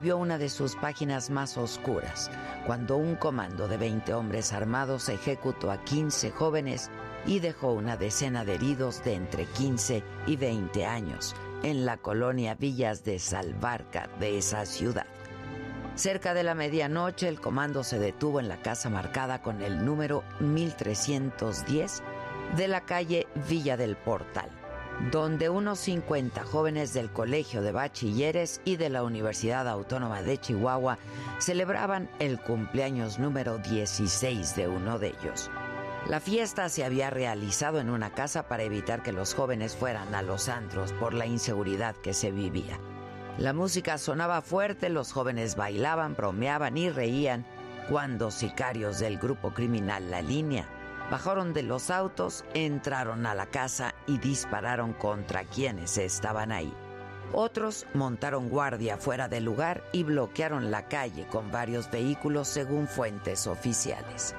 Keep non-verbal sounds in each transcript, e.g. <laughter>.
Vio una de sus páginas más oscuras, cuando un comando de 20 hombres armados ejecutó a 15 jóvenes y dejó una decena de heridos de entre 15 y 20 años en la colonia Villas de Salvarca de esa ciudad. Cerca de la medianoche, el comando se detuvo en la casa marcada con el número 1310 de la calle Villa del Portal donde unos 50 jóvenes del Colegio de Bachilleres y de la Universidad Autónoma de Chihuahua celebraban el cumpleaños número 16 de uno de ellos. La fiesta se había realizado en una casa para evitar que los jóvenes fueran a los antros por la inseguridad que se vivía. La música sonaba fuerte, los jóvenes bailaban, bromeaban y reían cuando sicarios del grupo criminal La Línea bajaron de los autos, entraron a la casa y dispararon contra quienes estaban ahí. Otros montaron guardia fuera del lugar y bloquearon la calle con varios vehículos según fuentes oficiales.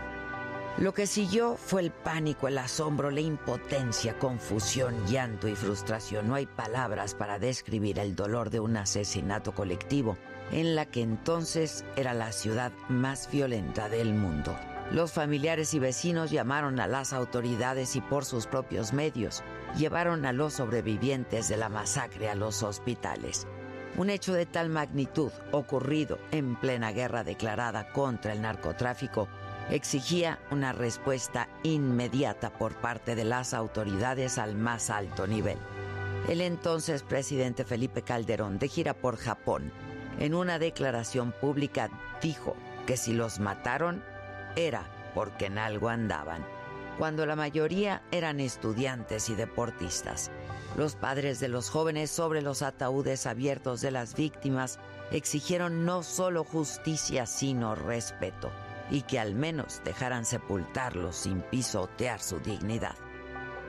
Lo que siguió fue el pánico, el asombro, la impotencia, confusión, llanto y frustración. No hay palabras para describir el dolor de un asesinato colectivo en la que entonces era la ciudad más violenta del mundo. Los familiares y vecinos llamaron a las autoridades y por sus propios medios llevaron a los sobrevivientes de la masacre a los hospitales. Un hecho de tal magnitud, ocurrido en plena guerra declarada contra el narcotráfico, exigía una respuesta inmediata por parte de las autoridades al más alto nivel. El entonces presidente Felipe Calderón, de gira por Japón, en una declaración pública dijo que si los mataron, era porque en algo andaban, cuando la mayoría eran estudiantes y deportistas. Los padres de los jóvenes sobre los ataúdes abiertos de las víctimas exigieron no solo justicia, sino respeto, y que al menos dejaran sepultarlos sin pisotear su dignidad.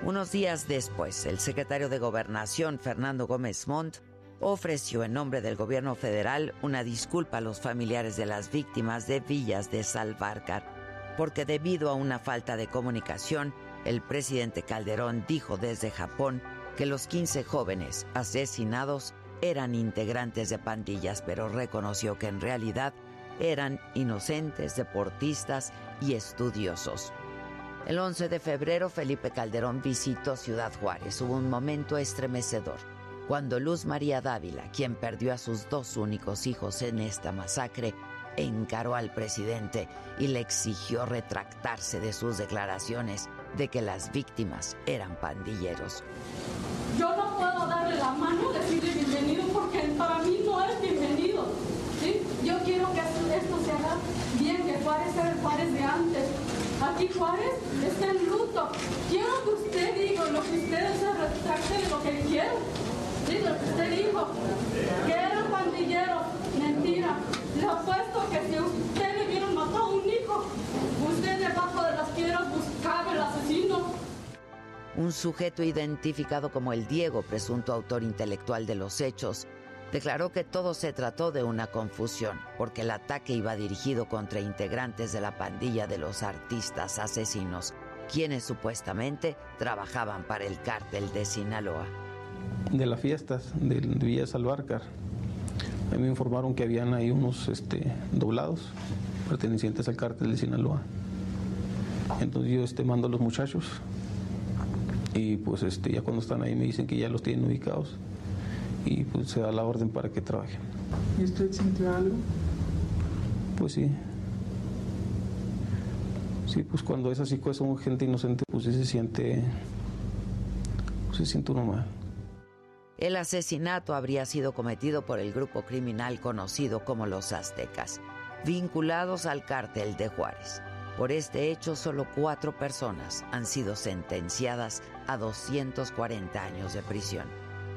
Unos días después, el secretario de Gobernación, Fernando Gómez Montt, ofreció en nombre del gobierno federal una disculpa a los familiares de las víctimas de Villas de Salvarcar, porque debido a una falta de comunicación, el presidente Calderón dijo desde Japón que los 15 jóvenes asesinados eran integrantes de pandillas, pero reconoció que en realidad eran inocentes, deportistas y estudiosos. El 11 de febrero Felipe Calderón visitó Ciudad Juárez. Hubo un momento estremecedor cuando Luz María Dávila, quien perdió a sus dos únicos hijos en esta masacre, encaró al presidente y le exigió retractarse de sus declaraciones de que las víctimas eran pandilleros. Yo no puedo darle la mano, decirle bienvenido, porque para mí no es bienvenido. ¿sí? Yo quiero que esto se haga bien, que Juárez sea el Juárez de antes. Aquí Juárez está en luto. Quiero que usted diga lo que usted se retracte de lo que quiero. ¿sí? Lo que usted dijo. Que eran pandilleros. Apuesto que si usted le vieron matado a un hijo, usted debajo de las piedras buscaba el asesino. Un sujeto identificado como el Diego, presunto autor intelectual de los hechos, declaró que todo se trató de una confusión, porque el ataque iba dirigido contra integrantes de la pandilla de los artistas asesinos, quienes supuestamente trabajaban para el cártel de Sinaloa. De las fiestas de Villa Salvarcar, me informaron que habían ahí unos este, doblados pertenecientes al cártel de Sinaloa. Entonces yo este, mando a los muchachos y pues este, ya cuando están ahí me dicen que ya los tienen ubicados y pues se da la orden para que trabajen. ¿Y usted sintió algo? Pues sí. Sí, pues cuando es así, pues son gente inocente, pues sí se siente, pues se siente uno mal. El asesinato habría sido cometido por el grupo criminal conocido como los Aztecas, vinculados al cártel de Juárez. Por este hecho, solo cuatro personas han sido sentenciadas a 240 años de prisión.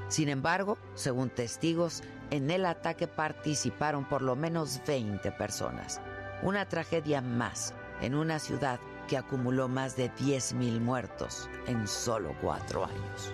Sin embargo, según testigos, en el ataque participaron por lo menos 20 personas. Una tragedia más en una ciudad que acumuló más de 10.000 muertos en solo cuatro años.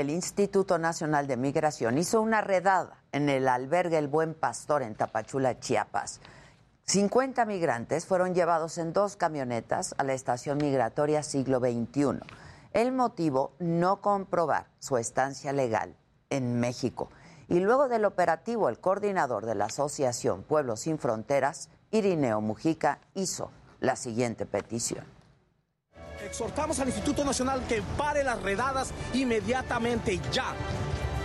El Instituto Nacional de Migración hizo una redada en el albergue El Buen Pastor en Tapachula, Chiapas. 50 migrantes fueron llevados en dos camionetas a la estación migratoria siglo XXI. El motivo, no comprobar su estancia legal en México. Y luego del operativo, el coordinador de la Asociación Pueblos Sin Fronteras, Irineo Mujica, hizo la siguiente petición. Exhortamos al Instituto Nacional que pare las redadas inmediatamente ya.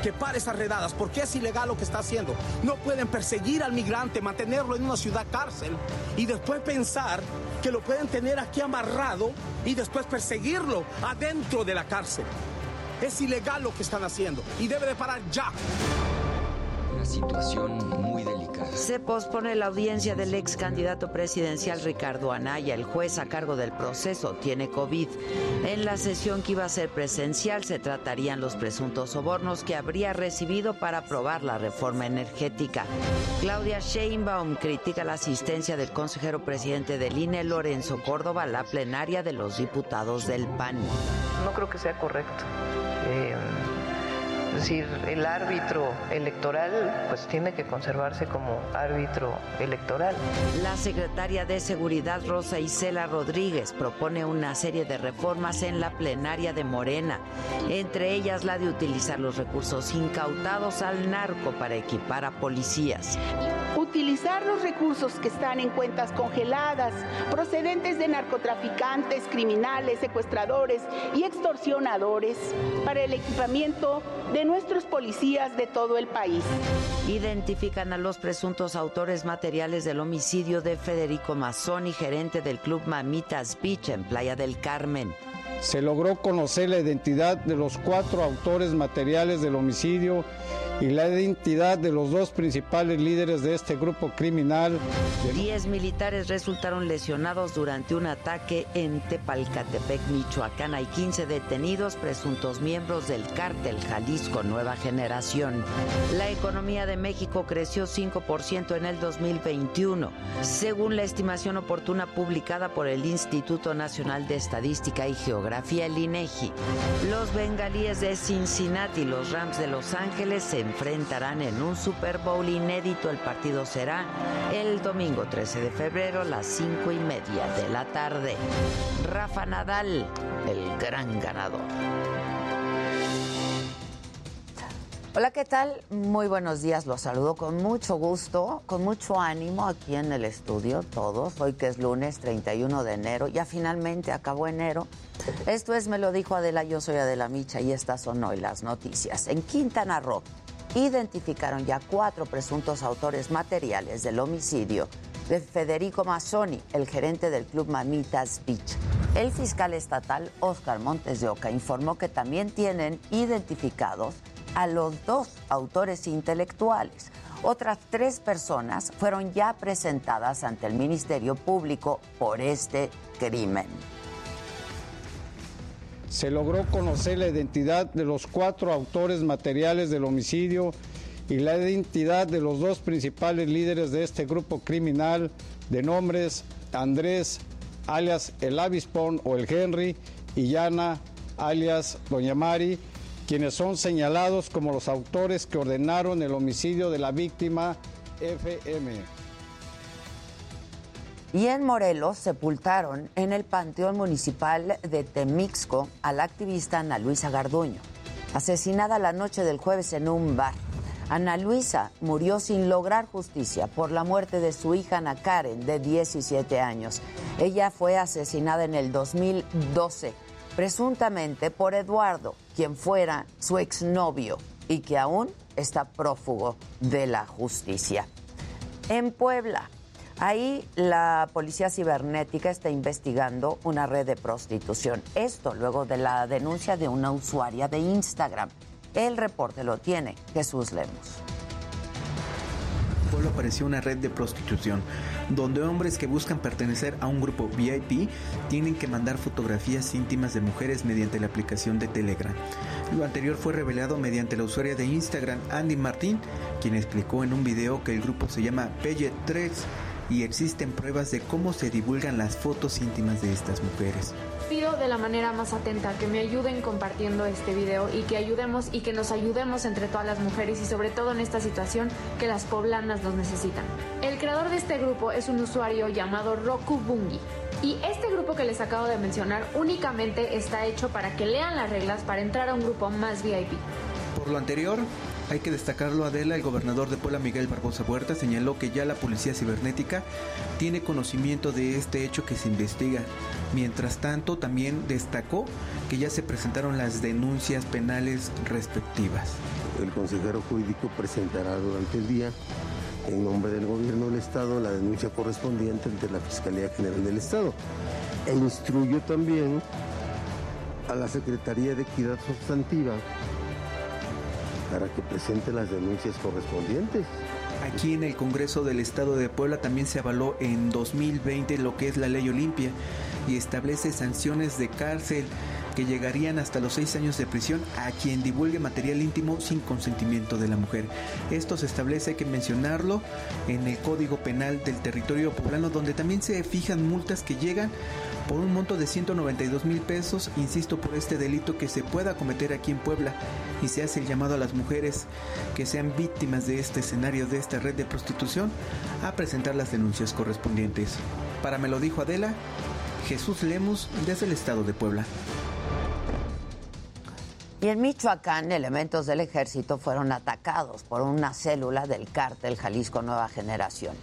Que pare esas redadas, porque es ilegal lo que está haciendo. No pueden perseguir al migrante, mantenerlo en una ciudad cárcel y después pensar que lo pueden tener aquí amarrado y después perseguirlo adentro de la cárcel. Es ilegal lo que están haciendo y debe de parar ya. Una situación muy delicada. Se pospone la audiencia del ex candidato presidencial Ricardo Anaya. El juez a cargo del proceso tiene COVID. En la sesión que iba a ser presencial se tratarían los presuntos sobornos que habría recibido para aprobar la reforma energética. Claudia Sheinbaum critica la asistencia del consejero presidente del INE, Lorenzo Córdoba, a la plenaria de los diputados del PAN. No creo que sea correcto. Eh, es decir, el árbitro electoral pues tiene que conservarse como árbitro electoral. La secretaria de Seguridad Rosa Isela Rodríguez propone una serie de reformas en la plenaria de Morena, entre ellas la de utilizar los recursos incautados al narco para equipar a policías. Utilizar los recursos que están en cuentas congeladas, procedentes de narcotraficantes, criminales, secuestradores y extorsionadores para el equipamiento de nuestros policías de todo el país. Identifican a los presuntos autores materiales del homicidio de Federico Mazzoni, gerente del club Mamitas Beach en Playa del Carmen. Se logró conocer la identidad de los cuatro autores materiales del homicidio y la identidad de los dos principales líderes de este grupo criminal. Diez militares resultaron lesionados durante un ataque en Tepalcatepec, Michoacán. Hay 15 detenidos, presuntos miembros del cártel Jalisco Nueva Generación. La economía de México creció 5% en el 2021, según la estimación oportuna publicada por el Instituto Nacional de Estadística y Geografía, el INEGI. Los bengalíes de Cincinnati y los Rams de Los Ángeles se enfrentarán en un Super Bowl inédito. El partido será el domingo 13 de febrero a las 5 y media de la tarde. Rafa Nadal, el gran ganador. Hola, ¿qué tal? Muy buenos días, los saludo con mucho gusto, con mucho ánimo aquí en el estudio, todos. Hoy que es lunes 31 de enero, ya finalmente acabó enero. Esto es Me lo dijo Adela, yo soy Adela Micha y estas son hoy las noticias. En Quintana Roo identificaron ya cuatro presuntos autores materiales del homicidio de Federico Mazzoni, el gerente del club Mamitas Beach. El fiscal estatal Oscar Montes de Oca informó que también tienen identificados a los dos autores intelectuales. Otras tres personas fueron ya presentadas ante el Ministerio Público por este crimen. Se logró conocer la identidad de los cuatro autores materiales del homicidio y la identidad de los dos principales líderes de este grupo criminal de nombres Andrés alias el Avispón o el Henry y Yana alias Doña Mari, quienes son señalados como los autores que ordenaron el homicidio de la víctima FM. Y en Morelos sepultaron en el Panteón Municipal de Temixco a la activista Ana Luisa Garduño, asesinada la noche del jueves en un bar. Ana Luisa murió sin lograr justicia por la muerte de su hija Ana Karen, de 17 años. Ella fue asesinada en el 2012, presuntamente por Eduardo, quien fuera su exnovio y que aún está prófugo de la justicia. En Puebla, Ahí la policía cibernética está investigando una red de prostitución. Esto luego de la denuncia de una usuaria de Instagram. El reporte lo tiene Jesús Lemos. Pueblo apareció una red de prostitución, donde hombres que buscan pertenecer a un grupo VIP tienen que mandar fotografías íntimas de mujeres mediante la aplicación de Telegram. Lo anterior fue revelado mediante la usuaria de Instagram Andy Martín, quien explicó en un video que el grupo se llama Pelle 3 y existen pruebas de cómo se divulgan las fotos íntimas de estas mujeres. Pido de la manera más atenta que me ayuden compartiendo este video y que ayudemos y que nos ayudemos entre todas las mujeres y sobre todo en esta situación que las poblanas nos necesitan. El creador de este grupo es un usuario llamado Roku Bungi. Y este grupo que les acabo de mencionar únicamente está hecho para que lean las reglas para entrar a un grupo más VIP. Por lo anterior, hay que destacarlo, Adela, el gobernador de Puebla, Miguel Barbosa Huerta, señaló que ya la policía cibernética tiene conocimiento de este hecho que se investiga. Mientras tanto, también destacó que ya se presentaron las denuncias penales respectivas. El consejero jurídico presentará durante el día, en nombre del gobierno del Estado, la denuncia correspondiente ante la Fiscalía General del Estado. E instruyó también a la Secretaría de Equidad Sustantiva para que presente las denuncias correspondientes. Aquí en el Congreso del Estado de Puebla también se avaló en 2020 lo que es la ley Olimpia y establece sanciones de cárcel que llegarían hasta los seis años de prisión a quien divulgue material íntimo sin consentimiento de la mujer. Esto se establece, hay que mencionarlo, en el Código Penal del Territorio Poblano, donde también se fijan multas que llegan por un monto de 192 mil pesos, insisto, por este delito que se pueda cometer aquí en Puebla y se hace el llamado a las mujeres que sean víctimas de este escenario, de esta red de prostitución, a presentar las denuncias correspondientes. Para me lo dijo Adela, Jesús Lemus desde el estado de Puebla. Y en Michoacán, elementos del ejército fueron atacados por una célula del cártel Jalisco Nueva Generación,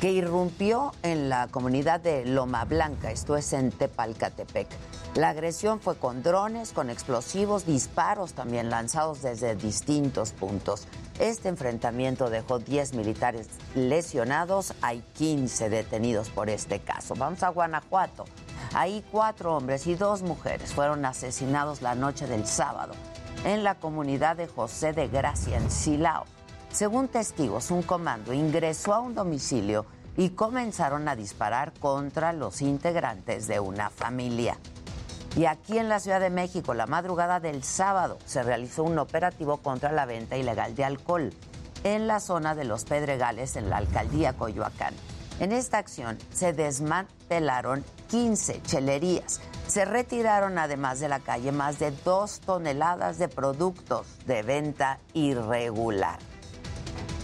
que irrumpió en la comunidad de Loma Blanca, esto es en Tepalcatepec. La agresión fue con drones, con explosivos, disparos también lanzados desde distintos puntos. Este enfrentamiento dejó 10 militares lesionados, hay 15 detenidos por este caso. Vamos a Guanajuato. Ahí cuatro hombres y dos mujeres fueron asesinados la noche del sábado en la comunidad de José de Gracia, en Silao. Según testigos, un comando ingresó a un domicilio y comenzaron a disparar contra los integrantes de una familia. Y aquí en la Ciudad de México, la madrugada del sábado, se realizó un operativo contra la venta ilegal de alcohol en la zona de los Pedregales, en la alcaldía Coyoacán. En esta acción se desmantelaron 15 chelerías. Se retiraron además de la calle más de dos toneladas de productos de venta irregular.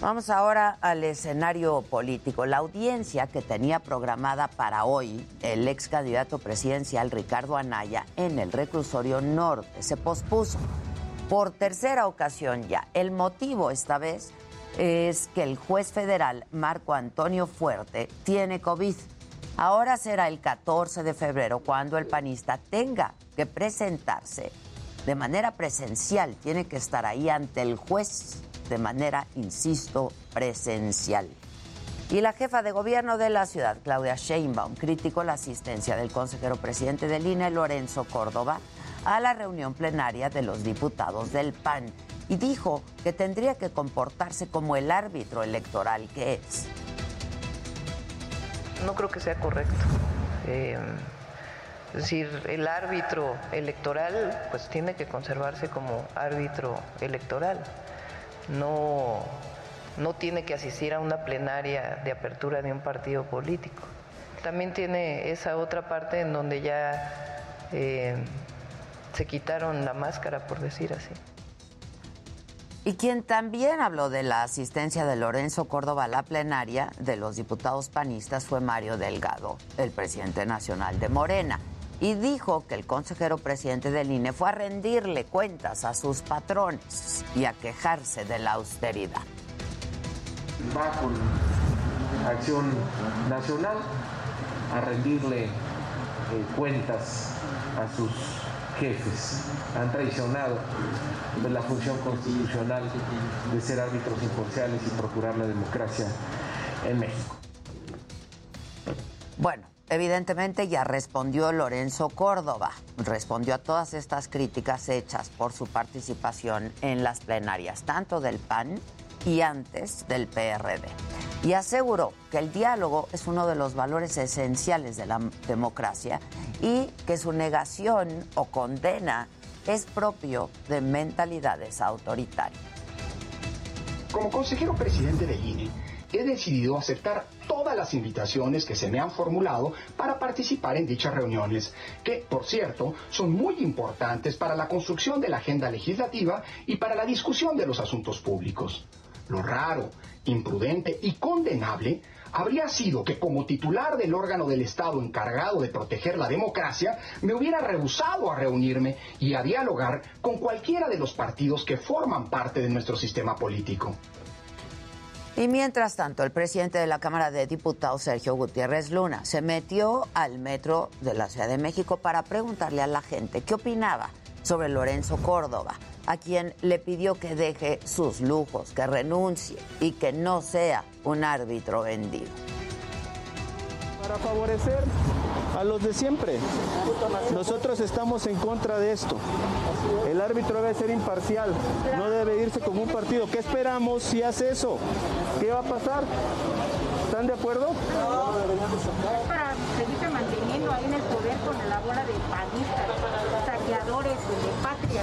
Vamos ahora al escenario político. La audiencia que tenía programada para hoy el ex candidato presidencial Ricardo Anaya en el reclusorio norte se pospuso por tercera ocasión ya. El motivo esta vez es que el juez federal Marco Antonio Fuerte tiene COVID. Ahora será el 14 de febrero cuando el panista tenga que presentarse de manera presencial, tiene que estar ahí ante el juez de manera, insisto, presencial. Y la jefa de gobierno de la ciudad, Claudia Sheinbaum, criticó la asistencia del consejero presidente del INE, Lorenzo Córdoba, a la reunión plenaria de los diputados del PAN y dijo que tendría que comportarse como el árbitro electoral que es. No creo que sea correcto. Eh, es decir, el árbitro electoral pues tiene que conservarse como árbitro electoral. No, no tiene que asistir a una plenaria de apertura de un partido político. También tiene esa otra parte en donde ya eh, se quitaron la máscara, por decir así. Y quien también habló de la asistencia de Lorenzo Córdoba a la plenaria de los diputados panistas fue Mario Delgado, el presidente nacional de Morena, y dijo que el consejero presidente del INE fue a rendirle cuentas a sus patrones y a quejarse de la austeridad. Va con Acción Nacional a rendirle eh, cuentas a sus jefes han traicionado pues, la función constitucional de ser árbitros imparciales y procurar la democracia en México. Bueno, evidentemente ya respondió Lorenzo Córdoba, respondió a todas estas críticas hechas por su participación en las plenarias, tanto del PAN y antes del PRD. Y aseguró que el diálogo es uno de los valores esenciales de la democracia y que su negación o condena es propio de mentalidades autoritarias. Como consejero presidente del INE, he decidido aceptar las invitaciones que se me han formulado para participar en dichas reuniones, que, por cierto, son muy importantes para la construcción de la agenda legislativa y para la discusión de los asuntos públicos. Lo raro, imprudente y condenable habría sido que como titular del órgano del Estado encargado de proteger la democracia, me hubiera rehusado a reunirme y a dialogar con cualquiera de los partidos que forman parte de nuestro sistema político. Y mientras tanto, el presidente de la Cámara de Diputados, Sergio Gutiérrez Luna, se metió al metro de la Ciudad de México para preguntarle a la gente qué opinaba sobre Lorenzo Córdoba, a quien le pidió que deje sus lujos, que renuncie y que no sea un árbitro vendido. Para favorecer a los de siempre. Nosotros estamos en contra de esto. El árbitro debe ser imparcial, no debe irse con un partido. ¿Qué esperamos si hace eso? ¿Qué va a pasar? ¿Están de acuerdo? Para seguirse manteniendo ahí en el poder con la bola de panistas, saqueadores de patria.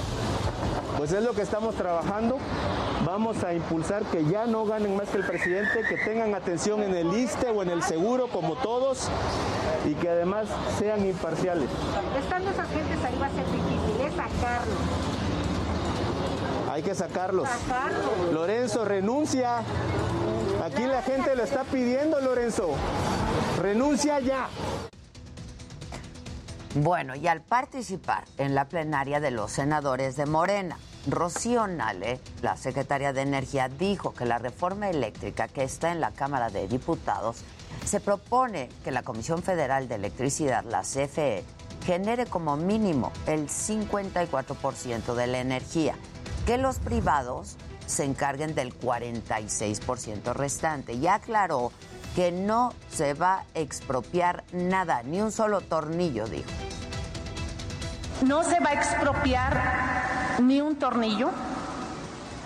Pues es lo que estamos trabajando. Vamos a impulsar que ya no ganen más que el presidente, que tengan atención en el ISTE o en el seguro como todos y que además sean imparciales. Estando esas gentes ahí va a ser difícil, es sacarlos. Hay que sacarlos. Sacarlos. Lorenzo, renuncia. Aquí la gente lo está pidiendo, Lorenzo. Renuncia ya. Bueno, y al participar en la plenaria de los senadores de Morena, Rocío Nale, la secretaria de Energía, dijo que la reforma eléctrica que está en la Cámara de Diputados se propone que la Comisión Federal de Electricidad, la CFE, genere como mínimo el 54% de la energía, que los privados se encarguen del 46% restante. Y aclaró que no se va a expropiar nada, ni un solo tornillo, dijo. No se va a expropiar ni un tornillo,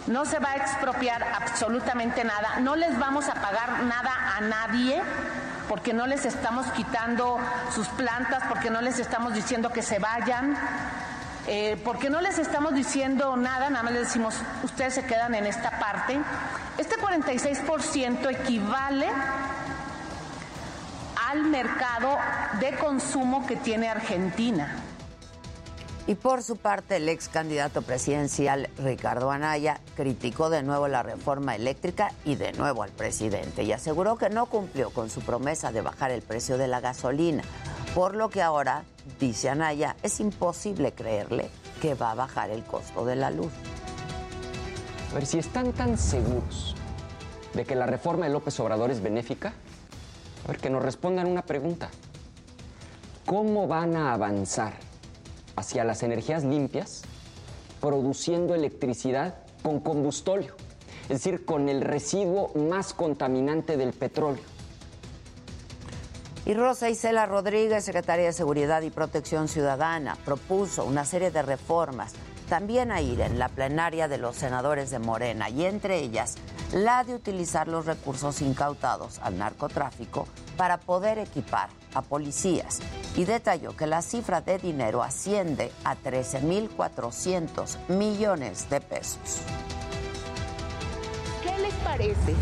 no se va a expropiar absolutamente nada, no les vamos a pagar nada a nadie porque no les estamos quitando sus plantas, porque no les estamos diciendo que se vayan, eh, porque no les estamos diciendo nada, nada más les decimos, ustedes se quedan en esta parte. Este 46% equivale al mercado de consumo que tiene Argentina. Y por su parte, el ex candidato presidencial Ricardo Anaya criticó de nuevo la reforma eléctrica y de nuevo al presidente y aseguró que no cumplió con su promesa de bajar el precio de la gasolina, por lo que ahora, dice Anaya, es imposible creerle que va a bajar el costo de la luz. A ver, si están tan seguros de que la reforma de López Obrador es benéfica, a ver, que nos respondan una pregunta. ¿Cómo van a avanzar hacia las energías limpias produciendo electricidad con combustóleo? Es decir, con el residuo más contaminante del petróleo. Y Rosa Isela Rodríguez, secretaria de Seguridad y Protección Ciudadana, propuso una serie de reformas también a ir en la plenaria de los senadores de Morena y entre ellas la de utilizar los recursos incautados al narcotráfico para poder equipar a policías y detalló que la cifra de dinero asciende a 13.400 millones de pesos. ¿Qué les parece?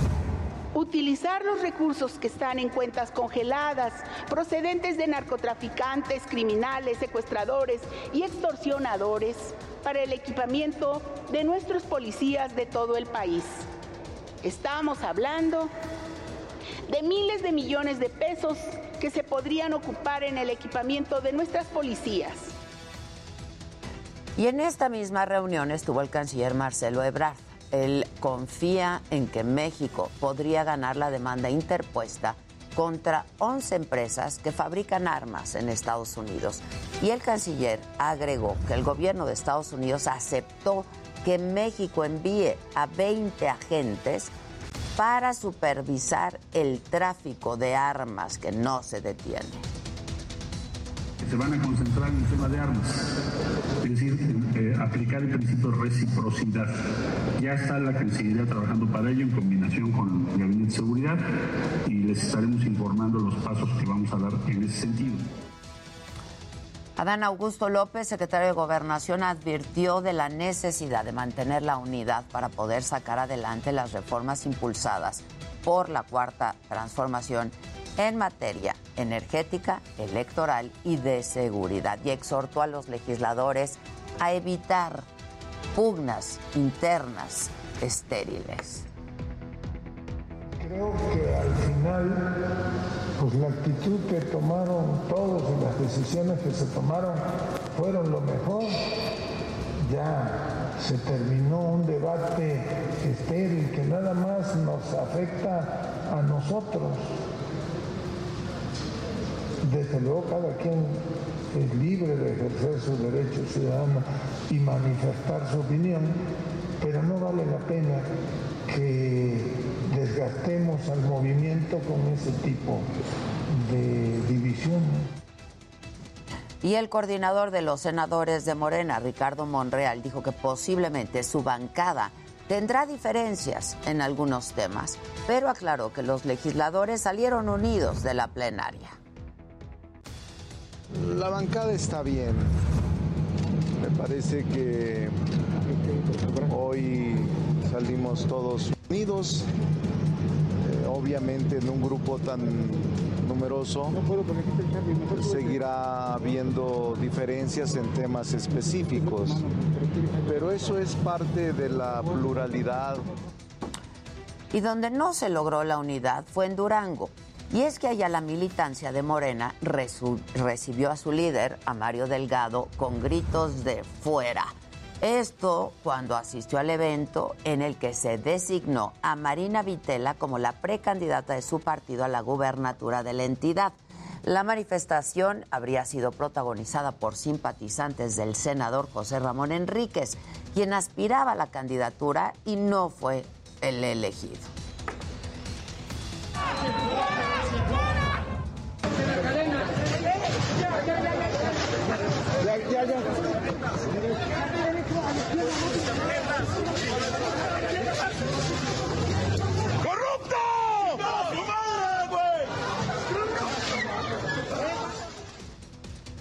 Utilizar los recursos que están en cuentas congeladas, procedentes de narcotraficantes, criminales, secuestradores y extorsionadores, para el equipamiento de nuestros policías de todo el país. Estamos hablando de miles de millones de pesos que se podrían ocupar en el equipamiento de nuestras policías. Y en esta misma reunión estuvo el canciller Marcelo Ebrard. Él confía en que México podría ganar la demanda interpuesta contra 11 empresas que fabrican armas en Estados Unidos. Y el canciller agregó que el gobierno de Estados Unidos aceptó que México envíe a 20 agentes para supervisar el tráfico de armas que no se detiene se van a concentrar en el tema de armas, es decir, eh, aplicar el principio de reciprocidad. Ya está la Cancillería trabajando para ello en combinación con el Gabinete de Seguridad y les estaremos informando los pasos que vamos a dar en ese sentido. Adán Augusto López, secretario de Gobernación, advirtió de la necesidad de mantener la unidad para poder sacar adelante las reformas impulsadas por la Cuarta Transformación en materia energética, electoral y de seguridad y exhortó a los legisladores a evitar pugnas internas estériles. Creo que al final, pues la actitud que tomaron todos y las decisiones que se tomaron fueron lo mejor. Ya se terminó un debate estéril que nada más nos afecta a nosotros desde luego cada quien es libre de ejercer su derecho ciudadano y manifestar su opinión, pero no vale la pena que desgastemos al movimiento con ese tipo de división. Y el coordinador de los senadores de Morena, Ricardo Monreal, dijo que posiblemente su bancada tendrá diferencias en algunos temas, pero aclaró que los legisladores salieron unidos de la plenaria. La bancada está bien. Me parece que hoy salimos todos unidos, eh, obviamente en un grupo tan numeroso seguirá habiendo diferencias en temas específicos, pero eso es parte de la pluralidad. Y donde no se logró la unidad fue en Durango. Y es que allá la militancia de Morena recibió a su líder, a Mario Delgado, con gritos de fuera. Esto cuando asistió al evento en el que se designó a Marina Vitela como la precandidata de su partido a la gubernatura de la entidad. La manifestación habría sido protagonizada por simpatizantes del senador José Ramón Enríquez, quien aspiraba a la candidatura y no fue el elegido.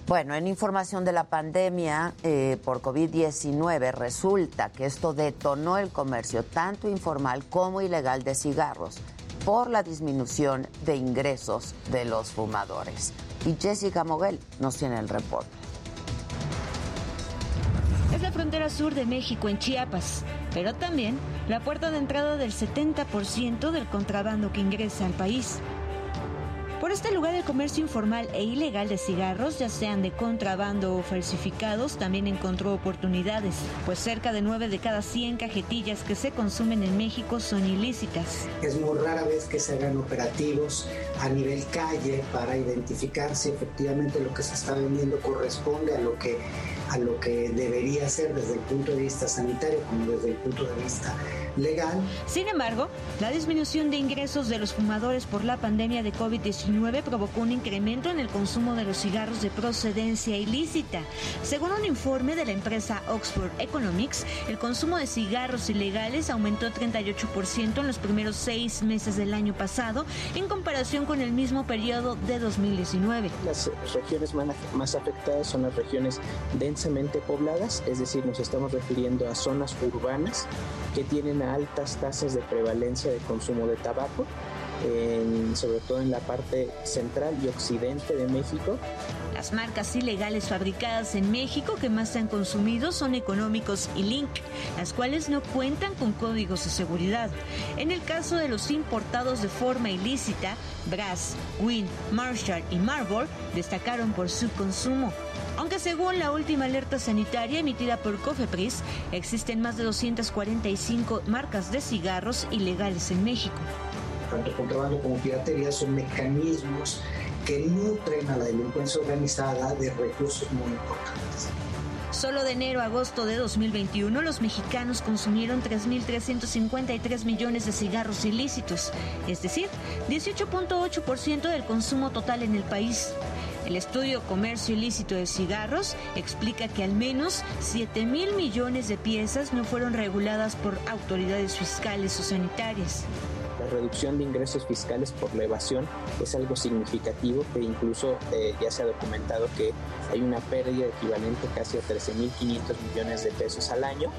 Bueno, en información de la pandemia eh, por COVID-19 resulta que esto detonó el comercio tanto informal como ilegal de cigarros por la disminución de ingresos de los fumadores. Y Jessica Moguel nos tiene el reporte. Es la frontera sur de México en Chiapas, pero también la puerta de entrada del 70% del contrabando que ingresa al país. Por este lugar el comercio informal e ilegal de cigarros, ya sean de contrabando o falsificados, también encontró oportunidades, pues cerca de 9 de cada 100 cajetillas que se consumen en México son ilícitas. Es muy rara vez que se hagan operativos a nivel calle para identificar si efectivamente lo que se está vendiendo corresponde a lo que a lo que debería ser desde el punto de vista sanitario como desde el punto de vista legal. Sin embargo, la disminución de ingresos de los fumadores por la pandemia de COVID-19 provocó un incremento en el consumo de los cigarros de procedencia ilícita. Según un informe de la empresa Oxford Economics, el consumo de cigarros ilegales aumentó 38% en los primeros seis meses del año pasado en comparación con el mismo periodo de 2019. Las regiones más afectadas son las regiones densamente pobladas, es decir, nos estamos refiriendo a zonas urbanas que tienen altas tasas de prevalencia de consumo de tabaco, sobre todo en la parte central y occidente de México. Las marcas ilegales fabricadas en México que más se han consumido son Económicos y Link, las cuales no cuentan con códigos de seguridad. En el caso de los importados de forma ilícita, Brass, Win, Marshall y Marlboro destacaron por su consumo. Aunque según la última alerta sanitaria emitida por Cofepris, existen más de 245 marcas de cigarros ilegales en México. Tanto contrabando como piratería son mecanismos que nutren a la delincuencia organizada de recursos muy importantes. Solo de enero a agosto de 2021, los mexicanos consumieron 3.353 millones de cigarros ilícitos, es decir, 18.8% del consumo total en el país. El estudio Comercio Ilícito de Cigarros explica que al menos 7 mil millones de piezas no fueron reguladas por autoridades fiscales o sanitarias. La reducción de ingresos fiscales por la evasión es algo significativo que incluso eh, ya se ha documentado que hay una pérdida equivalente casi a 13.500 millones de pesos al año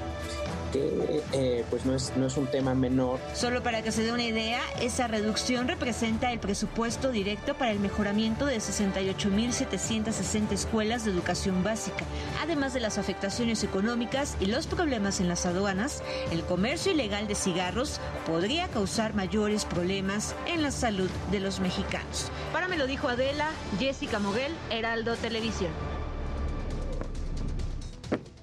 eh, pues no es, no es un tema menor. Solo para que se dé una idea, esa reducción representa el presupuesto directo para el mejoramiento de 68.760 escuelas de educación básica. Además de las afectaciones económicas y los problemas en las aduanas, el comercio ilegal de cigarros podría causar mayores problemas en la salud de los mexicanos. Para me lo dijo Adela, Jessica Moguel, Heraldo Televisión.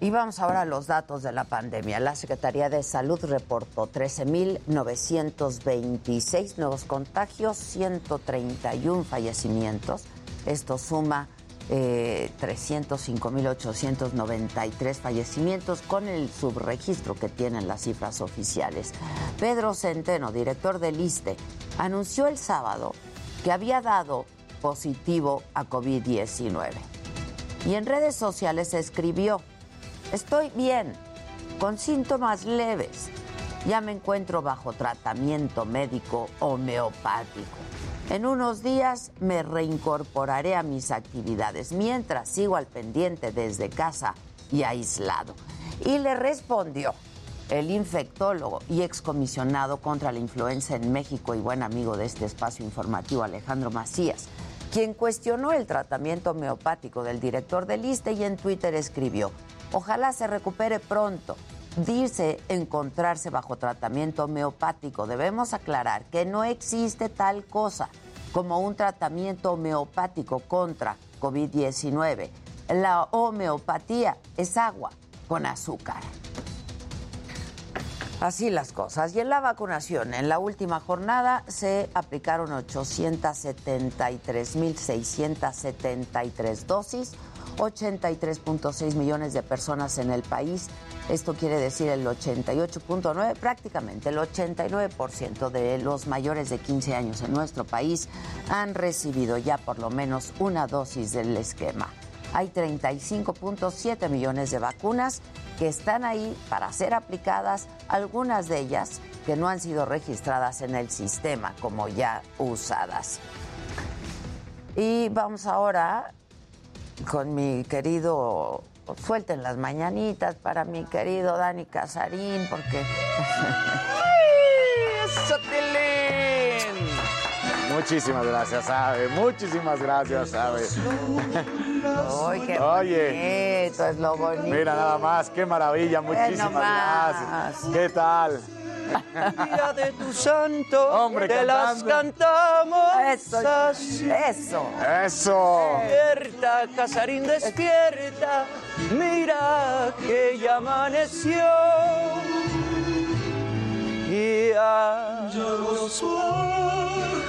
Y vamos ahora a los datos de la pandemia. La Secretaría de Salud reportó 13.926 nuevos contagios, 131 fallecimientos. Esto suma eh, 305.893 fallecimientos con el subregistro que tienen las cifras oficiales. Pedro Centeno, director del ISTE, anunció el sábado que había dado positivo a COVID-19. Y en redes sociales escribió, Estoy bien, con síntomas leves. Ya me encuentro bajo tratamiento médico homeopático. En unos días me reincorporaré a mis actividades mientras sigo al pendiente desde casa y aislado. Y le respondió el infectólogo y excomisionado contra la influenza en México y buen amigo de este espacio informativo Alejandro Macías, quien cuestionó el tratamiento homeopático del director del ISTE y en Twitter escribió, Ojalá se recupere pronto. Dice encontrarse bajo tratamiento homeopático. Debemos aclarar que no existe tal cosa como un tratamiento homeopático contra COVID-19. La homeopatía es agua con azúcar. Así las cosas. Y en la vacunación, en la última jornada se aplicaron 873.673 dosis 83.6 millones de personas en el país. Esto quiere decir el 88.9, prácticamente el 89% de los mayores de 15 años en nuestro país han recibido ya por lo menos una dosis del esquema. Hay 35.7 millones de vacunas que están ahí para ser aplicadas, algunas de ellas que no han sido registradas en el sistema como ya usadas. Y vamos ahora con mi querido, suelten las mañanitas para mi querido Dani Casarín, porque... Muchísimas gracias, Abe. Muchísimas gracias, Abe. Ay, qué Oye, bonito, es lo bonito. Mira nada más, qué maravilla. Muchísimas gracias. ¿Qué tal? Día de tu santo, Hombre, te las cantamos. Eso, eso. Eso. Despierta, Casarín, despierta. Mira que ya amaneció. Y ya los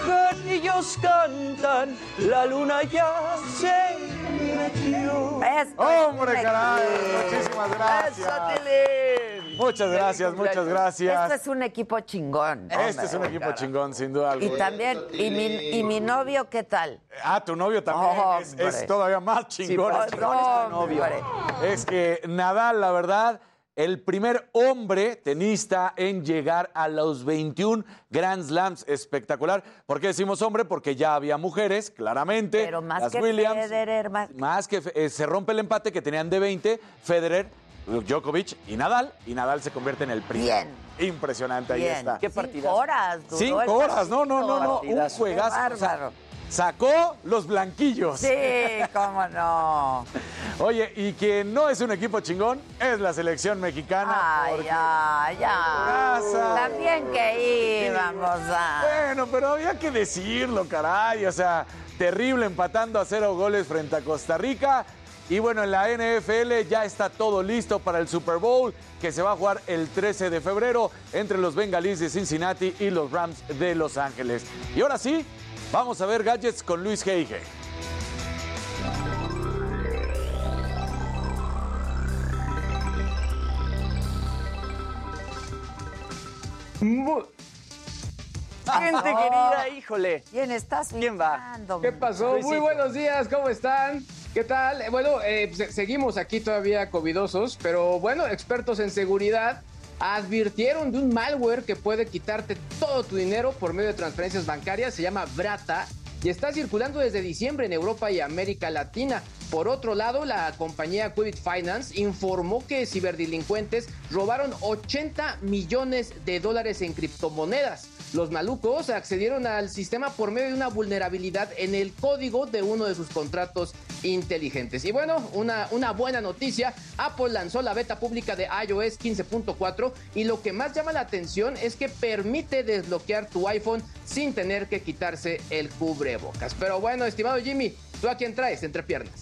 pajarillos cantan, la luna ya se metió. Hombre, caray. Muchísimas gracias. Muchas gracias, muchas gracias. Esto es un equipo chingón. Este es un equipo chingón, sin duda Y alguna. también, ¿y mi, y mi novio qué tal? Ah, tu novio también es, todavía más chingón. pues, chingón es tu novio. Es que Nadal, la verdad, el primer hombre tenista en llegar a los 21 Grand Slams. Espectacular. ¿Por qué decimos hombre? Porque ya había mujeres, claramente. Pero más las que Williams. Federer, más... Más que eh, se rompe el empate que tenían de 20, Federer, Djokovic y Nadal. Y Nadal se convierte en el primero. Impresionante, ahí Bien. está. Cinco horas. duró Cinco el horas, no, no, no, no. Un Partidazo. juegazo. Qué bárbaro. Sacó los blanquillos. Sí, cómo no. <laughs> Oye, y quien no es un equipo chingón es la selección mexicana. Ay, porque- ya, ya. Pasa. También que íbamos a... Bueno, pero había que decirlo, caray. O sea, terrible empatando a cero goles frente a Costa Rica. Y bueno, en la NFL ya está todo listo para el Super Bowl que se va a jugar el 13 de febrero entre los Bengalíes de Cincinnati y los Rams de Los Ángeles. Y ahora sí, vamos a ver gadgets con Luis Geige. Mu- Gente querida, híjole. <laughs> ¿Quién estás ¿Quién va? ¿Qué pasó? Muy buenos días, ¿cómo están? ¿Qué tal? Eh, Bueno, eh, se- seguimos aquí todavía covidosos, pero bueno, expertos en seguridad advirtieron de un malware que puede quitarte todo tu dinero por medio de transferencias bancarias, se llama Brata y está circulando desde diciembre en Europa y América Latina. Por otro lado, la compañía Quibbit Finance informó que ciberdelincuentes robaron 80 millones de dólares en criptomonedas. Los malucos accedieron al sistema por medio de una vulnerabilidad en el código de uno de sus contratos inteligentes. Y bueno, una, una buena noticia, Apple lanzó la beta pública de iOS 15.4 y lo que más llama la atención es que permite desbloquear tu iPhone sin tener que quitarse el cubrebocas. Pero bueno, estimado Jimmy, ¿tú a quién traes entre piernas?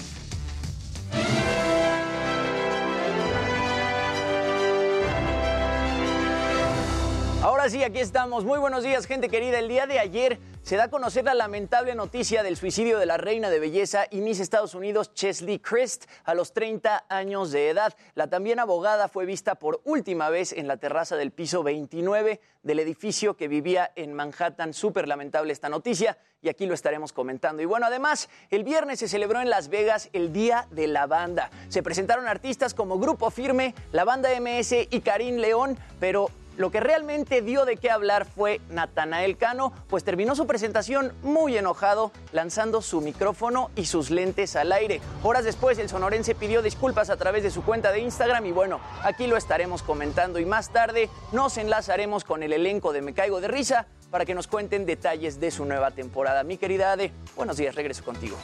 Ahora sí, aquí estamos. Muy buenos días, gente querida. El día de ayer se da a conocer la lamentable noticia del suicidio de la reina de belleza y Miss Estados Unidos, Chesley Christ, a los 30 años de edad. La también abogada fue vista por última vez en la terraza del piso 29 del edificio que vivía en Manhattan. Súper lamentable esta noticia y aquí lo estaremos comentando. Y bueno, además, el viernes se celebró en Las Vegas el Día de la Banda. Se presentaron artistas como Grupo Firme, la banda MS y Karim León, pero lo que realmente dio de qué hablar fue Natanael Cano, pues terminó su presentación muy enojado, lanzando su micrófono y sus lentes al aire. Horas después, el sonorense pidió disculpas a través de su cuenta de Instagram y bueno, aquí lo estaremos comentando y más tarde nos enlazaremos con el elenco de Me Caigo de Risa para que nos cuenten detalles de su nueva temporada. Mi querida Ade, buenos días, regreso contigo.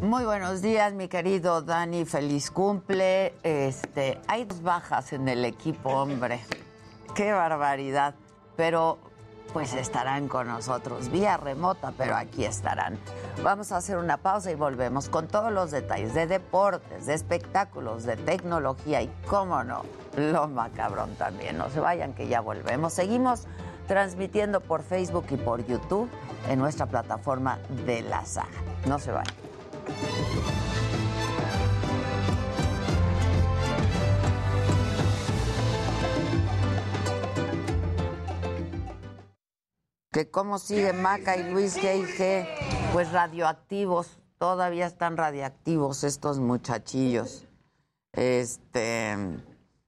Muy buenos días, mi querido Dani. Feliz cumple. Este, hay dos bajas en el equipo, hombre. Qué barbaridad. Pero pues estarán con nosotros vía remota, pero aquí estarán. Vamos a hacer una pausa y volvemos con todos los detalles de deportes, de espectáculos, de tecnología y, cómo no, lo macabrón también. No se vayan que ya volvemos. Seguimos transmitiendo por Facebook y por YouTube en nuestra plataforma de la saga. No se vayan. Que cómo sigue Maca y Luis G.I.G. Pues radioactivos, todavía están radiactivos estos muchachillos. Este,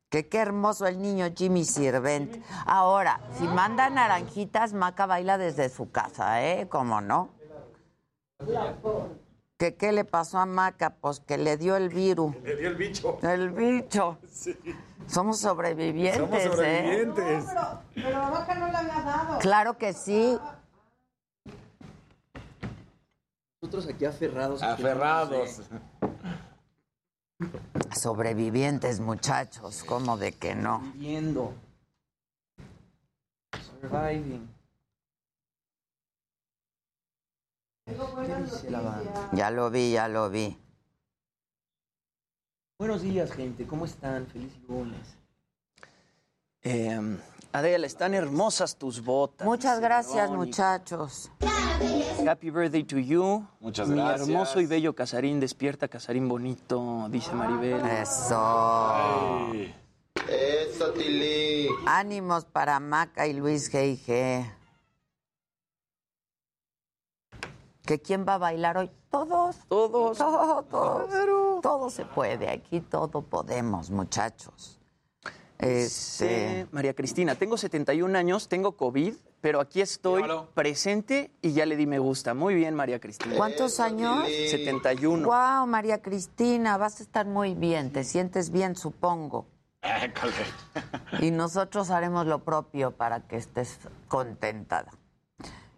que qué hermoso el niño Jimmy Sirvent. Ahora, si manda naranjitas, Maca baila desde su casa, ¿eh? ¿Cómo no? ¿Que qué le pasó a Maca? Pues que le dio el virus. Le dio el bicho. El bicho. Sí. Somos sobrevivientes, Somos ¿eh? sobrevivientes. Pero la vaca no la había dado. Claro que sí. Nosotros aquí aferrados. Aferrados. Sobrevivientes, muchachos, ¿cómo de que no? Viviendo. Surviving. ¿Qué dice la banda? Ya lo vi, ya lo vi. Buenos días, gente. ¿Cómo están? Feliz lunes. Eh, Adela, están hermosas tus botas. Muchas gracias, Verónica. muchachos. Happy birthday to you. Muchas Mi gracias. hermoso y bello Casarín, despierta Casarín bonito, dice Maribel. Eso. Ay. Eso. Eso, Tili. Ánimos para Maca y Luis G.I.G. ¿Que quién va a bailar hoy? Todos. Todos. Todos. Todo se puede. Aquí todo podemos, muchachos. Este, Sí, María Cristina, tengo 71 años, tengo COVID, pero aquí estoy presente y ya le di me gusta. Muy bien, María Cristina. ¿Cuántos años? 71. Wow, María Cristina, vas a estar muy bien. Te sientes bien, supongo. Y nosotros haremos lo propio para que estés contentada.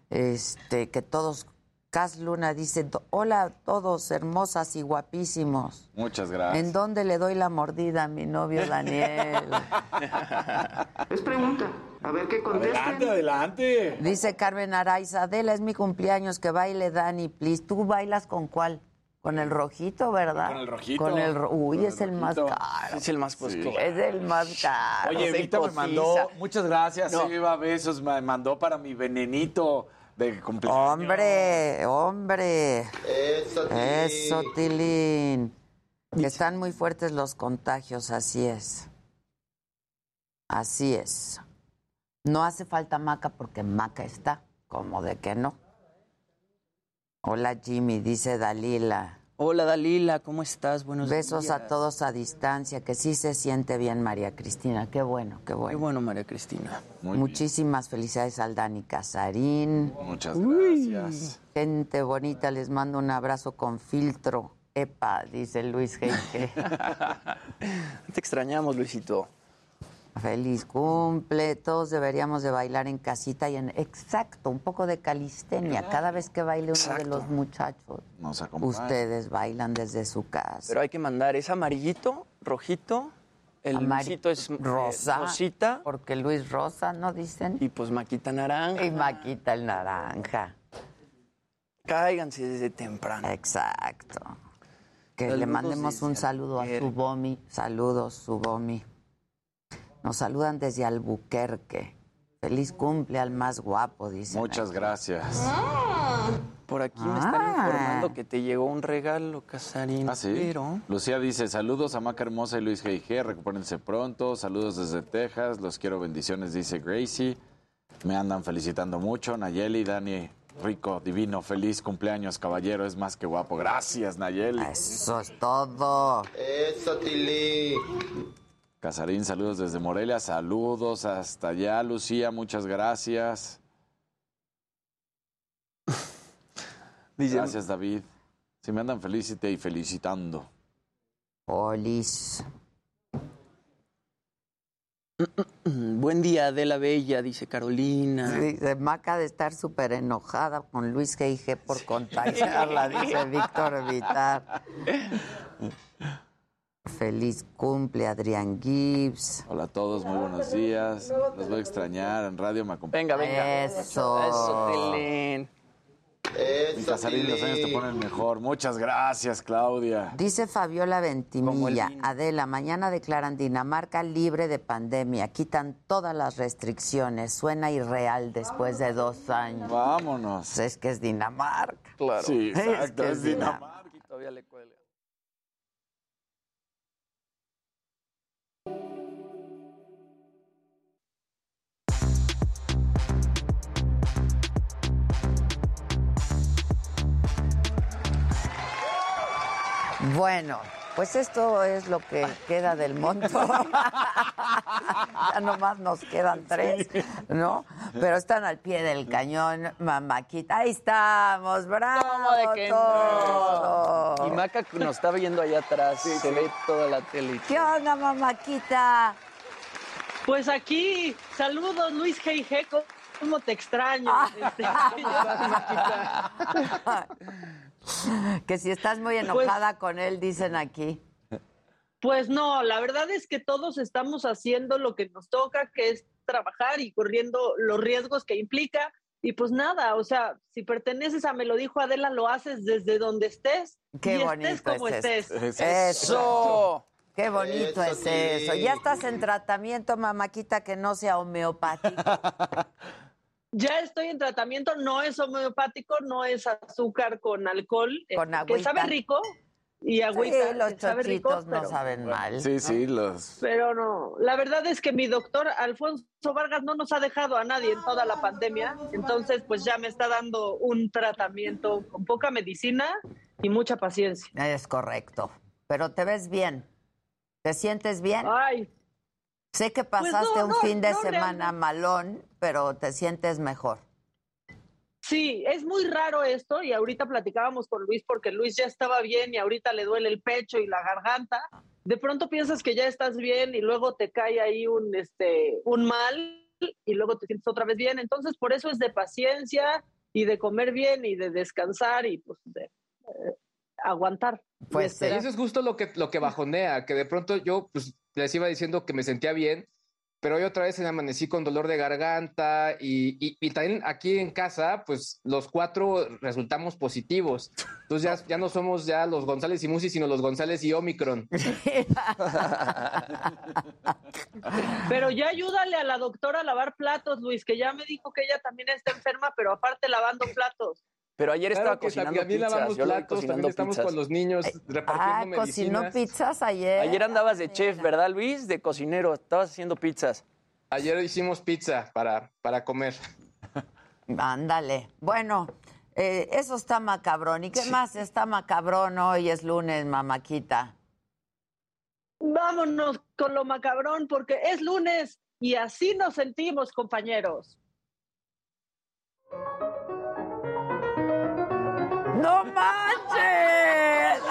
Este, que todos, Cas Luna dice, "Do- hola a todos, hermosas y guapísimos. Muchas gracias. ¿En dónde le doy la mordida a mi novio Daniel? <laughs> Es pregunta. A ver qué Adelante, adelante. Dice Carmen Araiza, Adela, es mi cumpleaños, que baile Dani, please. ¿Tú bailas con cuál? Con el rojito, ¿verdad? Con el rojito. Con el ro- Uy, Con es el el más caro. Es el más. Es el más caro. Oye, Evita me mandó, muchas gracias, No. Eva, besos, me mandó para mi venenito de cumpleaños. Hombre, hombre. Eso, Tilín. Que están muy fuertes los contagios, así es. Así es. No hace falta maca porque maca está, como de que no. Hola Jimmy, dice Dalila. Hola Dalila, ¿cómo estás? Buenos Besos días. a todos a distancia, que sí se siente bien María Cristina. Qué bueno, qué Qué bueno. bueno, María Cristina. Muchísimas felicidades al Dani Casarín. Muchas gracias. Gente bonita, les mando un abrazo con filtro. Epa, dice Luis G. <laughs> Te extrañamos, Luisito. Feliz cumple. Todos deberíamos de bailar en casita y en exacto, un poco de calistenia. Cada vez que baile uno de los muchachos, Nos ustedes bailan desde su casa. Pero hay que mandar, ¿es amarillito, rojito? El Amari- Luisito es eh, rosita. porque Luis Rosa, ¿no dicen? Y pues Maquita naranja. Y Maquita el naranja. Cáiganse desde temprano. Exacto. Que le mandemos un saludo a. Subomi. Saludos, Subomi. Nos saludan desde Albuquerque. Feliz cumple al más guapo, dice. Muchas gracias. Por aquí me están Ah. informando que te llegó un regalo, Casarín. ¿Ah, sí? Pero... Lucía dice, saludos a Maca Hermosa y Luis G.I.G., recupérense pronto, saludos desde Texas, los quiero, bendiciones, dice Gracie. Me andan felicitando mucho, Nayeli, Dani, rico, divino, feliz cumpleaños, caballero, es más que guapo. Gracias, Nayeli. Eso es todo. Eso, Tili. Casarín, saludos desde Morelia, saludos hasta allá, Lucía, muchas gracias. <laughs> Gracias, David. Si me andan felicite y felicitando. Polis. <clears throat> Buen día, Adela Bella, dice Carolina. Dice Maca de estar súper enojada con Luis G.I.G. por contagiarla, dice <laughs> Víctor Vitar. <laughs> Feliz cumple, Adrián Gibbs. Hola a todos, muy buenos días. Los voy a extrañar, en radio me acompañan. Venga, venga. Eso. Eso, Tilín. Mi Casarín, los años te ponen mejor. Muchas gracias, Claudia. Dice Fabiola Ventimilla. Adela, mañana declaran Dinamarca libre de pandemia, quitan todas las restricciones, suena irreal después de dos años. Vámonos. Es que es Dinamarca. Claro. Sí, Es exacto, que es es Dinamarca. Y todavía le Bueno, pues esto es lo que queda del monto. <laughs> ya nomás nos quedan tres, ¿no? <laughs> Pero están al pie del cañón, mamáquita. Ahí estamos, bravo. ¿Cómo de que todo. no? Y Maca nos está viendo allá atrás. se ve toda la tele. ¿Qué onda, mamáquita? Pues aquí, saludos Luis G.I.G., ¿cómo te extraño? Este, <laughs> que si estás muy enojada con él, dicen aquí. Pues no, la verdad es que todos estamos haciendo lo que nos toca, que es trabajar y corriendo los riesgos que implica. Y pues nada, o sea, si perteneces a Me lo dijo Adela, lo haces desde donde estés. Qué y bonito estés como es estés. Eso. Qué bonito Eso es sí. eso. Ya estás en tratamiento, mamáquita, que no sea homeopático. <laughs> Ya estoy en tratamiento, no es homeopático, no es azúcar con alcohol, Con eh, que sabe rico, y agüita. Sí, los rico, chochitos no pero- saben mal. Sí, sí, los. Pero no, la verdad es que mi doctor Alfonso Vargas no nos ha dejado a nadie en toda la pandemia, entonces pues ya me está dando un tratamiento con poca medicina y mucha paciencia. Es correcto. Pero te ves bien. ¿Te sientes bien? Ay. Sé que Pues no, pasaste un no, fin de no semana malón, pero te sientes mejor. Sí, es muy raro esto y ahorita platicábamos con Luis porque Luis ya estaba bien y ahorita le duele el pecho y la garganta. De pronto piensas que ya estás bien y luego te cae ahí un este un mal y luego te sientes otra vez bien. Entonces, por eso es de paciencia y de comer bien y de descansar y pues de eh, aguantar. y Y eso es justo lo que, lo que bajonea, que de pronto yo pues, les iba diciendo que me sentía bien, pero hoy otra vez me amanecí con dolor de garganta y, y- y también aquí en casa, pues los cuatro resultamos positivos. Entonces ya, ya no somos ya los González y Musi, sino los González y Omicron. <laughs> Pero ya ayúdale a la doctora a lavar platos, Luis, que ya me dijo que ella también está enferma, pero aparte lavando platos. Pero ayer Claro estaba que cocinando también pizzas. lavamos yo platos, también estamos pizzas. con los niños repartiendo Ah, cocinó pizzas ayer. Ayer andabas de chef, ¿verdad, Luis? De cocinero. Estabas haciendo pizzas. Ayer hicimos pizza para, para comer. Ándale. Bueno, eh, eso está macabrón. ¿Y qué más está macabrón hoy? Es lunes, mamáquita. Vámonos con lo macabrón porque es lunes y así nos sentimos, compañeros. ¡No manches!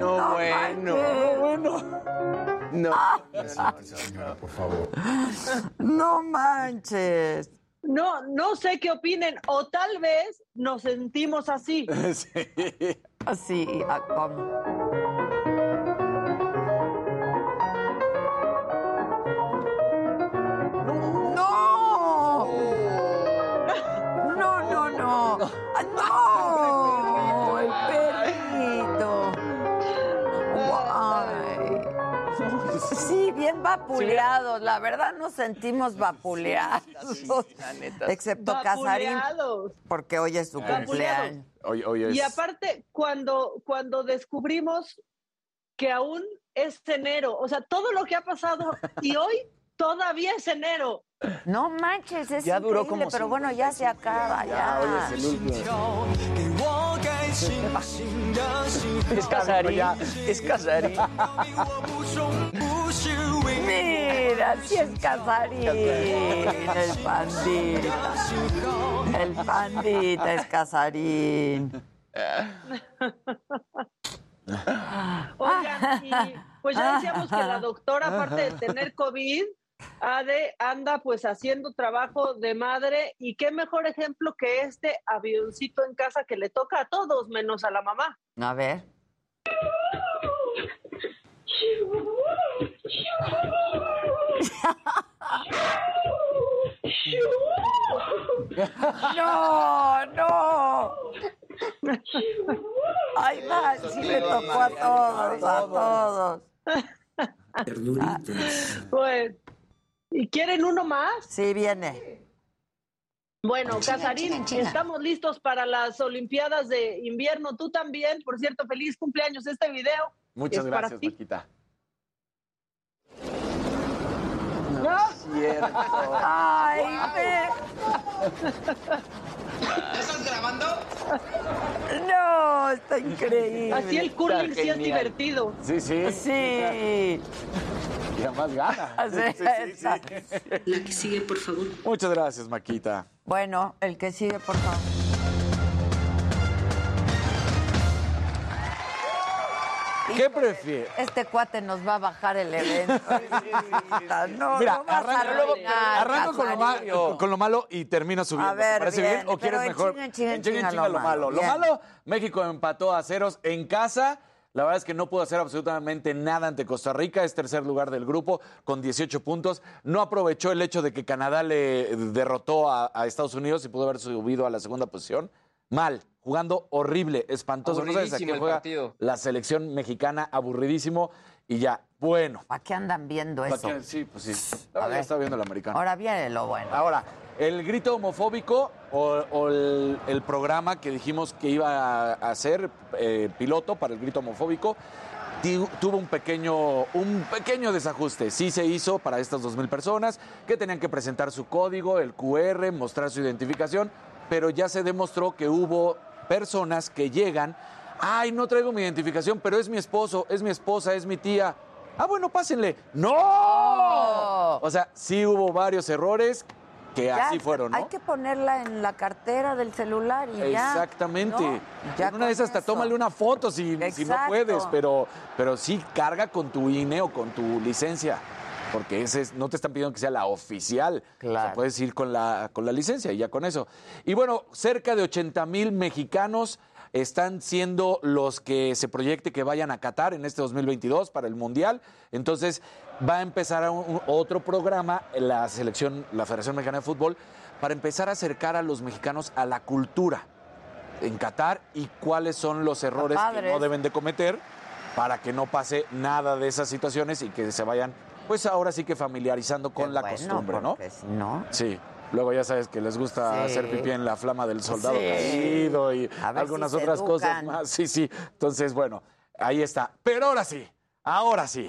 No, bueno. No, bueno. No. por favor. No manches. No, no sé qué opinen, o tal vez nos sentimos así. <laughs> sí. Así, ah, Vapuleados. La verdad nos sentimos vapuleados. Excepto Casarín, Vapuleados. porque hoy es su Vapuleados. cumpleaños. Hoy, hoy es. Y aparte, cuando, cuando descubrimos que aún es enero, o sea, todo lo que ha pasado y hoy todavía es enero. No manches, es Ya duró increíble, como pero cinco bueno, ya se acaba, ya. hoy es el último. <laughs> Es Casarín. Es Casarín. Mira, sí es Casarín, el pandita. El pandita es Casarín. Oigan, y pues ya decíamos que la doctora, aparte de tener COVID, ha de- anda pues haciendo trabajo de madre y qué mejor ejemplo que este avioncito en casa que le toca a todos menos a la mamá. A ver. <laughs> No, no. Ay, va, sí le tocó a todos, a todos. <laughs> Pues, ¿y quieren uno más? Sí, viene. Bueno, Casarín, estamos listos para las Olimpiadas de invierno. Tú también, por cierto, feliz cumpleaños. Este video Muchas es para gracias. ¿No? Cierto. Ay, ve. ¿Estás grabando? No, está increíble. Así el curling sí es divertido. Sí, sí. Sí. Y además gana. Sí, exacto. La que sigue, por favor. Muchas gracias, Maquita. Bueno, el que sigue, por favor. ¿Qué prefieres? Este cuate nos va a bajar el evento. <laughs> no, Mira, no arranco, arruinar, arranco con, lo con malo y termino subiendo. A ver, ¿Te parece bien, bien? ¿O pero quieres en mejor? chinga, en chinga, En chinga, en en chinga chinga lo lo malo. Lo malo, México empató a ceros en casa. La verdad es que no pudo hacer absolutamente nada ante Costa Rica. Es tercer lugar del grupo con 18 puntos. No aprovechó el hecho de que Canadá le derrotó a, a Estados Unidos y pudo haber subido a la segunda posición. Mal, jugando horrible, espantoso. No sabes a qué juega partido. la selección mexicana, aburridísimo. Y ya, bueno. ¿Para qué andan viendo ¿Para eso? qué? Sí, pues sí. A Ah, ya ver. está viendo el americano. Ahora viene lo bueno. Ahora, El grito homofóbico o, o el, el programa que dijimos que iba a hacer eh, piloto para el grito homofóbico tuvo un pequeño, un pequeño desajuste. Sí se hizo para estas 2.000 personas que tenían que presentar su código, el QR, mostrar su identificación, pero ya se demostró que hubo personas que llegan, ay, no traigo mi identificación, pero es mi esposo, es mi esposa, es mi tía. Ah, bueno, pásenle. ¡No! O sea, sí hubo varios errores que Ya, así fueron, ¿no? Hay que ponerla en la cartera del celular y ya. Exactamente. ¿no? Ya en una de esas hasta tómale una foto si, si no puedes, pero, pero sí carga con tu INE o con tu licencia. Porque ese es- no te están pidiendo que sea la oficial. O sea, puedes ir con la, con la licencia y ya con eso. Y bueno, cerca de 80 mil mexicanos están siendo los que se proyecte que vayan a Qatar en este 2022 para el Mundial. Entonces va a empezar a un- otro programa, la selección, la Federación Mexicana de Fútbol, para empezar a acercar a los mexicanos a la cultura en Qatar y cuáles son los errores que no deben de cometer para que no pase nada de esas situaciones y que se vayan, pues ahora sí que familiarizando con la bueno, costumbre, ¿no? no. Sí. Luego ya sabes que les gusta Sí. hacer pipí en la flama del soldado Sí. caído y algunas si otras cosas más. Sí, sí. Entonces, bueno, ahí está. Pero ahora sí, ahora sí.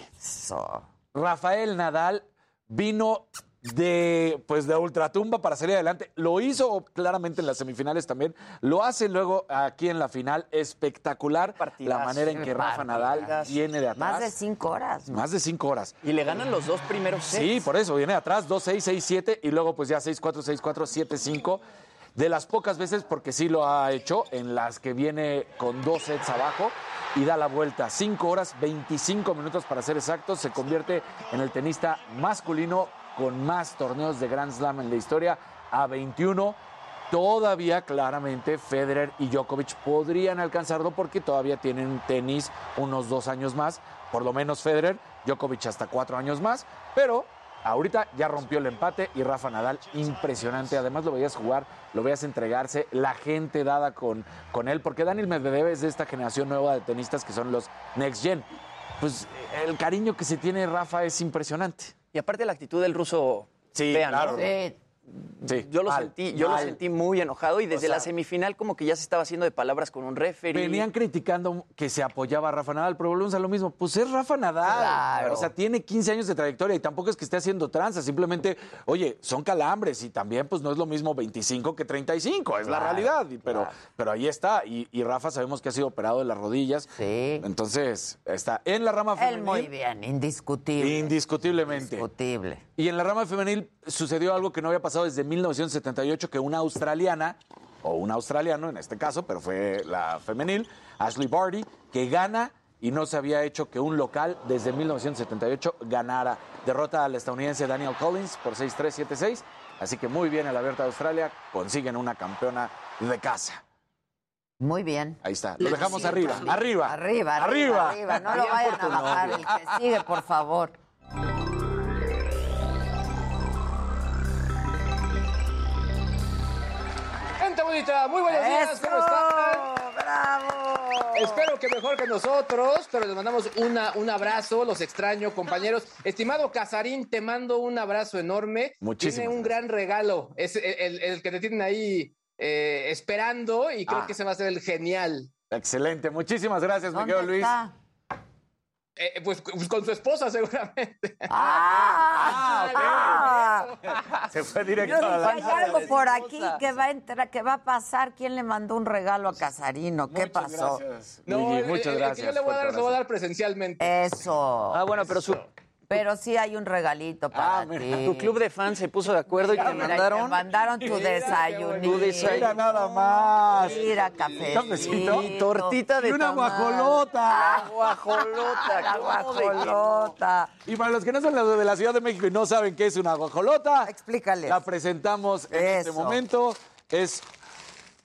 Rafael Nadal vino de pues de ultratumba para salir adelante. Lo hizo claramente en las semifinales también. Lo hace luego aquí en la final. Espectacular la manera en que Rafa Nadal viene de atrás. Más de cinco horas. ¿no? Más de cinco horas. Y le ganan los dos primeros sets. Sí, por eso viene de atrás, 2-6, 6-7 y luego pues ya 6-4, 6-4, 7-5. De las pocas veces, porque sí lo ha hecho, en las que viene con dos sets abajo y da la vuelta. 5 horas, 25 minutos para ser exactos. Se convierte en el tenista masculino con más torneos de Grand Slam en la historia, a 21. Todavía claramente Federer y Djokovic podrían alcanzarlo porque todavía tienen tenis unos dos años más, por lo menos Federer, Djokovic hasta cuatro años más, pero ahorita ya rompió el empate y Rafa Nadal impresionante, además lo veías jugar, lo veías entregarse, la gente dada con, con él, porque Daniel Medvedev es de esta generación nueva de tenistas que son los Next Gen. Pues el cariño que se tiene Rafa es impresionante. Y aparte la actitud del ruso, Sí, vean, ¿no? claro. Sí, Yo lo mal, sentí, yo lo sentí muy enojado y desde O sea- la semifinal como que ya se estaba haciendo de palabras con un referee. Venían criticando que se apoyaba a Rafa Nadal, pero volvemos a lo mismo. Pues es Rafa Nadal. Claro. O sea, tiene 15 años de trayectoria y tampoco es que esté haciendo tranza. Simplemente, oye, son calambres y también, pues no es lo mismo 25 que 35. Es la realidad. Pero, pero ahí está. Y, y Rafa sabemos que ha sido operado de las rodillas. Sí. Entonces, está en la rama Él femenil. muy bien, indiscutible. Indiscutiblemente. Indiscutible. Y en la rama femenil sucedió algo que no había pasado desde 1978, que una australiana, o un australiano en este caso, pero fue la femenil, Ashley Barty, que gana y no se había hecho que un local desde 1978 ganara. Derrota al estadounidense Daniel Collins por 6-3, 7-6. Así que muy bien el Abierto de Australia, consiguen una campeona de casa. Muy bien. Ahí está, lo dejamos arriba, arriba, Arriba, arriba, arriba. No lo vayan a bajar. El que sigue, por favor. Gente bonita, muy buenos días, ¿cómo están? ¡Bravo! Espero que mejor que nosotros, pero les mandamos una, un abrazo, los extraño, compañeros. <laughs> Estimado Casarín, te mando un abrazo enorme. Muchísimas Tiene un gran regalo, es el, el- el que te tienen ahí eh, esperando y creo Ah. que ese va a ser el genial. Excelente, muchísimas gracias, mi ¿Dónde querido Luis. está? Eh, pues, pues con su esposa <laughs> seguramente. ¡Ah! Se fue Yo directo dije, a la... hay algo por aquí que va a entrar, que va a pasar. ¿Quién le mandó un regalo a Casarino? ¿Qué Muchas pasó? gracias, No, Luigi, el- muchas el- el gracias. que yo le voy a dar, lo voy a dar presencialmente. Eso. Ah, bueno, pero su, Pero sí hay un regalito para Ah, mira, ti. tu club de fans se puso de acuerdo y te Mira, te mandaron... mandaron tu <laughs> desayunito. Tu desayuno. Mira nada más. Mira, cafecito. Cafecito. Y tortita de Y una guajolota. Guajolota. La ¿cómo de que no? guajolota. Y para los que no son los de la Ciudad de México y no saben qué es una guajolota, Explícales. la presentamos en este momento. Es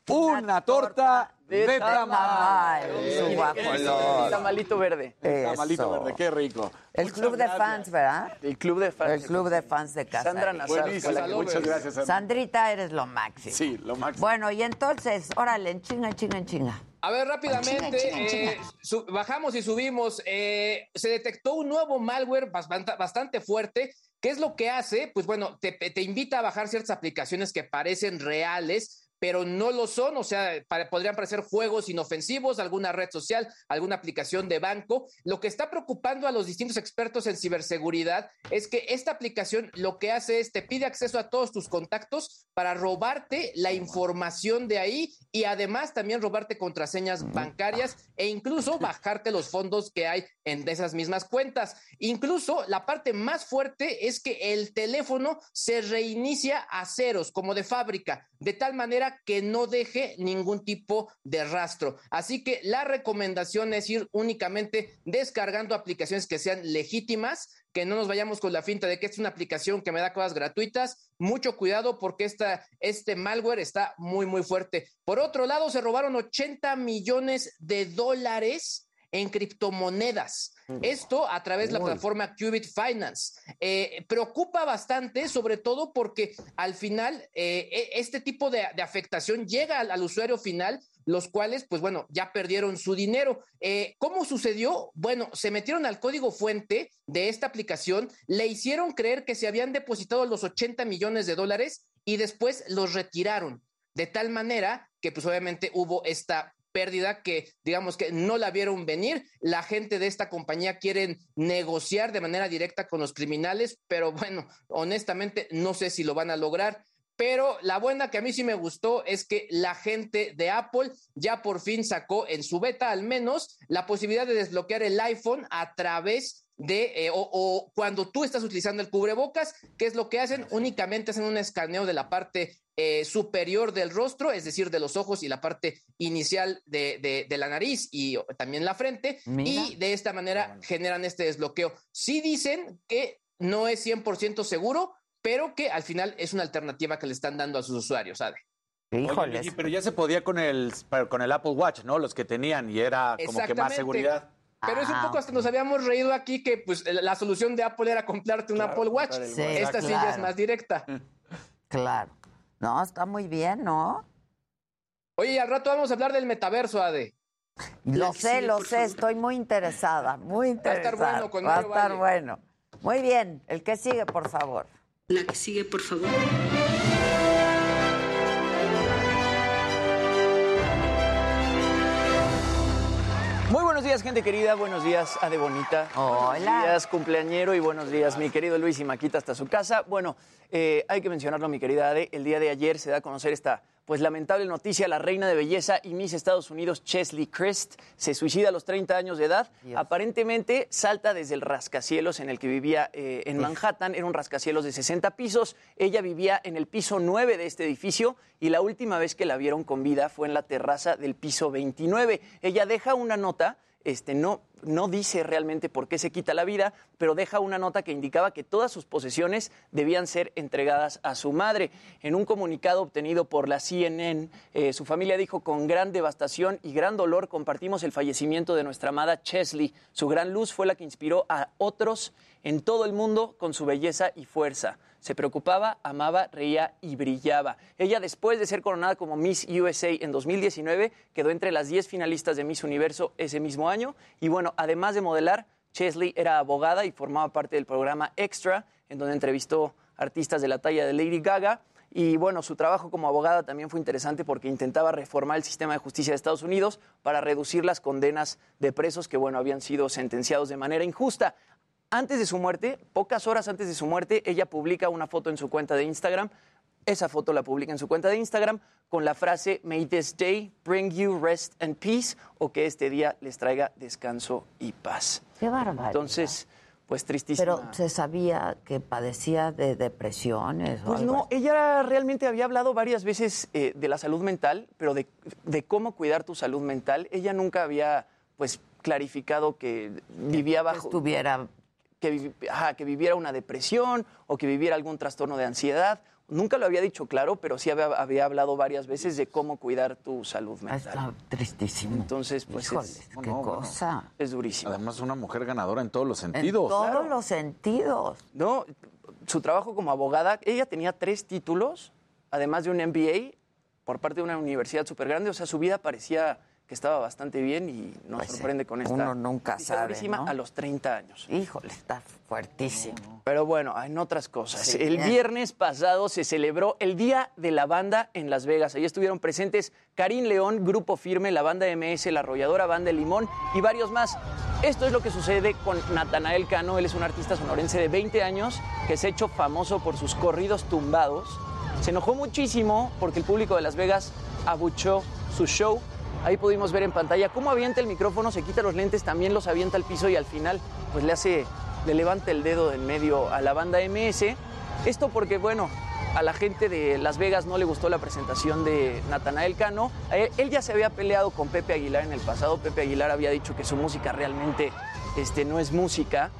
una, torta de, de tamal. tamal. Su El guajolota. tamalito verde. Tamalito Eso. verde, qué rico. El club de fans, ¿verdad? El club de fans. El club de fans de casa. Sandra Nazar. Muchas gracias. Sandra. Sandrita, eres lo máximo. Sí, lo máximo. Bueno, y entonces, órale, en chinga, en chinga, en chinga. A ver, rápidamente, Chinga, chinga, chinga. eh, bajamos y subimos. Eh, se detectó un nuevo malware bastante, bastante fuerte ¿Qué es lo que hace? Pues bueno, te, te invita a bajar ciertas aplicaciones que parecen reales, pero no lo son, o sea, para- podrían parecer juegos inofensivos, alguna red social, alguna aplicación de banco. Lo que está preocupando a los distintos expertos en ciberseguridad es que esta aplicación lo que hace es te pide acceso a todos tus contactos para robarte la información de ahí y además también robarte contraseñas bancarias e incluso bajarte los fondos que hay en esas mismas cuentas. Incluso la parte más fuerte es que el teléfono se reinicia a ceros, como de fábrica, de tal manera que no deje ningún tipo de rastro. Así que la recomendación es ir únicamente descargando aplicaciones que sean legítimas, que no nos vayamos con la finta de que es una aplicación que me da cosas gratuitas. Mucho cuidado porque esta, este malware está muy, muy fuerte. Por otro lado, se robaron 80 millones de dólares en criptomonedas. Esto a través de la plataforma Qubit Finance. Eh, preocupa bastante, sobre todo porque al final eh, e- este tipo de, de afectación llega al, al usuario final, los cuales, pues bueno, ya perdieron su dinero. Eh, ¿Cómo sucedió? Bueno, se metieron al código fuente de esta aplicación, le hicieron creer que se habían depositado los 80 millones de dólares y después los retiraron. De tal manera que, pues obviamente hubo esta pérdida que digamos que no la vieron venir. La gente de esta compañía quieren negociar de manera directa con los criminales, pero bueno, honestamente no sé si lo van a lograr. Pero la buena que a mí sí me gustó es que la gente de Apple ya por fin sacó en su beta al menos la posibilidad de desbloquear el iPhone a través de, eh, o, o cuando tú estás utilizando el cubrebocas, ¿qué es lo que hacen? Únicamente hacen un escaneo de la parte eh, superior del rostro, es decir, de los ojos y la parte inicial de, de- de la nariz y también la frente, Mira. y de esta manera generan este desbloqueo. Sí dicen que no es 100% seguro, pero que al final es una alternativa que le están dando a sus usuarios, ¿sabe? Oye, Vicky, pero ya se podía con el, con el Apple Watch, ¿no? Los que tenían y era como que más seguridad. Pero es un Ah, poco hasta nos habíamos reído aquí que pues la solución de Apple era comprarte un Apple Watch. Sí, Esta sí ya es claro. más directa. <laughs> Claro. No, está muy bien, ¿no? Oye, y al rato vamos a hablar del metaverso, Ade. Lo sé, lo sé, estoy muy interesada, muy a interesada. estar bueno con Va a estar Valle. bueno. Muy bien, el que sigue, por favor. La que sigue, por favor. Días, gente querida. Buenos días, Ade Bonita. Hola. Buenos días, cumpleañero. Y buenos días, mi querido Luis y Maquita, hasta su casa. Bueno, eh, hay que mencionarlo, mi querida Ade. El día de ayer se da a conocer esta, pues, lamentable noticia. La reina de belleza y Miss Estados Unidos, Chesley Christ, se suicida a los 30 años de edad. Aparentemente salta desde el rascacielos en el que vivía eh, en Manhattan. Era un rascacielos de 60 pisos. Ella vivía en el piso 9 de este edificio y la última vez que la vieron con vida fue en la terraza del piso 29. Ella deja una nota este, no, no dice realmente por qué se quita la vida, pero deja una nota que indicaba que todas sus posesiones debían ser entregadas a su madre. En un comunicado obtenido por la CNN, eh, su familia dijo, con gran devastación y gran dolor compartimos el fallecimiento de nuestra amada Chesley. Su gran luz fue la que inspiró a otros en todo el mundo con su belleza y fuerza. Se preocupaba, amaba, reía y brillaba. Ella, después de ser coronada como Miss USA en 2019, quedó entre las 10 finalistas de Miss Universo ese mismo año. Y bueno, además de modelar, Chesley era abogada y formaba parte del programa Extra, en donde entrevistó artistas de la talla de Lady Gaga. Y bueno, su trabajo como abogada también fue interesante porque intentaba reformar el sistema de justicia de Estados Unidos para reducir las condenas de presos que, bueno, habían sido sentenciados de manera injusta. Antes de su muerte, pocas horas antes de su muerte, ella publica una foto en su cuenta de Instagram. Esa foto la publica en su cuenta de Instagram con la frase May this day bring you rest and peace o que este día les traiga descanso y paz. Qué barbaridad. Entonces, pues tristísima. Pero se sabía que padecía de depresiones. o Pues algo no, ella realmente había hablado varias veces eh, de la salud mental, pero de, de cómo cuidar tu salud mental. Ella nunca había, pues, clarificado que vivía bajo... estuviera... Que, vivi- ajá, que viviera una depresión o que viviera algún trastorno de ansiedad. Nunca lo había dicho claro, pero sí había, había hablado varias veces de cómo cuidar tu salud mental. Está tristísimo. Entonces, pues Híjoles, es, qué cosa. es durísimo. Además, una mujer ganadora en todos los En sentidos. todos los sentidos. No, su trabajo como abogada, ella tenía tres títulos, además de un MBA por parte de una universidad súper grande, o sea, su vida parecía que estaba bastante bien y nos Pues sí, sorprende con esta. uno nunca sabe. A los 30 años. Híjole, está fuertísimo. Pero bueno, en otras cosas. Sí, el bien. viernes pasado se celebró el Día de la Banda en Las Vegas. Ahí estuvieron presentes Karim León, Grupo Firme, la banda MS, la arrolladora Banda El Limón y varios más. Esto es lo que sucede con Natanael Cano. Él es un artista sonorense de 20 años que se ha hecho famoso por sus corridos tumbados. Se enojó muchísimo porque el público de Las Vegas abuchó su show. Ahí pudimos ver en pantalla cómo avienta el micrófono, se quita los lentes, también los avienta al piso y al final pues le hace, le levanta el dedo en medio a la banda MS. Esto porque, bueno, a la gente de Las Vegas no le gustó la presentación de Natanael Cano. Eh, Él ya se había peleado con Pepe Aguilar en el pasado. Pepe Aguilar había dicho que su música realmente este, no es música.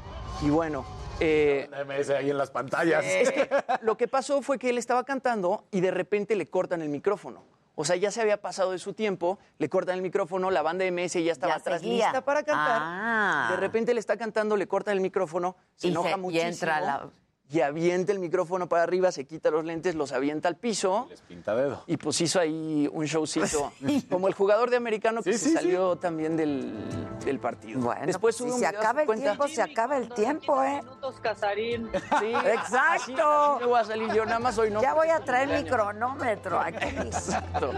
Y bueno, eh, MS ahí en las pantallas. es que lo que pasó fue que él estaba cantando y de repente le cortan el micrófono. O sea, ya se había pasado de su tiempo, le cortan el micrófono, la banda MS ya estaba Ya atrás seguía. lista para cantar. Ah. De repente le está cantando, le cortan el micrófono, se Y enoja se- y muchísimo. entra la- Y avienta el micrófono para arriba, se quita los lentes, los avienta al piso. Pinta dedo. Y pues hizo ahí un showcito. como el jugador de americano que Sí, se sí, sí. salió también del, del partido. Bueno, Después pues, sube si un se acaba el cuenta. tiempo, se acaba el tiempo, ¿eh? Minutos, Casarín. Sí, <laughs> Exacto. Así, así voy a salir yo, nada más hoy no. Ya voy a traer mi cronómetro aquí. Exacto.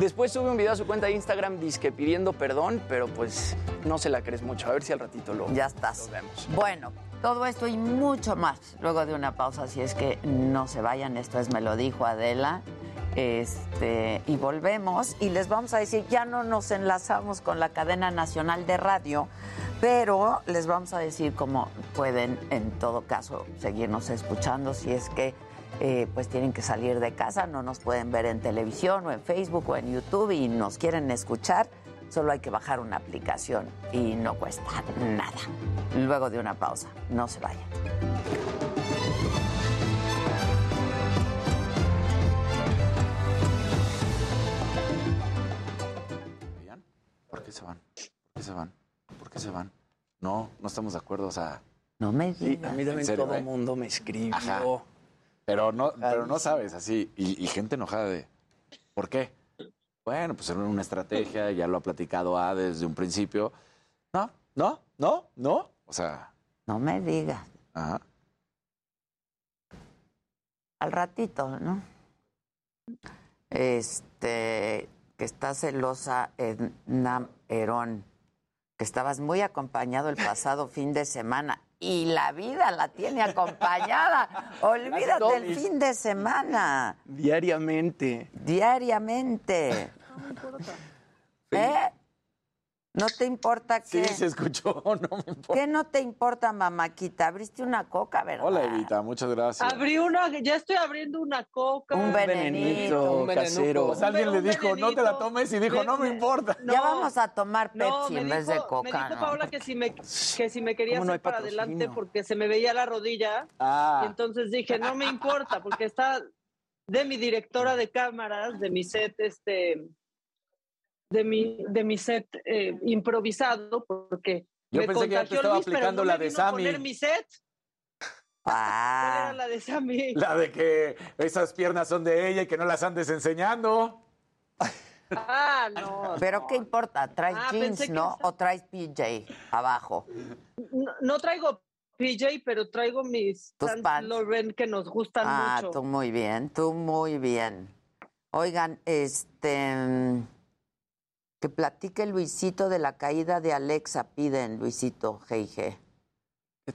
Después sube un video a su cuenta de Instagram disque pidiendo perdón, pero pues no se la crees mucho. A ver si al ratito lo, Ya estás. lo vemos. Bueno, todo esto y mucho más luego de una pausa, si es que no se vayan. Esto es Me lo dijo Adela. Este, y volvemos y les vamos a decir, ya no nos enlazamos con la cadena nacional de radio, pero les vamos a decir cómo pueden en todo caso seguirnos escuchando si es que eh, pues tienen que salir de casa, no nos pueden ver en televisión o en Facebook o en YouTube y nos quieren escuchar, solo hay que bajar una aplicación y no cuesta nada. Luego de una pausa, no se vayan. ¿Por qué se van? ¿Por qué se van? ¿Por qué se van? No, no estamos de acuerdo, o sea. No me Sí, a mí también ¿En serio, todo eh? el mundo me escribió. Ajá. Pero no, pero no sabes, así. Y, y gente enojada de. ¿Por qué? Bueno, pues era una estrategia, ya lo ha platicado A desde un principio. No, no, no, no. O sea. No me digas. Ajá. Al ratito, ¿no? Este, que está celosa Edna Herón, que estabas muy acompañado el pasado fin de semana y la vida la tiene acompañada. <laughs> Olvídate domis. fin de semana, Diariamente. diariamente. ¿Eh? ¿No te importa Sí, que se escuchó, <laughs> no me importa. ¿Qué no te importa, mamáquita? Abriste una coca, ¿verdad? Hola, Evita, muchas gracias. Abrí una, ya estoy abriendo una coca. Un venenito. Un casero. Pues alguien le dijo, no te la tomes y dijo, no me importa. Ya vamos a tomar Pepsi No, me en dijo, vez de me coca. dijo ¿no? Paola que si me, que si me quería ¿Cómo no hacer hay para adelante porque se me veía la rodilla. Ah. Y entonces dije, no me importa, porque está de mi directora de cámaras, de mi set, este, de mi, de mi set eh, improvisado, porque Yo me pensé que ya te contagió estaba Luis, aplicando no la de Sammy. poner mi set. <laughs> ¿Cuál Ah, era la de Sammy? La de que esas piernas son de ella y que no las andes enseñando. Ah, no. Pero ¿qué importa? ¿Traes Ah, jeans, que no? esa- ¿O traes PJ abajo? No, no traigo PJ, pero traigo mis Tus Saint pants. Laurent que nos gustan Ah, mucho. tú muy bien, tú muy bien. Oigan, este... Que platique Luisito de la caída de Alexa, piden Luisito G&G.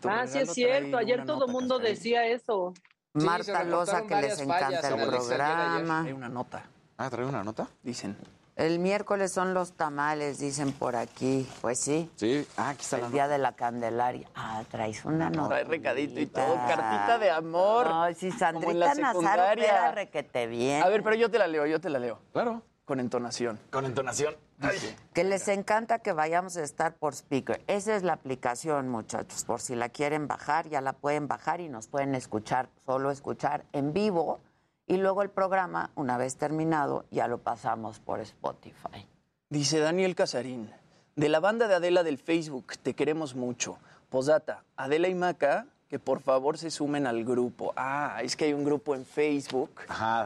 Ah, sí es cierto. Ayer todo el mundo decía eso. Sí, Marta Loza, que les encanta en el programa. Hay una nota, Ah, ¿trae una nota? dicen. El miércoles son los tamales, dicen por aquí. Pues sí, Sí. Ah, aquí está la el nota. día de la Candelaria. Ah, traes una nota. Trae recadito y todo, cartita de amor. En la Sandrita opera requete bien. A ver, pero yo te la leo, yo te la leo. Claro. Con entonación. Con entonación. Que les encanta que vayamos a estar por speaker. Esa es la aplicación, muchachos. Por si la quieren bajar, ya la pueden bajar y nos pueden escuchar, solo escuchar en vivo. Y luego el programa, una vez terminado, ya lo pasamos por Spotify. Dice Daniel Casarín, de la banda de Adela del Facebook, te queremos mucho. Posdata, Adela y Maca que por favor se sumen al grupo. Ah, es que hay un grupo en Facebook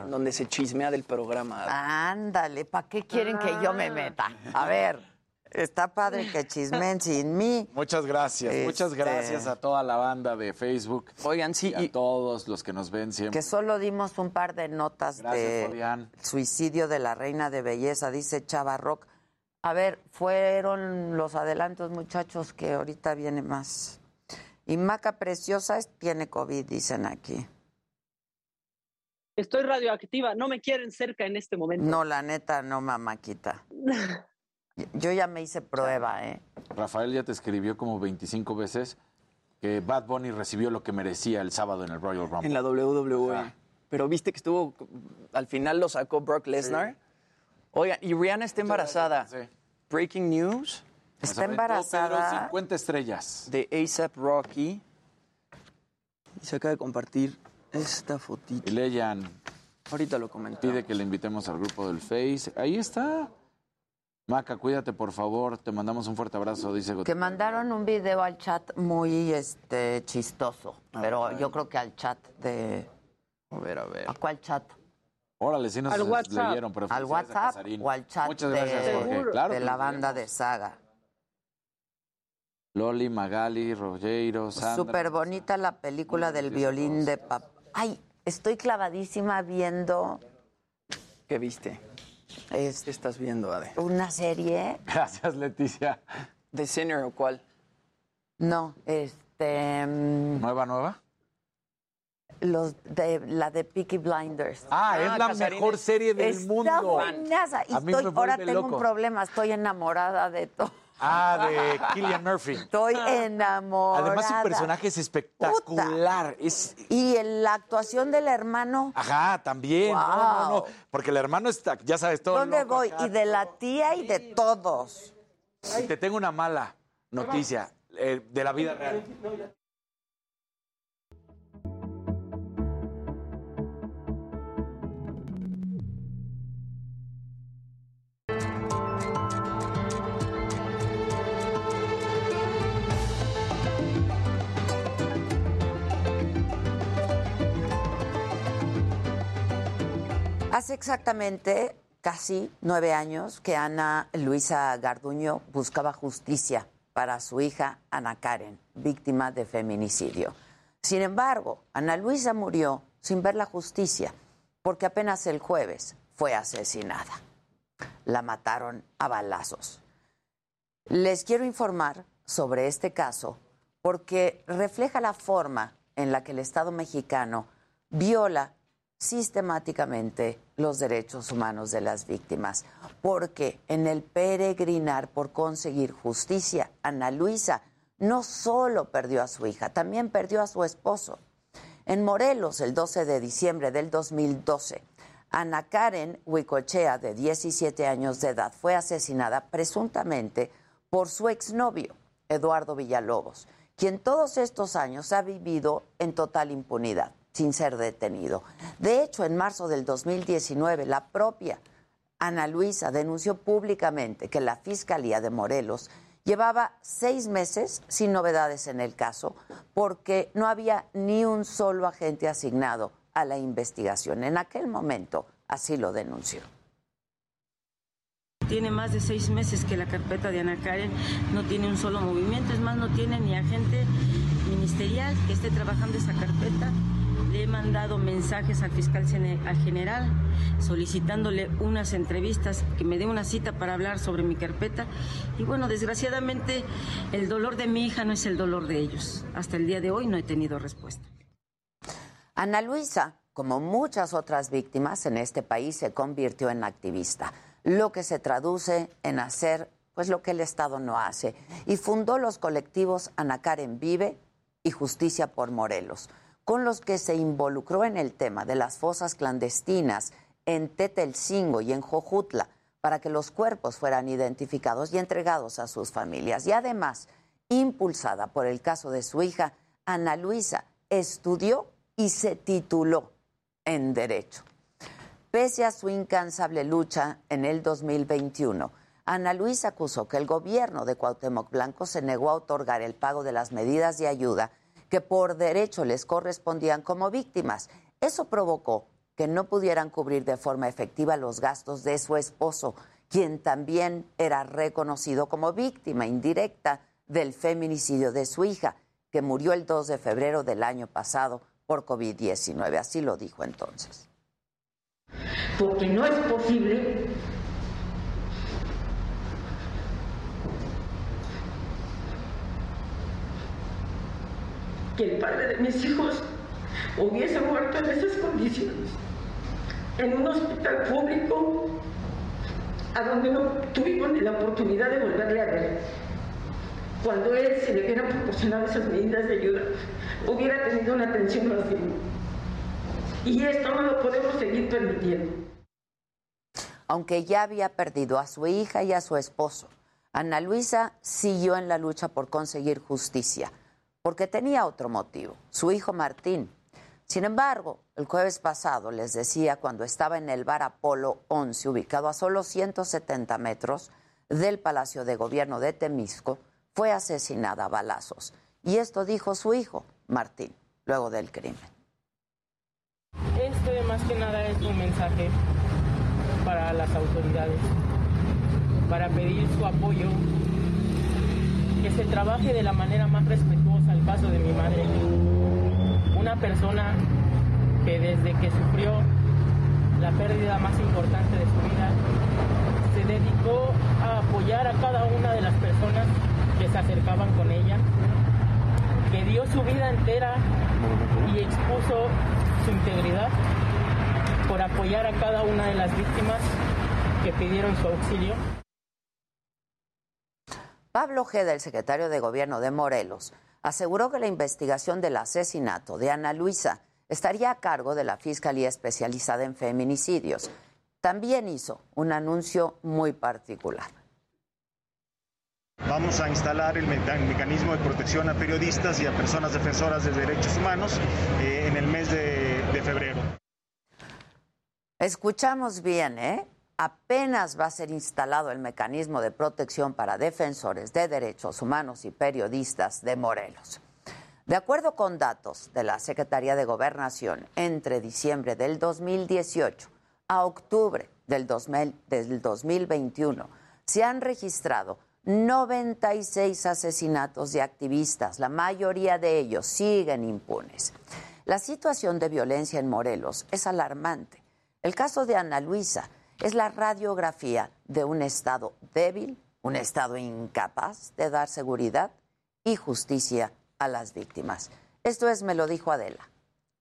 donde se chismea del programa. Ándale, ¿para qué quieren que yo me meta? A ver, está padre que chismen sin mí. Muchas gracias, muchas Este- gracias a toda la banda de Facebook. Oigan, sí. Y a todos los que nos ven siempre. Que solo dimos un par de notas Gracias, de Fabián. suicidio de la reina de belleza, dice Chava Rock. A ver, fueron los adelantos, muchachos, que ahorita viene más. Y Maca Preciosa tiene COVID, dicen aquí. Estoy radioactiva, no me quieren cerca en este momento. No, la neta, no, mamáquita. <laughs> Yo ya me hice prueba, ¿eh? Rafael ya te escribió como 25 veces que Bad Bunny recibió lo que merecía el sábado en el Royal Rumble. En la WWE. Pero viste que estuvo, al final lo sacó Brock Lesnar. Oigan, y Rihanna está embarazada. Breaking news. Está embarazada. 50 estrellas. De ASAP Rocky. Y se acaba de compartir esta fotito. Y Leyan Ahorita lo comentamos. pide que le invitemos al grupo del Face. Ahí está. Maca, cuídate, por favor. Te mandamos un fuerte abrazo, dice Que Gutiérrez. mandaron un video al chat muy este chistoso, pero ver. yo creo que al chat de... A ver, a ver. ¿A cuál chat? Órale, sí nos Al WhatsApp. leyeron, pero ¿Al WhatsApp o al chat Muchas de, gracias, Jorge. Claro de que la banda de Saga? Loli, Magali, Rogeiro, Sandra. Súper bonita la película del violín de papá. Ay, estoy clavadísima viendo ¿Qué viste? Es- ¿Qué estás viendo, Ade? una serie. Gracias, Leticia. ¿The Sinner o cuál? No, este... mm, ¿Nueva, nueva? Los de, la de Peaky Blinders. Ah, es la mejor serie del Está mundo. buenaza. Y estoy- me ahora tengo loco. un problema, estoy enamorada de todo. Ah, de Killian Murphy. Estoy enamorada. Además, su personaje es espectacular. Es, Y en la actuación del hermano, ajá, también. No, no, no. Porque el hermano está, ya sabes, todo. ¿dónde loco voy? acá. Y de la tía y de todos. Y te tengo una mala noticia eh, de la vida real. Exactamente casi nueve años que Ana Luisa Garduño buscaba justicia para su hija Ana Karen, víctima de feminicidio. Sin embargo, Ana Luisa murió sin ver la justicia porque apenas el jueves fue asesinada. La mataron a balazos. Les quiero informar sobre este caso porque refleja la forma en la que el Estado mexicano viola sistemáticamente los derechos humanos de las víctimas, porque en el peregrinar por conseguir justicia, Ana Luisa no solo perdió a su hija, también perdió a su esposo. En Morelos, el 12 de diciembre del 2012, Ana Karen Huicochea, de 17 años de edad, fue asesinada presuntamente por su exnovio, Eduardo Villalobos, quien todos estos años ha vivido en total impunidad, sin ser detenido. De hecho, en marzo del 2019, la propia Ana Luisa denunció públicamente que la Fiscalía de Morelos llevaba seis meses sin novedades en el caso porque no había ni un solo agente asignado a la investigación. En aquel momento así lo denunció. Tiene más de seis meses que la carpeta de Ana Karen no tiene un solo movimiento, es más, no tiene ni agente ministerial que esté trabajando esa carpeta. Le he mandado mensajes al fiscal gene- al general solicitándole unas entrevistas, que me dé una cita para hablar sobre mi carpeta. Y bueno, desgraciadamente el dolor de mi hija no es el dolor de ellos. Hasta el día de hoy no he tenido respuesta. Ana Luisa, como muchas otras víctimas en este país, se convirtió en activista, lo que se traduce en hacer pues lo que el Estado no hace, y fundó los colectivos Ana Karen Vive y Justicia por Morelos, con los que se involucró en el tema de las fosas clandestinas en Tetelcingo y en Jojutla, para que los cuerpos fueran identificados y entregados a sus familias. Y además, impulsada por el caso de su hija, Ana Luisa estudió y se tituló en Derecho. Pese a su incansable lucha en el 2021, Ana Luisa acusó que el gobierno de Cuauhtémoc Blanco se negó a otorgar el pago de las medidas de ayuda que por derecho les correspondían como víctimas. Eso provocó que no pudieran cubrir de forma efectiva los gastos de su esposo, quien también era reconocido como víctima indirecta del feminicidio de su hija, que murió el 2 de febrero del año pasado por COVID-19. Así lo dijo entonces. Porque no es posible que el padre de mis hijos hubiese muerto en esas condiciones, en un hospital público a donde no tuvimos ni la oportunidad de volverle a ver. Cuando él, se le hubieran proporcionado esas medidas de ayuda, hubiera tenido una atención más digna. Y esto no lo podemos seguir permitiendo. Aunque ya había perdido a su hija y a su esposo, Ana Luisa siguió en la lucha por conseguir justicia, porque tenía otro motivo, su hijo Martín. Sin embargo, el jueves pasado, les decía, cuando estaba en el bar Apolo 11, ubicado a solo 170 metros del Palacio de Gobierno de Temisco, fue asesinada a balazos. Y esto dijo su hijo, Martín, luego del crimen. Este más que nada es un mensaje para las autoridades, para pedir su apoyo, que se trabaje de la manera más respetuosa el caso de mi madre. Una persona que desde que sufrió la pérdida más importante de su vida, se dedicó a apoyar a cada una de las personas que se acercaban con ella, que dio su vida entera y expuso su integridad por apoyar a cada una de las víctimas que pidieron su auxilio. Pablo Ojeda, el secretario de Gobierno de Morelos, aseguró que la investigación del asesinato de Ana Luisa estaría a cargo de la Fiscalía Especializada en Feminicidios. También hizo un anuncio muy particular. Vamos a instalar el mecanismo de protección a periodistas y a personas defensoras de derechos humanos eh, en el mes de, de febrero. Escuchamos bien, ¿eh? Apenas va a ser instalado el mecanismo de protección para defensores de derechos humanos y periodistas de Morelos. De acuerdo con datos de la Secretaría de Gobernación, entre diciembre del 2018 a octubre del, 2000, del 2021 se han registrado 96 asesinatos de activistas, la mayoría de ellos siguen impunes. La situación de violencia en Morelos es alarmante. El caso de Ana Luisa es la radiografía de un Estado débil, un Estado incapaz de dar seguridad y justicia a las víctimas. Esto es Me lo dijo Adela.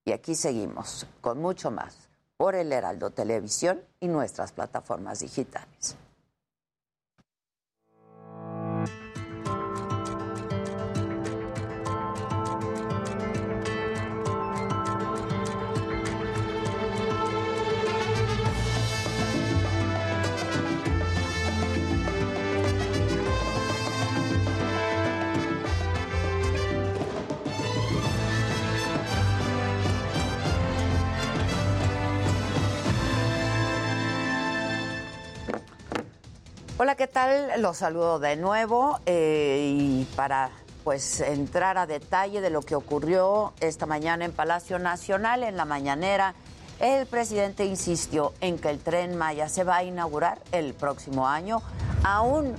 Y aquí seguimos con mucho más por el Heraldo Televisión y nuestras plataformas digitales. Hola, ¿qué tal? Los saludo de nuevo eh, y para pues entrar a detalle de lo que ocurrió esta mañana en Palacio Nacional, en la mañanera, el presidente insistió en que el tren Maya se va a inaugurar el próximo año, aún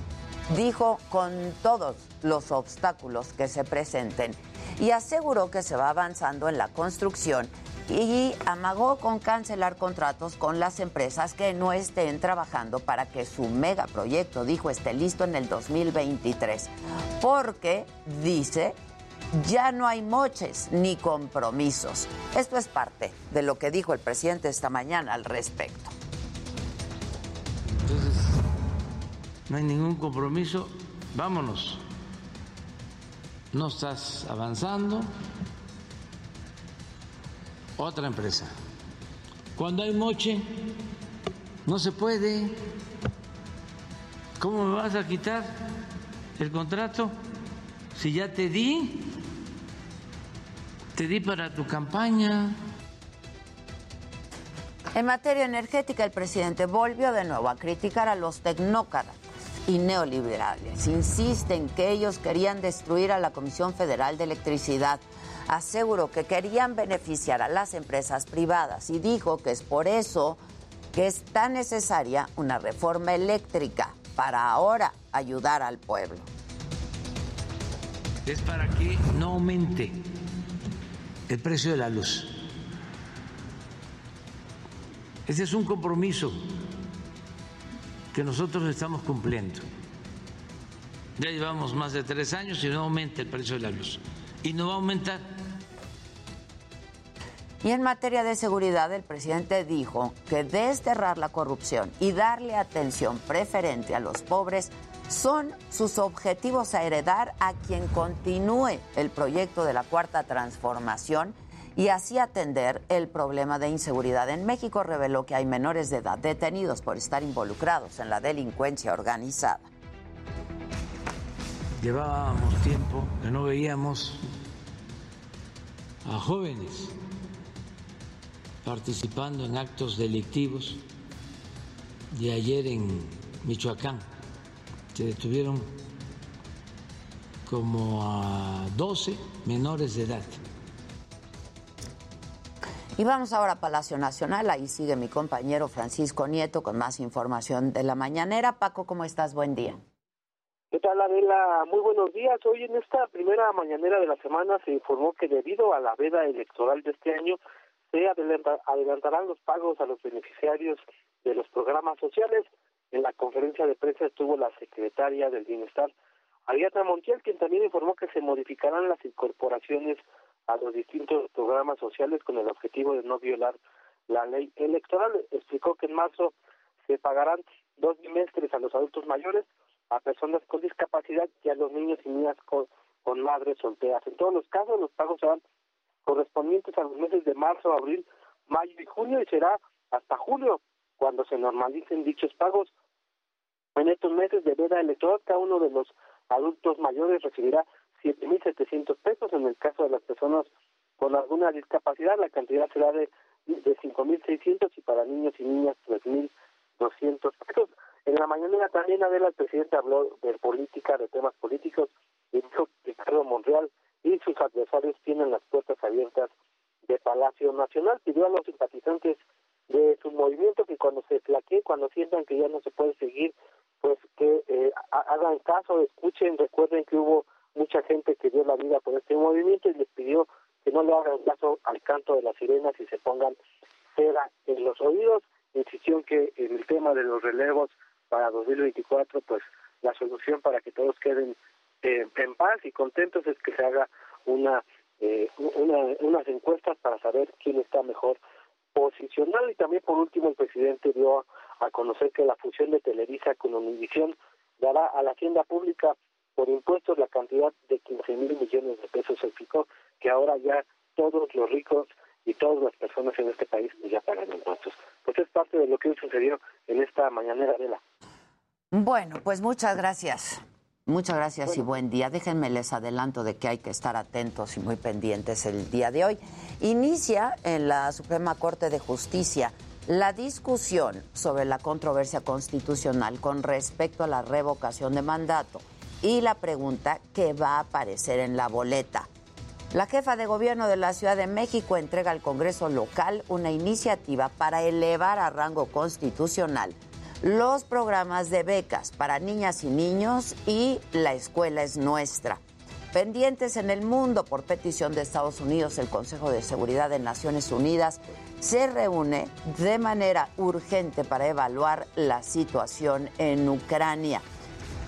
dijo con todos los obstáculos que se presenten y aseguró que se va avanzando en la construcción y amagó con cancelar contratos con las empresas que no estén trabajando para que su megaproyecto, dijo, esté listo en el 2023. Porque, dice, ya no hay moches ni compromisos. Esto es parte de lo que dijo el presidente esta mañana al respecto. Entonces, no hay ningún compromiso, vámonos. No estás avanzando, otra empresa. Cuando hay moche, no se puede. ¿Cómo me vas a quitar el contrato si ya te di? Te di para tu campaña. En materia energética, el presidente volvió de nuevo a criticar a los tecnócratas y neoliberales. Insisten que ellos querían destruir a la Comisión Federal de Electricidad. Aseguró que querían beneficiar a las empresas privadas y dijo que es por eso que es tan necesaria una reforma eléctrica para ahora ayudar al pueblo. Es para que no aumente el precio de la luz. Ese es un compromiso que nosotros estamos cumpliendo. Ya llevamos más de tres años y no aumenta el precio de la luz. Y no va a aumentar. Y en materia de seguridad, el presidente dijo que desterrar la corrupción y darle atención preferente a los pobres son sus objetivos a heredar a quien continúe el proyecto de la Cuarta Transformación y así atender el problema de inseguridad. En México reveló que hay menores de edad detenidos por estar involucrados en la delincuencia organizada. Llevábamos tiempo que no veíamos a jóvenes participando en actos delictivos y ayer en Michoacán se detuvieron como a 12 menores de edad. Y vamos ahora a Palacio Nacional. Ahí sigue mi compañero Francisco Nieto con más información de la mañanera. Paco, ¿cómo estás? Buen día. ¿Qué tal, Adela? Muy buenos días. Hoy en esta primera mañanera de la semana se informó que debido a la veda electoral de este año se adelantarán los pagos a los beneficiarios de los programas sociales. En la conferencia de prensa estuvo la secretaria del Bienestar, Ariadna Montiel, quien también informó que se modificarán las incorporaciones a los distintos programas sociales con el objetivo de no violar la ley electoral. Explicó que en marzo se pagarán dos bimestres a los adultos mayores, a personas con discapacidad y a los niños y niñas con, con madres solteras. En todos los casos, los pagos serán correspondientes a los meses de marzo, abril, mayo y junio y será hasta julio cuando se normalicen dichos pagos. En estos meses de veda electoral, cada uno de los adultos mayores recibirá 7.700 pesos. En el caso de las personas con alguna discapacidad, la cantidad será de, de 5.600 y para niños y niñas 3.200 pesos. En la mañana también Adela, el presidente habló de política, de temas políticos, y dijo que Ricardo Monreal y sus adversarios tienen las puertas abiertas de Palacio Nacional. Pidió a los simpatizantes de su movimiento que cuando se flaquee, cuando sientan que ya no se puede seguir, pues que eh, hagan caso, escuchen, recuerden que hubo mucha gente que dio la vida por este movimiento y les pidió que no le hagan caso al canto de las sirenas y se pongan cera en los oídos. Insistió que en el tema de los relevos para 2024, pues la solución para que todos queden eh, en paz y contentos es que se haga una, eh, una unas encuestas para saber quién está mejor posicionado y también por último el presidente dio a conocer que la fusión de Televisa con Univisión dará a la hacienda pública por impuestos la cantidad de 15 mil millones de pesos. Explicó que ahora ya todos los ricos y todas las personas en este país ya pagan impuestos. Pues es parte de lo que sucedió en esta mañanera de la. Bueno, pues muchas gracias. Muchas gracias y buen día. Déjenme les adelanto de que hay que estar atentos y muy pendientes el día de hoy. Inicia en la Suprema Corte de Justicia la discusión sobre la controversia constitucional con respecto a la revocación de mandato y la pregunta que va a aparecer en la boleta. La jefa de gobierno de la Ciudad de México entrega al Congreso local una iniciativa para elevar a rango constitucional los programas de becas para niñas y niños y La Escuela es Nuestra. Pendientes en el mundo por petición de Estados Unidos, el Consejo de Seguridad de Naciones Unidas se reúne de manera urgente para evaluar la situación en Ucrania.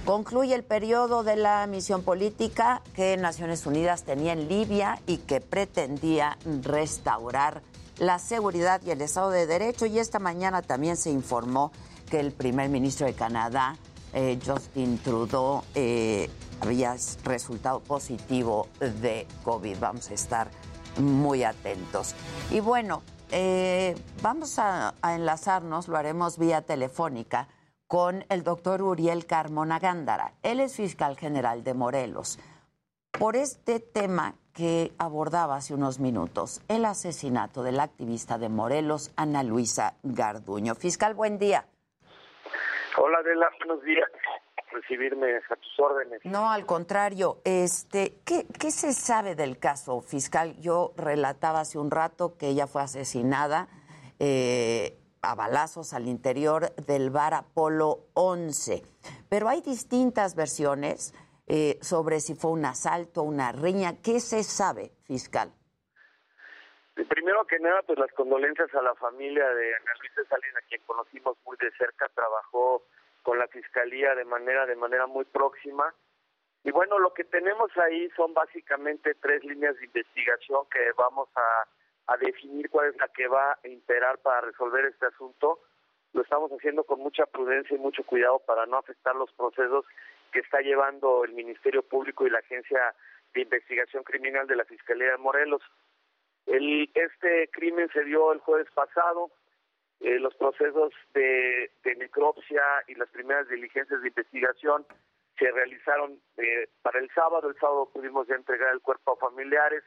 Concluye el periodo de la misión política que Naciones Unidas tenía en Libia y que pretendía restaurar la seguridad y el Estado de Derecho. Y esta mañana también se informó que el primer ministro de Canadá, eh, Justin Trudeau, eh, había resultado positivo de COVID. Vamos a estar muy atentos. Y bueno, eh, vamos a, a, enlazarnos, lo haremos vía telefónica, con el doctor Uriel Carmona Gándara. Él es fiscal general de Morelos. Por este tema que abordaba hace unos minutos, el asesinato de la activista de Morelos, Ana Luisa Garduño. Fiscal, buen día. Hola Adela, buenos días. recibirme a tus órdenes. No, al contrario. Este, ¿qué, ¿Qué se sabe del caso fiscal? Yo relataba hace un rato que ella fue asesinada eh, a balazos al interior del bar Apolo 11. Pero hay distintas versiones eh, sobre si fue un asalto, una riña. ¿Qué se sabe, fiscal? Primero que nada, pues las condolencias a la familia de Ana Luisa Salina, a quien conocimos muy de cerca, trabajó con la fiscalía de manera de manera muy próxima. Y bueno, lo que tenemos ahí son básicamente tres líneas de investigación que vamos a, a definir cuál es la que va a imperar para resolver este asunto. Lo estamos haciendo con mucha prudencia y mucho cuidado para no afectar los procesos que está llevando el Ministerio Público y la Agencia de Investigación Criminal de la Fiscalía de Morelos. El, este crimen se dio el jueves pasado. Eh, los procesos de, de, necropsia y las primeras diligencias de investigación se realizaron eh, para el sábado. El sábado pudimos ya entregar el cuerpo a familiares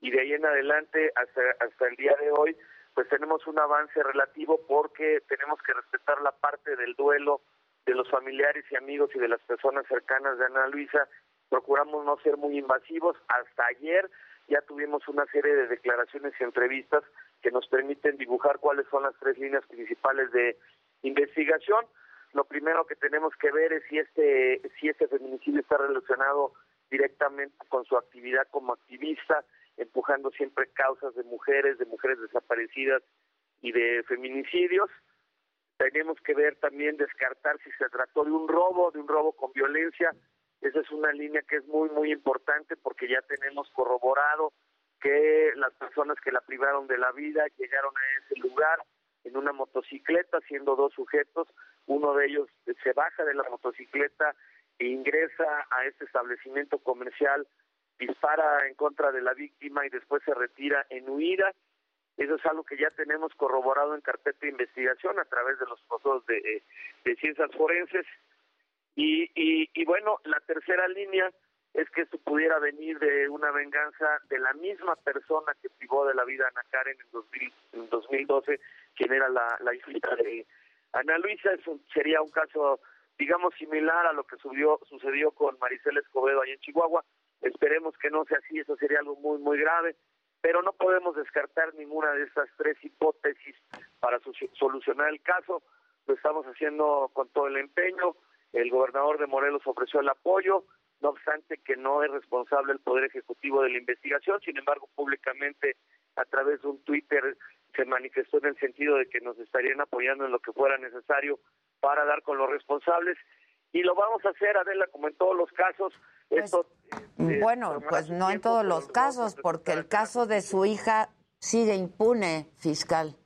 y de ahí en adelante hasta, hasta el día de hoy pues tenemos un avance relativo porque tenemos que respetar la parte del duelo de los familiares y amigos y de las personas cercanas de Ana Luisa. Procuramos no ser muy invasivos. Hasta ayer ya tuvimos una serie de declaraciones y entrevistas que nos permiten dibujar cuáles son las tres líneas principales de investigación. Lo primero que tenemos que ver es si este si este feminicidio está relacionado directamente con su actividad como activista, empujando siempre causas de mujeres, de mujeres desaparecidas y de feminicidios. Tenemos que ver también descartar si se trató de un robo, de un robo con violencia, esa es una línea que es muy, muy importante porque ya tenemos corroborado que las personas que la privaron de la vida llegaron a ese lugar en una motocicleta, siendo dos sujetos. Uno de ellos se baja de la motocicleta e ingresa a este establecimiento comercial, dispara en contra de la víctima y después se retira en huida. Eso es algo que ya tenemos corroborado en carpeta de investigación a través de los procesos de, de ciencias forenses. Y, y, y, bueno, la tercera línea es que esto pudiera venir de una venganza de la misma persona que privó de la vida a Ana Karen en, 2000, en 2012, quien era la, hija de Ana Luisa. Es un, sería un caso, digamos, similar a lo que subió, sucedió con Maricela Escobedo allá en Chihuahua. Esperemos que no sea así, eso sería algo muy, muy grave. Pero no podemos descartar ninguna de estas tres hipótesis para solucionar el caso. Lo estamos haciendo con todo el empeño el gobernador de Morelos ofreció el apoyo, no obstante que no es responsable el Poder Ejecutivo de la investigación, sin embargo, públicamente a través de un Twitter se manifestó en el sentido de que nos estarían apoyando en lo que fuera necesario para dar con los responsables. Y lo vamos a hacer, Adela, como en todos los casos. Pues, Esto, eh, bueno, pues no en todos los casos, porque el caso de su hija sigue impune, fiscal.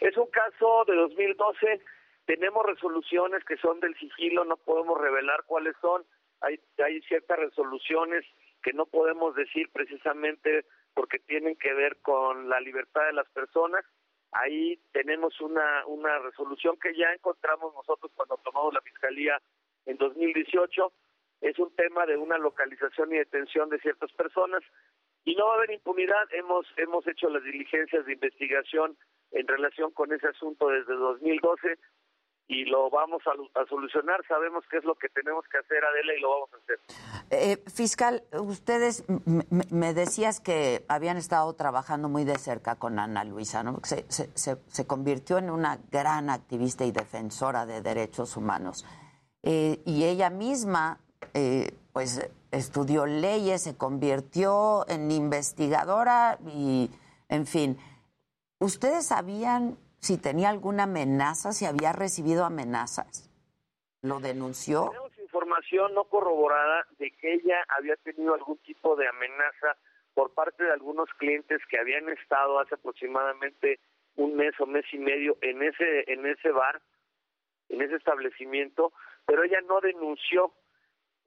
Es un caso de 2012 tenemos resoluciones que son del sigilo, no podemos revelar cuáles son. Hay, hay ciertas resoluciones que no podemos decir precisamente porque tienen que ver con la libertad de las personas. Ahí tenemos una, una resolución que ya encontramos nosotros cuando tomamos la fiscalía en 2018. Es un tema de una localización y detención de ciertas personas y no va a haber impunidad. Hemos, hemos hecho las diligencias de investigación en relación con ese asunto desde 2012 y lo vamos a, solucionar. Sabemos qué es lo que tenemos que hacer, Adela, y lo vamos a hacer. Eh, fiscal, ustedes me decías que habían estado trabajando muy de cerca con Ana Luisa, ¿no? Se, se convirtió en una gran activista y defensora de derechos humanos. Eh, y ella misma, eh, pues, estudió leyes, se convirtió en investigadora y, en fin. ¿Ustedes sabían si tenía alguna amenaza, si había recibido amenazas. ¿Lo denunció? Tenemos información no corroborada de que ella había tenido algún tipo de amenaza por parte de algunos clientes que habían estado hace aproximadamente un mes o mes y medio en ese en ese bar, en ese establecimiento, pero ella no denunció.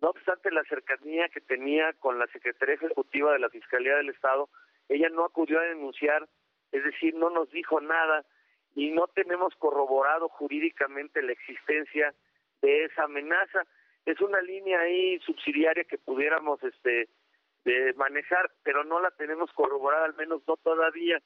No obstante la cercanía que tenía con la Secretaría Ejecutiva de la Fiscalía del Estado, ella no acudió a denunciar, es decir, no nos dijo nada y no tenemos corroborado jurídicamente la existencia de esa amenaza. Es una línea ahí subsidiaria que pudiéramos este de manejar, pero no la tenemos corroborada, al menos no todavía.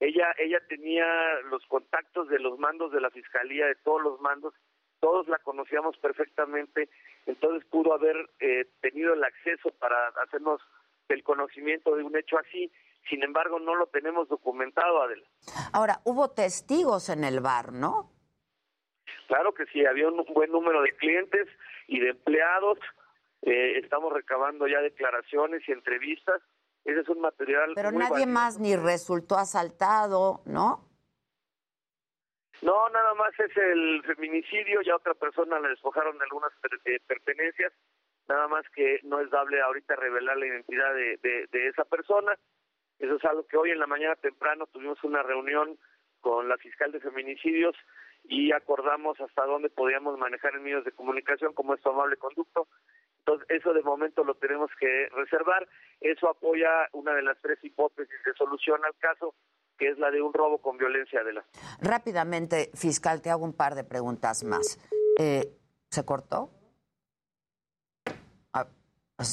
Ella ella tenía los contactos de los mandos de la fiscalía, de todos los mandos, todos la conocíamos perfectamente, entonces pudo haber eh, tenido el acceso para hacernos el conocimiento de un hecho así, sin embargo no lo tenemos documentado, Adela. Ahora, hubo testigos en el bar, ¿no? Claro que sí, había un buen número de clientes y de empleados, eh, estamos recabando ya declaraciones y entrevistas, ese es un material... Pero muy nadie valioso. más ni resultó asaltado, ¿no? No, nada más es el feminicidio, ya otra persona le despojaron de algunas per- eh, pertenencias, nada más que no es dable ahorita revelar la identidad de, de, de esa persona. Eso es algo que hoy en la mañana temprano tuvimos una reunión con la fiscal de feminicidios y acordamos hasta dónde podíamos manejar en medios de comunicación como es su amable conducto. Entonces, eso de momento lo tenemos que reservar. Eso apoya una de las tres hipótesis de solución al caso, que es la de un robo con violencia de la Rápidamente, fiscal, te hago un par de preguntas más. Eh, ¿Se cortó? A,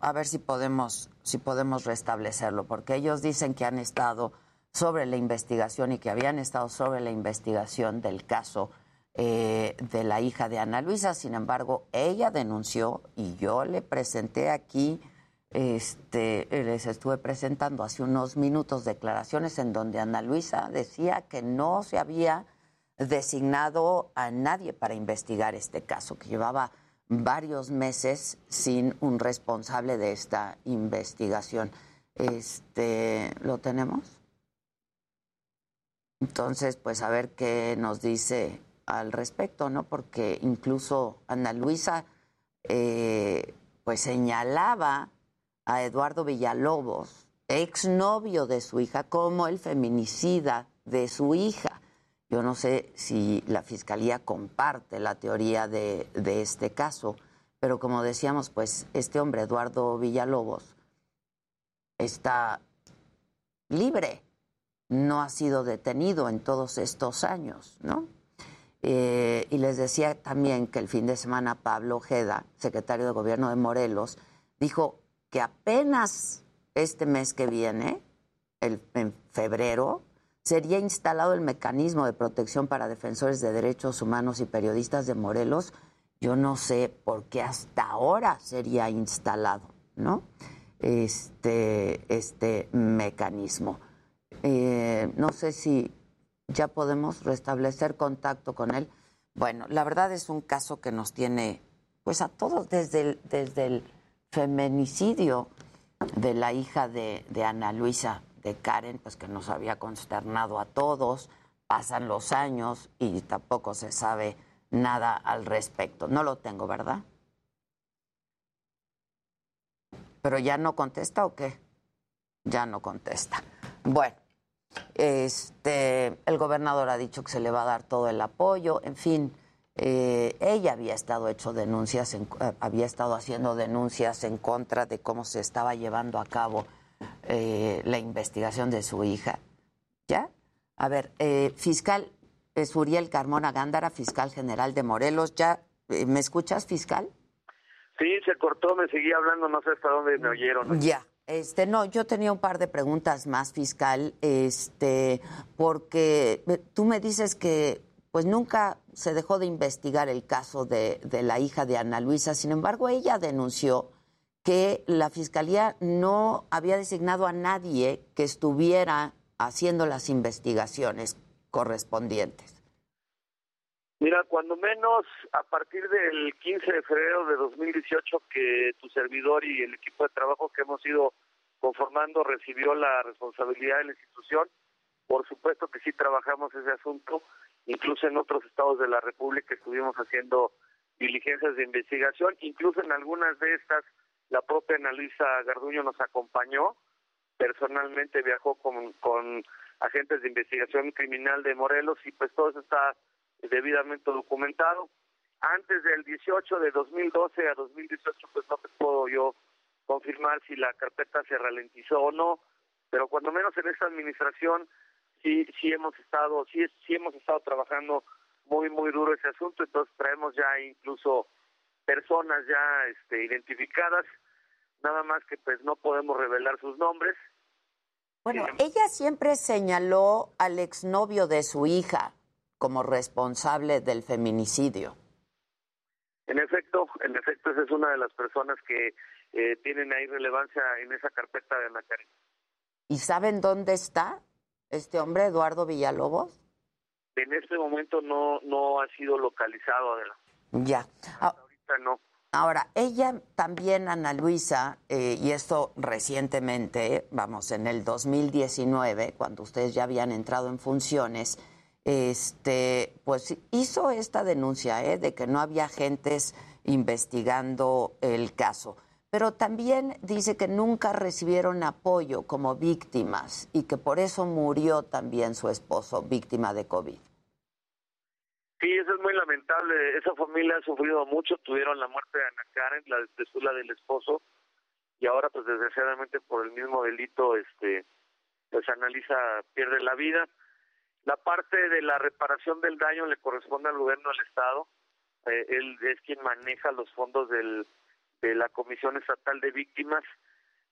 a ver si podemos, si podemos restablecerlo, porque ellos dicen que han estado sobre la investigación y que habían estado sobre la investigación del caso eh, de la hija de Ana Luisa. Sin embargo, ella denunció y yo le presenté aquí, este, les estuve presentando hace unos minutos declaraciones en donde Ana Luisa decía que no se había designado a nadie para investigar este caso, que llevaba varios meses sin un responsable de esta investigación. Este, ¿lo tenemos? Entonces, pues a ver qué nos dice al respecto, ¿no? Porque incluso Ana Luisa, eh, pues señalaba a Eduardo Villalobos, exnovio de su hija, como el feminicida de su hija. Yo no sé si la fiscalía comparte la teoría de, este caso, pero como decíamos, pues este hombre, Eduardo Villalobos, está libre, no ha sido detenido en todos estos años, ¿no? Eh, y les decía también que el fin de semana Pablo Ojeda, secretario de Gobierno de Morelos, dijo que apenas este mes que viene, en febrero, sería instalado el mecanismo de protección para defensores de derechos humanos y periodistas de Morelos. Yo no sé por qué hasta ahora sería instalado, ¿no? Este, este mecanismo. Eh, no sé si ya podemos restablecer contacto con él. Bueno, la verdad es un caso que nos tiene, pues a todos, desde el, desde el feminicidio de la hija de, de Ana Luisa, de Karen, pues que nos había consternado a todos. Pasan los años y tampoco se sabe nada al respecto. No lo tengo, ¿verdad? Pero ya no contesta o qué? Ya no contesta. Bueno, este, el gobernador ha dicho que se le va a dar todo el apoyo, en fin, eh, ella había estado hecho denuncias, en, eh, había estado haciendo denuncias en contra de cómo se estaba llevando a cabo eh, la investigación de su hija. ¿Ya? A ver, eh, fiscal es Uriel Carmona Gándara, fiscal general de Morelos. ¿Ya eh, me escuchas, fiscal? Sí, se cortó, me seguía hablando, no sé hasta dónde me oyeron. Ya. Este, no, yo tenía un par de preguntas más, fiscal, este, porque eh, tú me dices que pues nunca se dejó de investigar el caso de, de la hija de Ana Luisa, sin embargo, ella denunció que la fiscalía no había designado a nadie que estuviera haciendo las investigaciones correspondientes. Mira, cuando menos a partir del 15 de febrero de 2018 que tu servidor y el equipo de trabajo que hemos ido conformando recibió la responsabilidad de la institución, por supuesto que sí trabajamos ese asunto, incluso en otros estados de la República estuvimos haciendo diligencias de investigación, incluso en algunas de estas la propia Ana Luisa Garduño nos acompañó, personalmente viajó con, con agentes de investigación criminal de Morelos y pues todo eso está debidamente documentado. Antes del 18 de 2012 a 2018 pues no te puedo yo confirmar si la carpeta se ralentizó o no, pero cuando menos en esta administración sí sí hemos estado sí sí hemos estado trabajando muy muy duro ese asunto, entonces traemos ya incluso personas ya este identificadas, nada más que pues no podemos revelar sus nombres. Bueno, ella siempre señaló al exnovio de su hija como responsable del feminicidio. En efecto, en efecto, esa es una de las personas que eh, tienen ahí relevancia en esa carpeta de Ana Karen. ¿Y saben dónde está este hombre, Eduardo Villalobos? En este momento no, no ha sido localizado, Adela. Ya. Ah, Ahora, ella también, Ana Luisa, eh, y esto recientemente, vamos, en el 2019, cuando ustedes ya habían entrado en funciones, este, pues hizo esta denuncia ¿eh? de que no había agentes investigando el caso. Pero también dice que nunca recibieron apoyo como víctimas y que por eso murió también su esposo, víctima de COVID. Sí, eso es muy lamentable. Esa familia ha sufrido mucho. Tuvieron la muerte de Ana Karen, la después la del esposo, y ahora, pues desgraciadamente por el mismo delito, este, pues analiza pierde la vida. La parte de la reparación del daño le corresponde al gobierno del estado. Eh, él es quien maneja los fondos del, de la Comisión Estatal de Víctimas.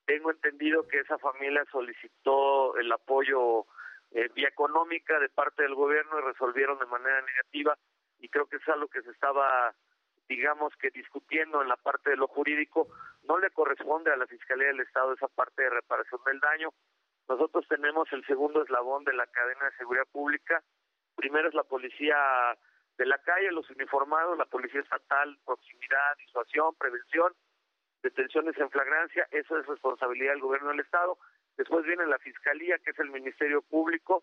Tengo entendido que esa familia solicitó el apoyo eh, vía económica de parte del gobierno y resolvieron de manera negativa y creo que es algo que se estaba digamos que discutiendo en la parte de lo jurídico. No le corresponde a la Fiscalía del Estado esa parte de reparación del daño. Nosotros tenemos el segundo eslabón de la cadena de seguridad pública. Primero es la policía de la calle los uniformados la policía estatal proximidad disuasión prevención detenciones en flagrancia. Eso es responsabilidad del gobierno del Estado después viene la fiscalía que es el ministerio público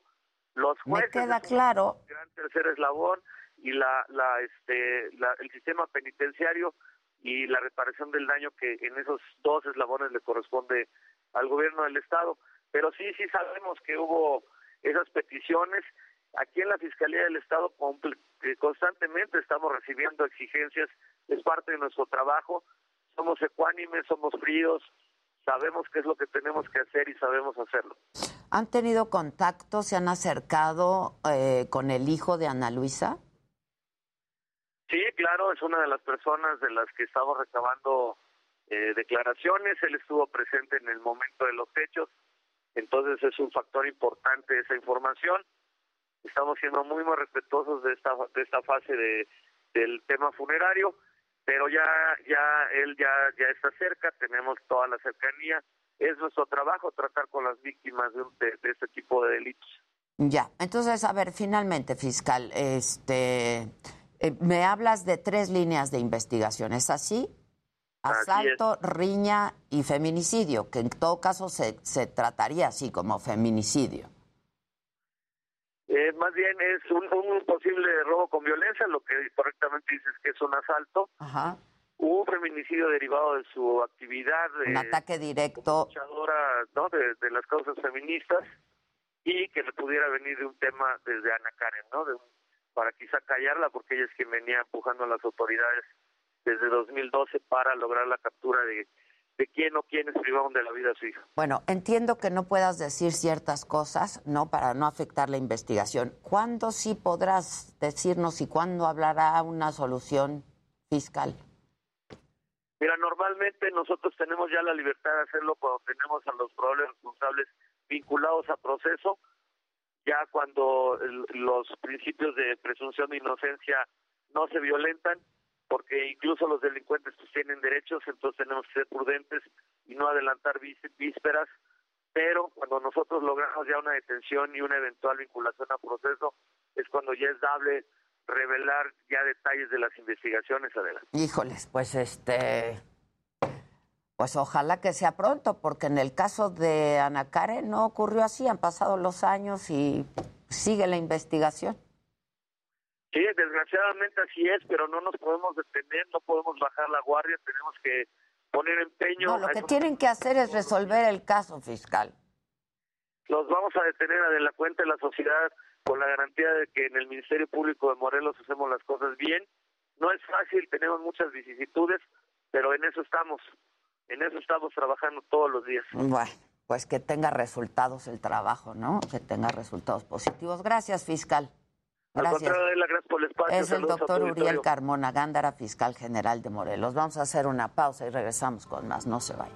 los jueces Me queda claro. gran tercer eslabón y la, la este la- el sistema penitenciario y la reparación del daño que en esos dos eslabones le corresponde al gobierno del estado. Pero sí sí sabemos que hubo esas peticiones. Aquí en la fiscalía del estado que constantemente estamos recibiendo exigencias es parte de nuestro trabajo. Somos ecuánimes somos fríos sabemos qué es lo que tenemos que hacer y sabemos hacerlo ¿Han tenido contacto, se han acercado eh, con el hijo de Ana Luisa? Sí, claro, es una de las personas de las que estamos recabando eh, declaraciones. Él estuvo presente en el momento de los hechos, entonces es un factor importante esa información. Estamos siendo muy, muy respetuosos de esta de esta fase de del tema funerario, pero ya ya él ya ya está cerca, tenemos toda la cercanía. Es nuestro trabajo tratar con las víctimas de, un- de- de este tipo de delitos. Ya, entonces, a ver, finalmente, fiscal, este, eh, me hablas de tres líneas de investigación, ¿es así? Así es. Asalto, riña y feminicidio, que en todo caso se, se trataría así como feminicidio. Eh, más bien es un, un posible robo con violencia, lo que correctamente dices que es un asalto. Ajá. Un feminicidio derivado de su actividad Un de ataque directo. luchadora ¿no? de, de las causas feministas y que le pudiera venir de un tema desde Ana Karen, ¿no? De un- para quizá callarla porque ella es quien venía empujando a las autoridades desde 2012 para lograr la captura de, de quién o quiénes privaron de la vida a su hija. Bueno, entiendo que no puedas decir ciertas cosas, ¿no? Para no afectar la investigación. ¿Cuándo sí podrás decirnos y cuándo hablará una solución fiscal? Mira, normalmente nosotros tenemos ya la libertad de hacerlo cuando tenemos a los probables responsables vinculados a proceso, ya cuando los principios de presunción de inocencia no se violentan, porque incluso los delincuentes pues, tienen derechos, entonces tenemos que ser prudentes y no adelantar vísperas, pero cuando nosotros logramos ya una detención y una eventual vinculación a proceso, es cuando ya es dable revelar ya detalles de las investigaciones adelante. Híjoles, pues este. Pues ojalá que sea pronto, porque en el caso de Ana Karen no ocurrió así, han pasado los años y sigue la investigación. Sí, desgraciadamente así es, pero no nos podemos detener, no podemos bajar la guardia, tenemos que poner empeño. No, lo que tienen que hacer es resolver el caso fiscal. Los vamos a detener a de la cuenta de la sociedad con la garantía de que en el Ministerio Público de Morelos hacemos las cosas bien. No es fácil, tenemos muchas vicisitudes, pero en eso estamos, en eso estamos trabajando todos los días. Bueno, pues que tenga resultados el trabajo, ¿no? Que tenga resultados positivos. Gracias, fiscal. Gracias. Es el doctor Uriel Carmona Gándara, fiscal general de Morelos. Vamos a hacer una pausa y regresamos con más. No se vayan.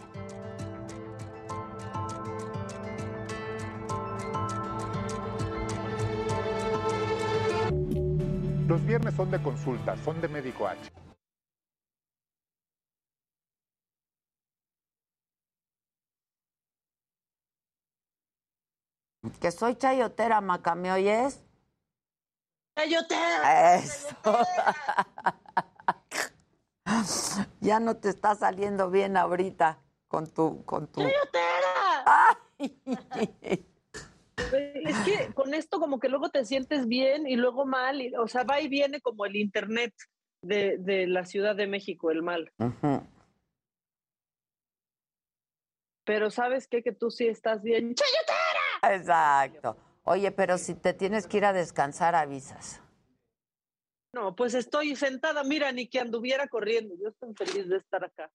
Los viernes son de consulta, son de médico H. Que soy chayotera, Maca, ¿me oyes? ¡Chayotera! Eso. <laughs> ya no te está saliendo bien ahorita con tu... Con tu... ¡Chayotera! Es que con esto como que luego te sientes bien y luego mal, y, o sea, va y viene como el internet de, de la Ciudad de México, el mal. Pero ¿sabes qué? Que tú sí estás bien. ¡Chayotera! Exacto. Oye, pero si te tienes que ir a descansar, avisas. No, pues estoy sentada, mira, ni que anduviera corriendo. Yo estoy feliz de estar acá.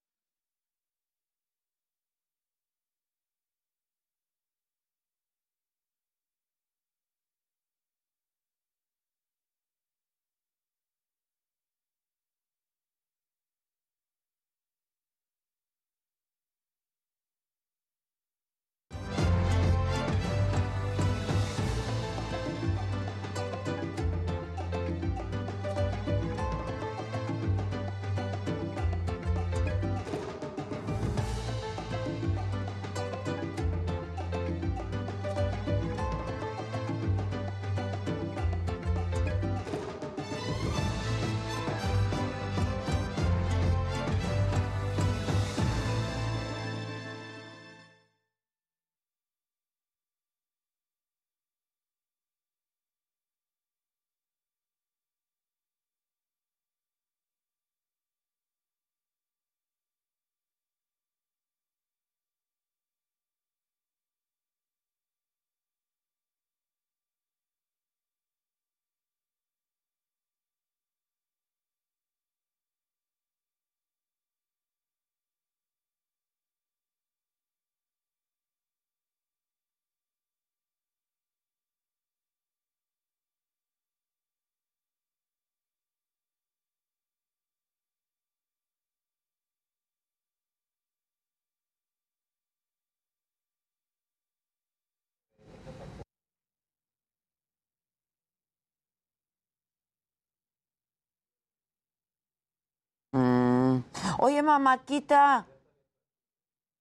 Oye, mamáquita.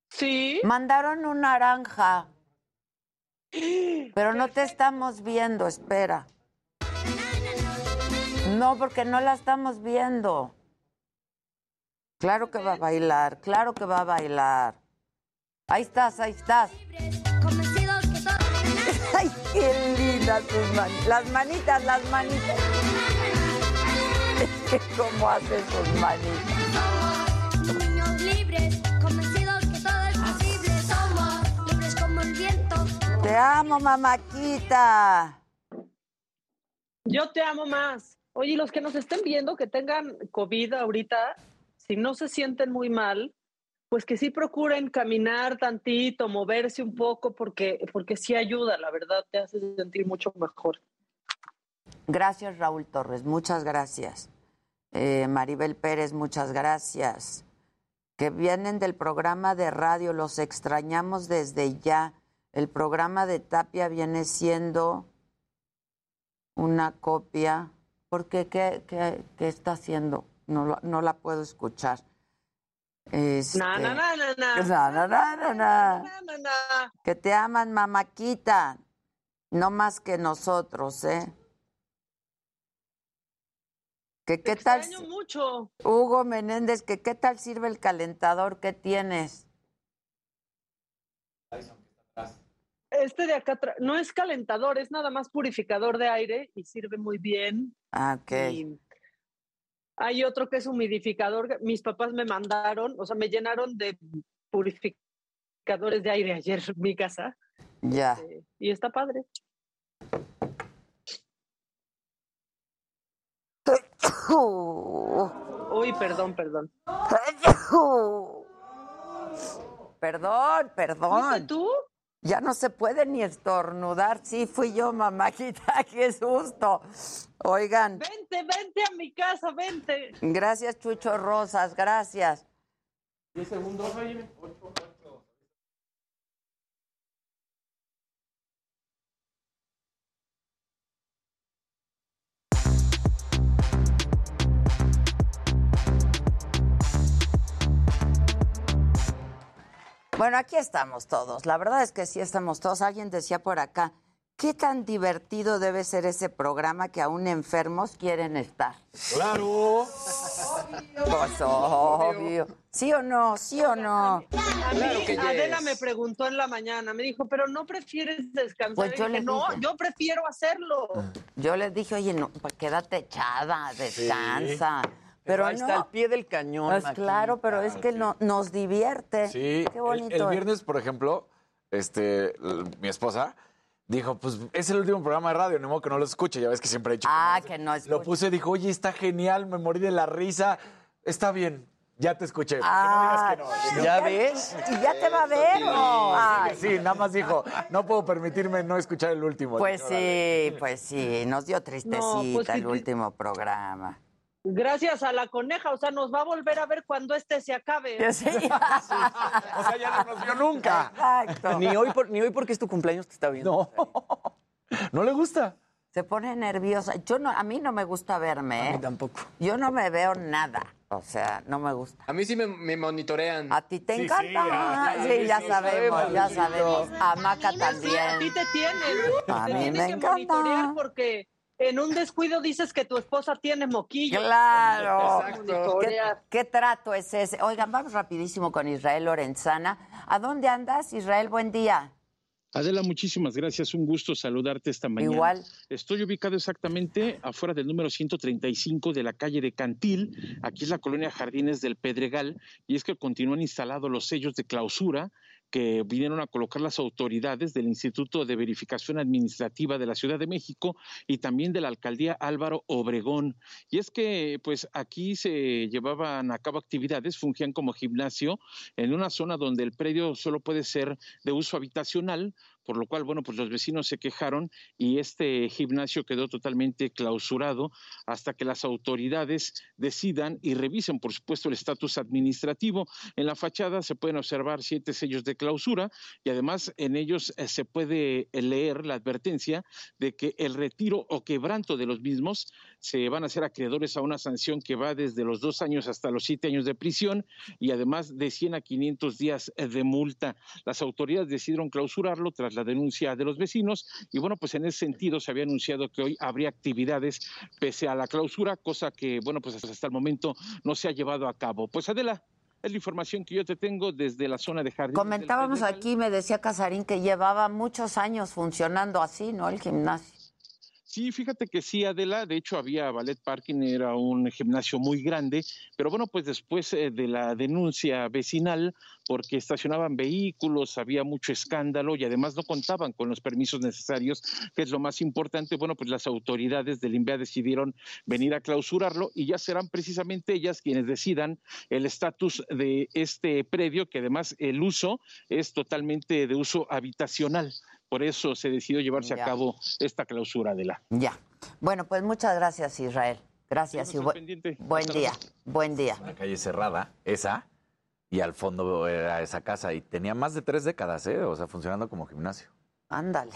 Sí. Mandaron un naranja. <gasps> Pero no te estamos viendo, espera. No, porque no la estamos viendo. Claro que va a bailar, claro que va a bailar. Ahí estás, ahí estás. <laughs> Ay, qué lindas tus manitas. Las manitas, las manitas. <laughs> Es que cómo hace sus manitas. Libres, convencidos que todo es posible. Somos libres como el viento. Te amo, mamáquita. Yo te amo más. Oye, los que nos estén viendo que tengan COVID ahorita, si no se sienten muy mal, pues que sí procuren caminar tantito, moverse un poco, porque, porque sí ayuda, la verdad, te hace sentir mucho mejor. Gracias, Raúl Torres. Muchas gracias. Eh, Maribel Pérez, muchas gracias. Que vienen del programa de radio, los extrañamos desde ya. El programa de Tapia viene siendo una copia. ¿Por qué? ¿Qué, qué, está haciendo? No, no la puedo escuchar. Este, Na, na, na, na, na. Na, na, na, na, na. Na, na, na. Que te aman, mamaquita. No más que nosotros, ¿eh? Que qué tal, Extraño mucho. Hugo Menéndez, que qué tal sirve el calentador que tienes. Este de acá atrás no es calentador, es nada más purificador de aire y sirve muy bien. Ah, ok. Y hay otro que es humidificador. Mis papás me mandaron, o sea, me llenaron de purificadores de aire ayer en mi casa Ya. eh, y está padre. Uy, perdón, perdón. Perdón, perdón. ¿Fuiste tú? Ya no se puede ni estornudar. Sí, fui yo, mamajita, <laughs> qué susto. Oigan, Vente, vente a mi casa, vente. gracias, Chucho Rosas, gracias. 10 segundos, oye. Bueno, aquí estamos todos. La verdad es que sí estamos todos. Alguien decía por acá, ¿qué tan divertido debe ser ese programa que aún enfermos quieren estar? Claro. Pues obvio. ¿Sí o no? ¿Sí o no? A mí, Adela me preguntó en la mañana, me dijo, pero no prefieres descansar. Pues Y yo dije, le no, dije. yo prefiero hacerlo. Yo les dije, oye, no, pues quédate echada, descansa. Pero, Pero ahí no. está al pie del cañón, Pues claro, pero es que no, nos divierte. Sí, Qué el- bonito. El, es. viernes, por ejemplo, este, mi esposa dijo, pues es el último programa de radio, ni modo que no lo escuche, ya ves que siempre he dicho. Ah, que no Lo puse, dijo, oye, está genial, me morí de la risa, está bien, ya te escuché. que Ah, no digas que no. ¿Ya ves? ¿Y ya te va a ver? o? Ay, Sí, nada más dijo, no puedo permitirme no escuchar el último. Pues sí, pues sí, nos dio tristecita No, pues el último programa. Gracias a la coneja, o sea, nos va a volver a ver cuando este se acabe. <laughs> Sí. O sea, ya no nos vio nunca. Exacto. Ni hoy, por- ni hoy porque es tu cumpleaños te está viendo. No, no le gusta. Se pone nerviosa. Yo no, a mí no me gusta verme. A ¿eh? mí tampoco. Yo no me veo nada. O sea, no me gusta. A mí sí me, me monitorean. A ti te Sí, encanta. sí, ya, ya, Sí, ya sí, sabemos, ya sabemos. A Maca Sí, a también. ti te tienen. A te mí me que encanta. monitorear porque en un descuido dices que tu esposa tiene moquillo. Claro. Exacto. ¿Qué, qué trato es ese? Oigan, vamos rapidísimo con Israel Lorenzana. ¿A dónde andas, Israel? Buen día. Adela, muchísimas gracias. Un gusto saludarte esta mañana. Igual. Estoy ubicado exactamente afuera del número 135 de la calle de Cantil. Aquí es la colonia Jardines del Pedregal. Y es que continúan instalados los sellos de clausura que vinieron a colocar las autoridades del Instituto de Verificación Administrativa de la Ciudad de México y también de la Alcaldía Álvaro Obregón. Y es que, pues, aquí se llevaban a cabo actividades, fungían como gimnasio en una zona donde el predio solo puede ser de uso habitacional, por lo cual, bueno, pues los vecinos se quejaron y este gimnasio quedó totalmente clausurado hasta que las autoridades decidan y revisen, por supuesto, el estatus administrativo. En la fachada se pueden observar siete sellos de clausura y además en ellos eh, se puede eh, leer la advertencia de que el retiro o quebranto de los mismos se van a ser acreedores a una sanción que va desde los dos años hasta los siete años de prisión y además de 100 a 500 días eh, de multa. Las autoridades decidieron clausurarlo tras la denuncia de los vecinos y bueno, pues en ese sentido se había anunciado que hoy habría actividades pese a la clausura, cosa que bueno, pues hasta el momento no se ha llevado a cabo. Pues Adela, es la información que yo te tengo desde la zona de jardín. Comentábamos aquí, me decía Casarín, que llevaba muchos años funcionando así, ¿no? El gimnasio. Sí, fíjate que sí, Adela. De hecho, había Ballet Parking, era un gimnasio muy grande, pero bueno, pues después eh, de la denuncia vecinal, porque estacionaban vehículos, había mucho escándalo y además no contaban con los permisos necesarios, que es lo más importante. Bueno, pues las autoridades del INVEA decidieron venir a clausurarlo y ya serán precisamente ellas quienes decidan el estatus de este predio, que además el uso es totalmente de uso habitacional. Por eso se decidió llevarse Ya. a cabo esta clausura de la. Ya. Bueno, pues muchas gracias, Israel. Gracias y bu- pendiente. buen Hasta día. luego. Buen día. Una calle cerrada, esa, y al fondo era esa casa, y tenía más de tres décadas, ¿eh? O sea, funcionando como gimnasio. Ándale.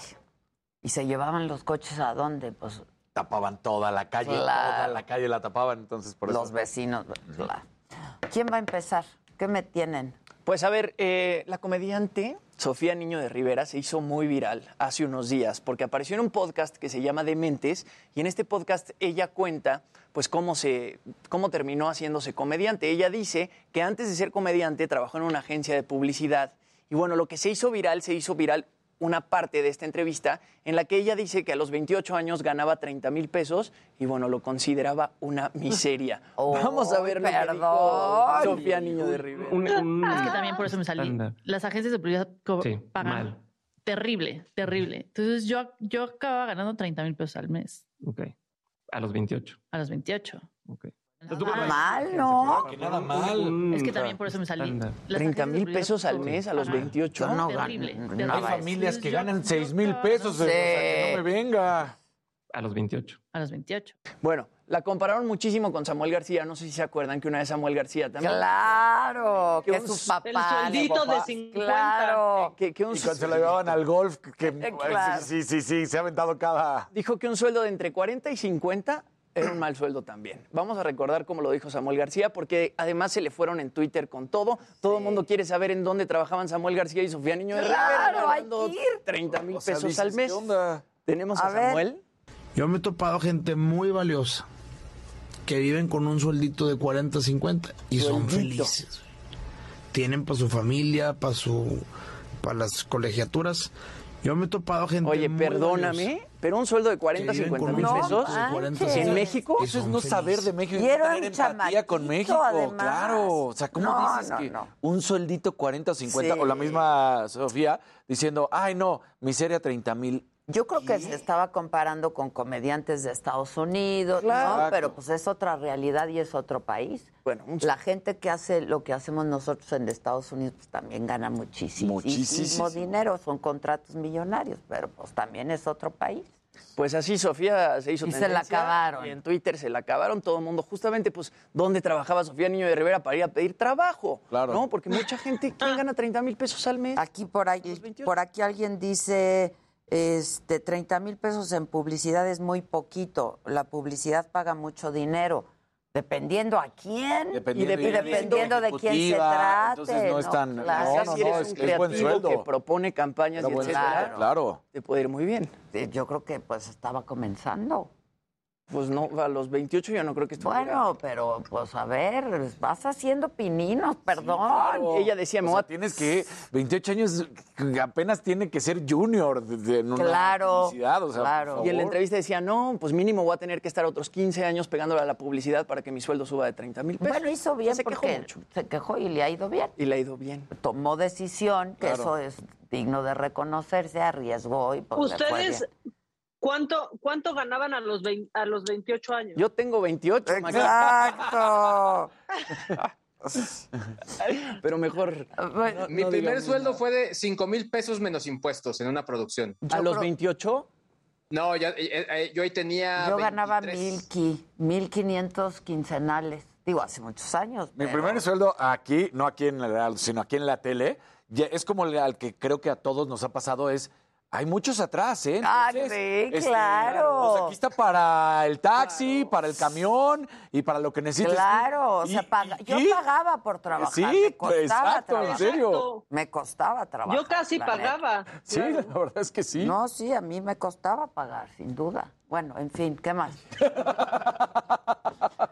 ¿Y se llevaban los coches a dónde? Pues Tapaban toda la calle, Claro. toda la calle la tapaban, entonces por eso. los vecinos. claro. ¿Quién va a empezar? ¿Qué me tienen? Pues a ver, eh, la comediante Sofía Niño de Rivera se hizo muy viral hace unos días porque apareció en un podcast que se llama Dementes y en este podcast ella cuenta pues cómo se cómo terminó haciéndose comediante. Ella dice que antes de ser comediante trabajó en una agencia de publicidad y bueno, lo que se hizo viral se hizo viral una parte de esta entrevista en la que ella dice que a los 28 años ganaba 30 mil pesos y bueno, lo consideraba una miseria. <laughs> Vamos a ver lo que dijo. Sofía Niño de Rivera. <laughs> Es que también por eso me salí. Las agencias de publicidad Sí, pagan mal. terrible, terrible. Entonces yo, yo acababa ganando 30 mil pesos al mes, Ok. A los 28. a los 28. Ok. Nada mal, ¿no? Que nada mal. Es que también por eso me salí. Estándar. Las 30 agencias de mil pesos al mes a los pagan 28. Yo no terrible. Hay familias que ganan yo 6 mil pesos, ganando- o sea, que no me venga. A los 28. A los 28. Bueno, la compararon muchísimo con Samuel García. No sé si se acuerdan que una vez Samuel García también. Claro, que Que es un- su papá. El sueldito de 50. Claro. Que, que un Y cuando se lo llevaban al golf, que Eh, claro. sí, sí, sí, se ha aventado cada. Dijo que un sueldo de entre 40 y 50 Era un mal sueldo también. Vamos a recordar cómo lo dijo Samuel García, porque además se le fueron en Twitter con todo. Todo el mundo quiere saber en dónde trabajaban Samuel García y Sofía Niño de Rivera. Claro, hay ganando que ir. 30 mil O sea, pesos dices, al mes. ¿qué onda? Tenemos a. Samuel. Yo me he topado gente muy valiosa que viven con un sueldito de 40, 50 y son felices. Tienen para su familia, para su para las colegiaturas. Yo me he topado gente Oye, muy perdóname, valiosa pero un sueldo de 40, que viven 50 con mil pesos sueldo de 40, manches. en 50, México. Eso es no saber felices. de México era tener empatía con México, además. claro. O sea, ¿cómo No, dices no, que no. un sueldito 40 o 50? Sí. O la misma Sofía diciendo, ay no, miseria 30 mil. Yo creo que se estaba comparando con comediantes de Estados Unidos, Claro. ¿no? Pero pues es otra realidad y es otro país. Bueno, un- La gente que hace lo que hacemos nosotros en Estados Unidos pues también gana muchísimo, Muchísimo. dinero, son contratos millonarios, pero pues también es otro país. Pues así Sofía se hizo Y se la acabaron. Y en Twitter se la acabaron todo el mundo. Justamente, pues, ¿dónde trabajaba Sofía Niño de Rivera para ir a pedir trabajo? Claro. ¿No? Porque mucha gente, ¿quién gana 30 mil pesos al mes? Aquí por ahí, Los 28. por aquí alguien dice, este, 30 mil pesos en publicidad es muy poquito. La publicidad paga mucho dinero. Dependiendo a quién Dependiendo, y, de- y de- dependiendo de, quién se trate. entonces no es tan- Claro. no, no, si eres no, un es- es buen creativo sueldo. que propone campañas Era y etcétera, claro. te puede ir muy bien. Yo creo que pues estaba comenzando. Pues no, a los 28 yo no creo que estuviera. Bueno, pero pues a ver, vas haciendo pininos, perdón. Ella decía, me O voy sea, a- tienes que, 28 años, apenas tiene que ser junior de, de- en una Claro, publicidad, o sea, claro. Y en la entrevista decía, no, pues mínimo voy a tener que estar otros 15 años pegándole a la publicidad para que mi sueldo suba de 30 mil pesos. Bueno, hizo bien Se quejó porque mucho. se quejó y le ha ido bien. Y le ha ido bien. Tomó decisión, que Claro. eso es digno de reconocerse, arriesgó y pues le fue ¿Ustedes bien. Cuánto, cuánto ganaban a los, vein- a los 28 años? Yo tengo 28, Maca, Exacto. <laughs> pero mejor Bueno, Mi no primer sueldo nada. fue de 5 mil pesos menos impuestos en una producción. a yo los creo- 28. No, ya, eh, eh, yo ahí tenía. Yo ganaba 23. mil, qui- mil quinientos quincenales. Digo, hace muchos años. Mi pero- primer sueldo aquí, no aquí en la, sino aquí en la tele, ya es como el- al que creo que a todos nos ha pasado, es hay muchos atrás, ¿eh? Ah, Entonces, sí, claro. o sea, aquí está para el taxi, para el camión y para lo que necesites. Claro, o sea, y- yo y- pagaba por trabajar. Sí, me costaba exacto, en trabajar. serio. Me costaba trabajar. Yo casi la neta. pagaba. Sí, la verdad es que sí. No, sí, a mí me costaba pagar, sin duda. Bueno, en fin, ¿qué más? <laughs>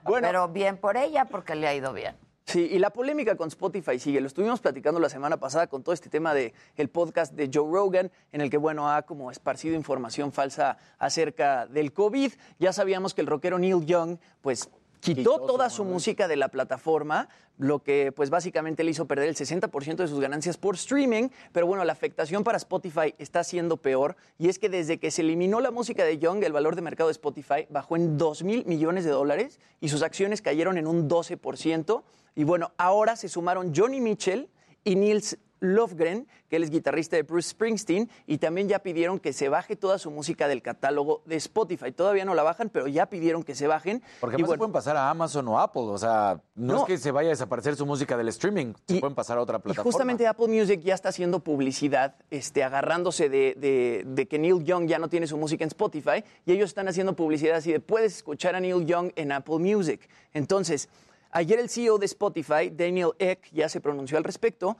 Bueno, Pero bien por ella, porque le ha ido bien. Sí, y la polémica con Spotify sigue. Lo estuvimos platicando la semana pasada con todo este tema de el podcast de Joe Rogan, en el que, bueno, ha como esparcido información falsa acerca del COVID. Ya sabíamos que el rockero Neil Young, pues, quitó toda su su música de la plataforma, lo que, pues, básicamente le hizo perder el 60% de sus ganancias por streaming. Pero bueno, la afectación para Spotify está siendo peor. Y es que desde que se eliminó la música de Young, el valor de mercado de Spotify bajó en 2 mil millones de dólares y sus acciones cayeron en un 12%. Y bueno, ahora se sumaron Johnny Mitchell y Nils Lofgren, que él es guitarrista de Bruce Springsteen, y también ya pidieron que se baje toda su música del catálogo de Spotify. Todavía no la bajan, pero ya pidieron que se bajen. Porque y no se pueden pasar a Amazon o Apple, o sea, no, No. es que se vaya a desaparecer su música del streaming, se Y- pueden pasar a otra Y plataforma. justamente Apple Music ya está haciendo publicidad, este, agarrándose de, de- de que Neil Young ya no tiene su música en Spotify, y ellos están haciendo publicidad así de puedes escuchar a Neil Young en Apple Music. Entonces, ayer el CEO de Spotify, Daniel Eck, ya se pronunció al respecto.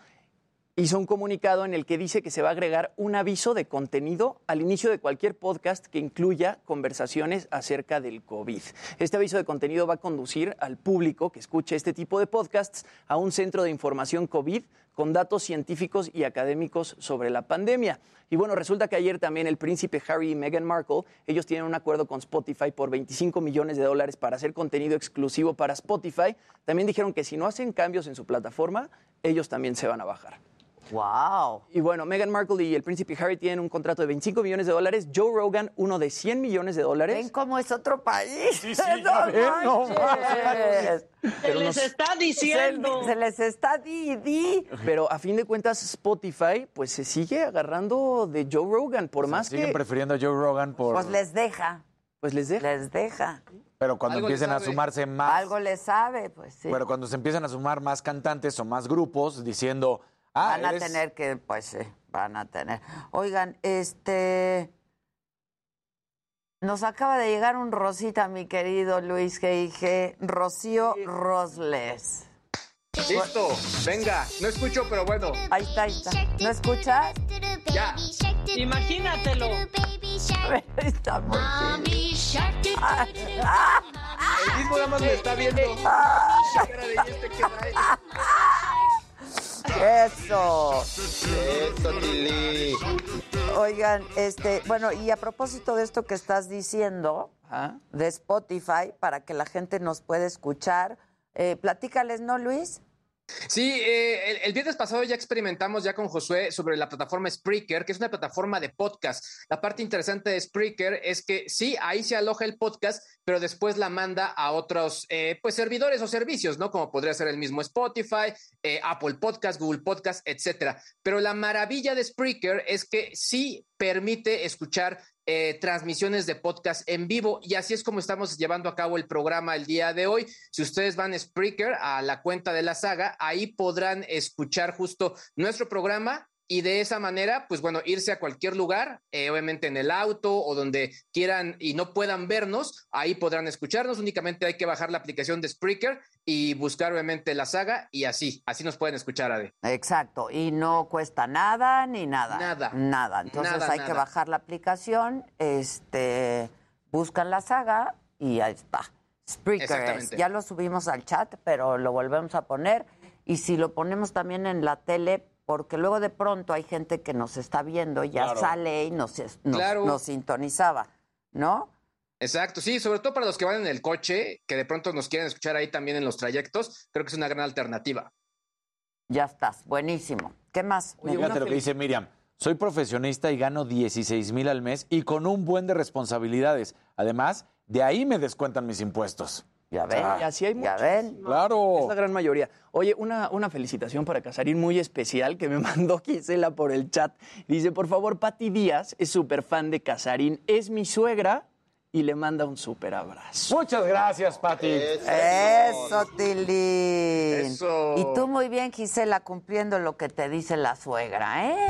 Hizo un comunicado en el que dice que se va a agregar un aviso de contenido al inicio de cualquier podcast que incluya conversaciones acerca del COVID. Este aviso de contenido va a conducir al público que escuche este tipo de podcasts a un centro de información COVID con datos científicos y académicos sobre la pandemia. Y bueno, resulta que ayer también el príncipe Harry y Meghan Markle, ellos tienen un acuerdo con Spotify por 25 millones de dólares para hacer contenido exclusivo para Spotify. También dijeron que si no hacen cambios en su plataforma, ellos también se van a bajar. ¡Wow! Y bueno, Meghan Markle y el príncipe Harry tienen un contrato de 25 millones de dólares, Joe Rogan uno de 100 millones de dólares. ¿Ven cómo es otro país? Sí, sí, <laughs> no manches. Se les está diciendo. Se, se les está di, di. Pero a fin de cuentas, Spotify pues se sigue agarrando de Joe Rogan, por O sea, más siguen que prefiriendo a Joe Rogan por... Pues les deja, pues les deja. les deja. Pero cuando Algo empiecen a sumarse más... Algo les sabe, pues sí. Pero cuando se empiezan a sumar más cantantes o más grupos diciendo... Ah, van a tener que, pues sí, van a tener. Oigan, este. Nos acaba de llegar un Rosita, mi querido Luis G.I.G. Rocío Rosles. Listo, venga. No escucho, pero bueno. Ahí está, ahí está. ¿No escuchas? Ya. Imagínatelo. Está muy El mismo nada más me está viendo. La cara de este que trae. Eso. Eso, Tili. Oigan, este, bueno, y a propósito de esto que estás diciendo de Spotify, para que la gente nos pueda escuchar, eh, platícales, ¿no, Luis? Sí, eh, el, viernes pasado ya experimentamos ya con Josué sobre la plataforma Spreaker, que es una plataforma de podcast. La parte interesante de Spreaker es que sí, ahí se aloja el podcast, pero después la manda a otros eh, pues servidores o servicios, ¿no? Como podría ser el mismo Spotify, eh, Apple Podcast, Google Podcast, etcétera. Pero la maravilla de Spreaker es que sí permite escuchar eh, transmisiones de podcast en vivo y así es como estamos llevando a cabo el programa el día de hoy. Si ustedes van a Spreaker, a la cuenta de la saga, ahí podrán escuchar justo nuestro programa y de esa manera, pues bueno, irse a cualquier lugar, eh, obviamente en el auto o donde quieran y no puedan vernos, ahí podrán escucharnos. Únicamente hay que bajar la aplicación de Spreaker y buscar obviamente la saga y así, así nos pueden escuchar, Ade. Exacto, y no cuesta nada ni nada. Nada. Nada. Entonces Nada, hay que bajar la aplicación, este, buscan la saga y ahí está. Spreaker es. Ya lo subimos al chat, pero lo volvemos a poner. Y si lo ponemos también en la tele, porque luego de pronto hay gente que nos está viendo, ya Claro. sale y nos, nos, Claro. nos sintonizaba, ¿no? Exacto, sí, sobre todo para los que van en el coche, que de pronto nos quieren escuchar ahí también en los trayectos, creo que es una gran alternativa. Ya estás, buenísimo. ¿Qué más? Fíjate lo que dice Miriam. Soy profesionista y gano 16 mil al mes y con un buen de responsabilidades. Además, de ahí me descuentan mis impuestos. Ya ven. Y así hay Ya ven. Claro. Es la gran mayoría. Oye, una, una felicitación para Casarín muy especial que me <laughs> mandó Gisela por el chat. Dice, por favor, Pati Díaz es súper fan de Casarín, es mi suegra y le manda un súper abrazo. Muchas gracias, Pati. Eso, Tilín. Eso. Y tú muy bien, Gisela, cumpliendo lo que te dice la suegra, ¿eh?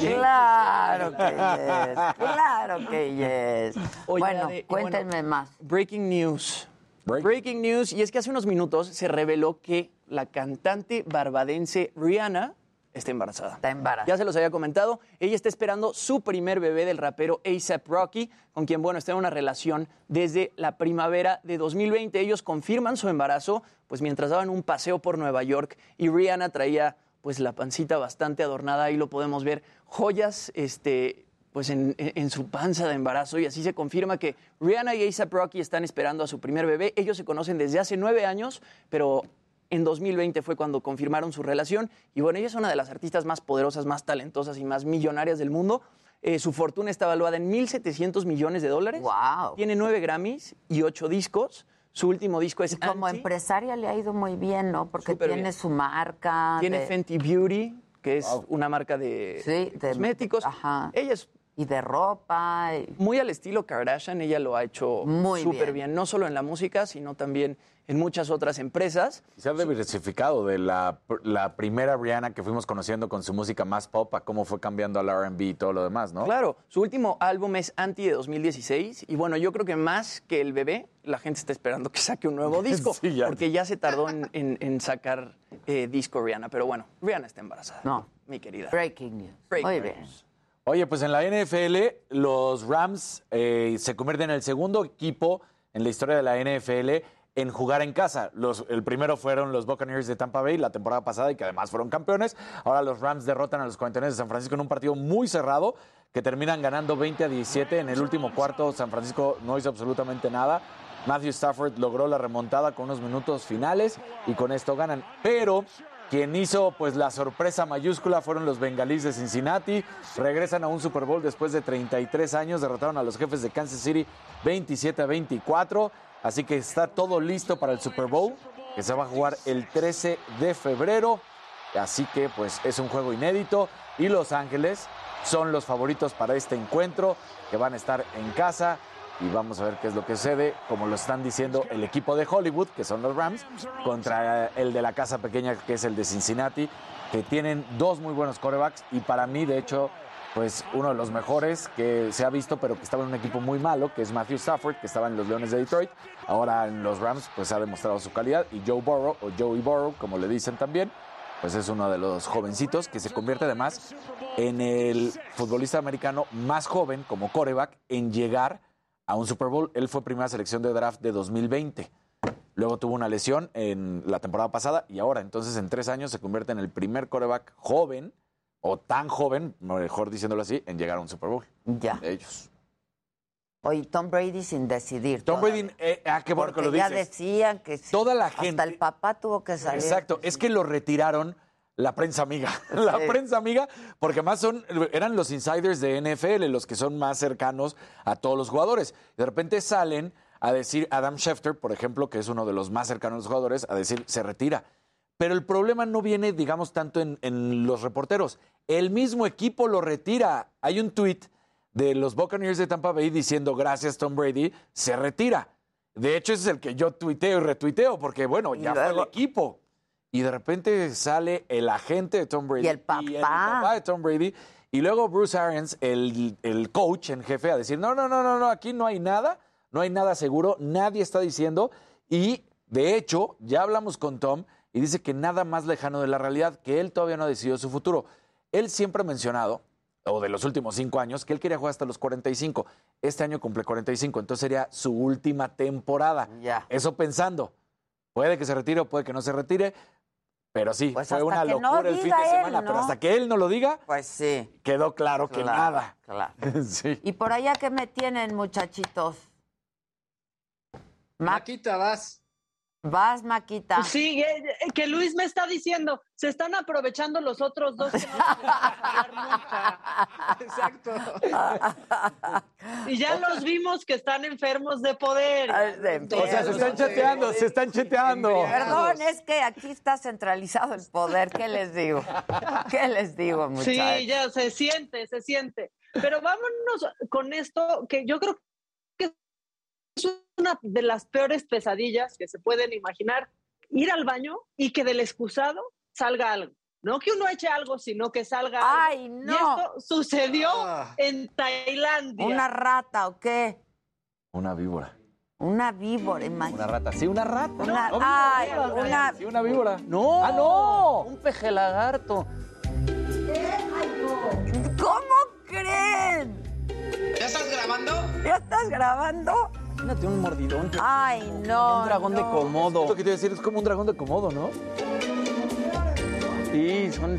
Claro que yes, claro que yes. Oye, bueno, Ade, y cuéntenme bueno, más. Breaking news. Breaking news. Y es que hace unos minutos se reveló que la cantante barbadense Rihanna está embarazada. Está embarazada. Ya se los había comentado. Ella está esperando su primer bebé del rapero ASAP Rocky, con quien, bueno, está en una relación desde la primavera de 2020. Ellos confirman su embarazo, pues mientras daban un paseo por Nueva York y Rihanna traía, pues, la pancita bastante adornada. Ahí lo podemos ver. Joyas, este pues en, su panza de embarazo y así se confirma que Rihanna y ASAP Rocky están esperando a su primer bebé. Ellos se conocen desde hace nueve años, pero en 2020 fue cuando confirmaron su relación y bueno, ella es una de las artistas más poderosas, más talentosas y más millonarias del mundo. Eh, su fortuna está evaluada en 1.700 millones de dólares. Wow. Tiene nueve Grammys y ocho discos. Su último disco es Como Anti. empresaria le ha ido muy bien, ¿no? Porque Súper tiene bien. su marca. Tiene de- Fenty Beauty, que es una marca de Sí, de- cosméticos. Ajá. Ella es y de ropa. y- muy al estilo Kardashian, ella lo ha hecho Muy súper bien. bien. no solo en la música, sino también en muchas otras empresas. Se ha diversificado de la, la primera Rihanna que fuimos conociendo con su música más pop a cómo fue cambiando al R&B y todo lo demás, ¿no? Claro, su último álbum es Anti de 2016 y bueno, yo creo que más que el bebé, la gente está esperando que saque un nuevo <laughs> disco, Sí, ya. porque ya se tardó en, en- en sacar eh, disco Rihanna, pero bueno, Rihanna está embarazada. No. Mi querida. Breaking news. Breaking muy news. bien. Oye, pues en la NFL, los Rams eh, se convierten en el segundo equipo en la historia de la NFL en jugar en casa. Los, el primero fueron los Buccaneers de Tampa Bay la temporada pasada y que además fueron campeones. Ahora los Rams derrotan a los 49 de San Francisco en un partido muy cerrado que terminan ganando 20 a 17. En el último cuarto San Francisco no hizo absolutamente nada. Matthew Stafford logró la remontada con unos minutos finales y con esto ganan. Pero quien hizo pues la sorpresa mayúscula fueron los bengalíes de Cincinnati. Regresan a un Super Bowl después de 33 años. Derrotaron a los jefes de Kansas City 27 a 24. Así que está todo listo para el Super Bowl, que se va a jugar el 13 de febrero. Así que pues es un juego inédito. Y Los Ángeles son los favoritos para este encuentro, que van a estar en casa y vamos a ver qué es lo que sucede, como lo están diciendo el equipo de Hollywood, que son los Rams, contra el de la casa pequeña, que es el de Cincinnati, que tienen dos muy buenos corebacks y para mí, de hecho, pues uno de los mejores que se ha visto, pero que estaba en un equipo muy malo, que es Matthew Stafford, que estaba en los Leones de Detroit. Ahora en los Rams, pues ha demostrado su calidad. Y Joe Burrow, o Joey Burrow, como le dicen también, pues es uno de los jovencitos que se convierte además en el futbolista americano más joven como coreback en llegar a un Super Bowl. Él fue primera selección de draft de 2020. Luego tuvo una lesión en la temporada pasada y ahora, entonces en tres años, se convierte en el primer coreback joven o tan joven, mejor diciéndolo así, en llegar a un Super Bowl. Ya. De ellos. Oye, Tom Brady sin decidir. Tom todavía. Brady, eh, ah, qué bueno que lo Porque ya dices. decían que sí. Toda la gente. Hasta el papá tuvo que salir. Exacto, es que lo retiraron la prensa amiga. <laughs> La Sí. prensa amiga, porque más son, eran los insiders de NFL, los que son más cercanos a todos los jugadores. De repente salen a decir, Adam Schefter, por ejemplo, que es uno de los más cercanos a los jugadores, a decir, se retira. Pero el problema no viene, digamos, tanto en, en los reporteros. El mismo equipo lo retira. Hay un tuit de los Buccaneers de Tampa Bay diciendo, gracias Tom Brady, se retira. De hecho, ese es el que yo tuiteo y retuiteo, porque bueno, ya fue el equipo. Y de repente sale el agente de Tom Brady. Y el papá. de Tom Brady. Y luego Bruce Arians, el, el coach en jefe, a decir, no, no, no, no, no, aquí no hay nada, no hay nada seguro, nadie está diciendo. Y de hecho, ya hablamos con Tom y dice que nada más lejano de la realidad, que él todavía no ha decidido su futuro. Él siempre ha mencionado, o de los últimos cinco años, que él quería jugar hasta los 45. Este año cumple 45, entonces sería su última temporada. Eso pensando. Puede que se retire o puede que no se retire, pero sí, Pues fue hasta una que no locura el fin diga de él, semana. ¿no? Pero hasta que él no lo diga, pues sí. quedó claro, que nada. Claro. <laughs> sí. ¿Y por allá qué me tienen, muchachitos? Maquita, vas. Vas, Maquita. Sí, eh, eh, que Luis me está diciendo, se están aprovechando los otros dos que no se. Exacto. Y ya los vimos que están enfermos de poder. O sea, se están chateando, se están chateando. Perdón, es que aquí está centralizado el poder. ¿Qué les digo? ¿Qué les digo, muchachos? Sí, ya se siente, se siente. Pero vámonos con esto, que yo creo que es una de las peores pesadillas que se pueden imaginar, ir al baño y que del excusado salga algo. No que uno eche algo, sino que salga ¡Ay, algo. no! Y esto sucedió en Tailandia. ¿Una rata o qué? Una víbora. Una víbora, imagínate. Una rata. Sí, una rata. Una- No, ay, víbora. una- Sí, una víbora. No. Ah, no. Un peje lagarto. ¿Cómo creen? ¿Ya estás grabando? ¿Ya estás grabando? Imagínate un mordidón. Ay, no. Un dragón de. Komodo. Lo que te iba a decir es como un dragón de Komodo, ¿no? Sí, son.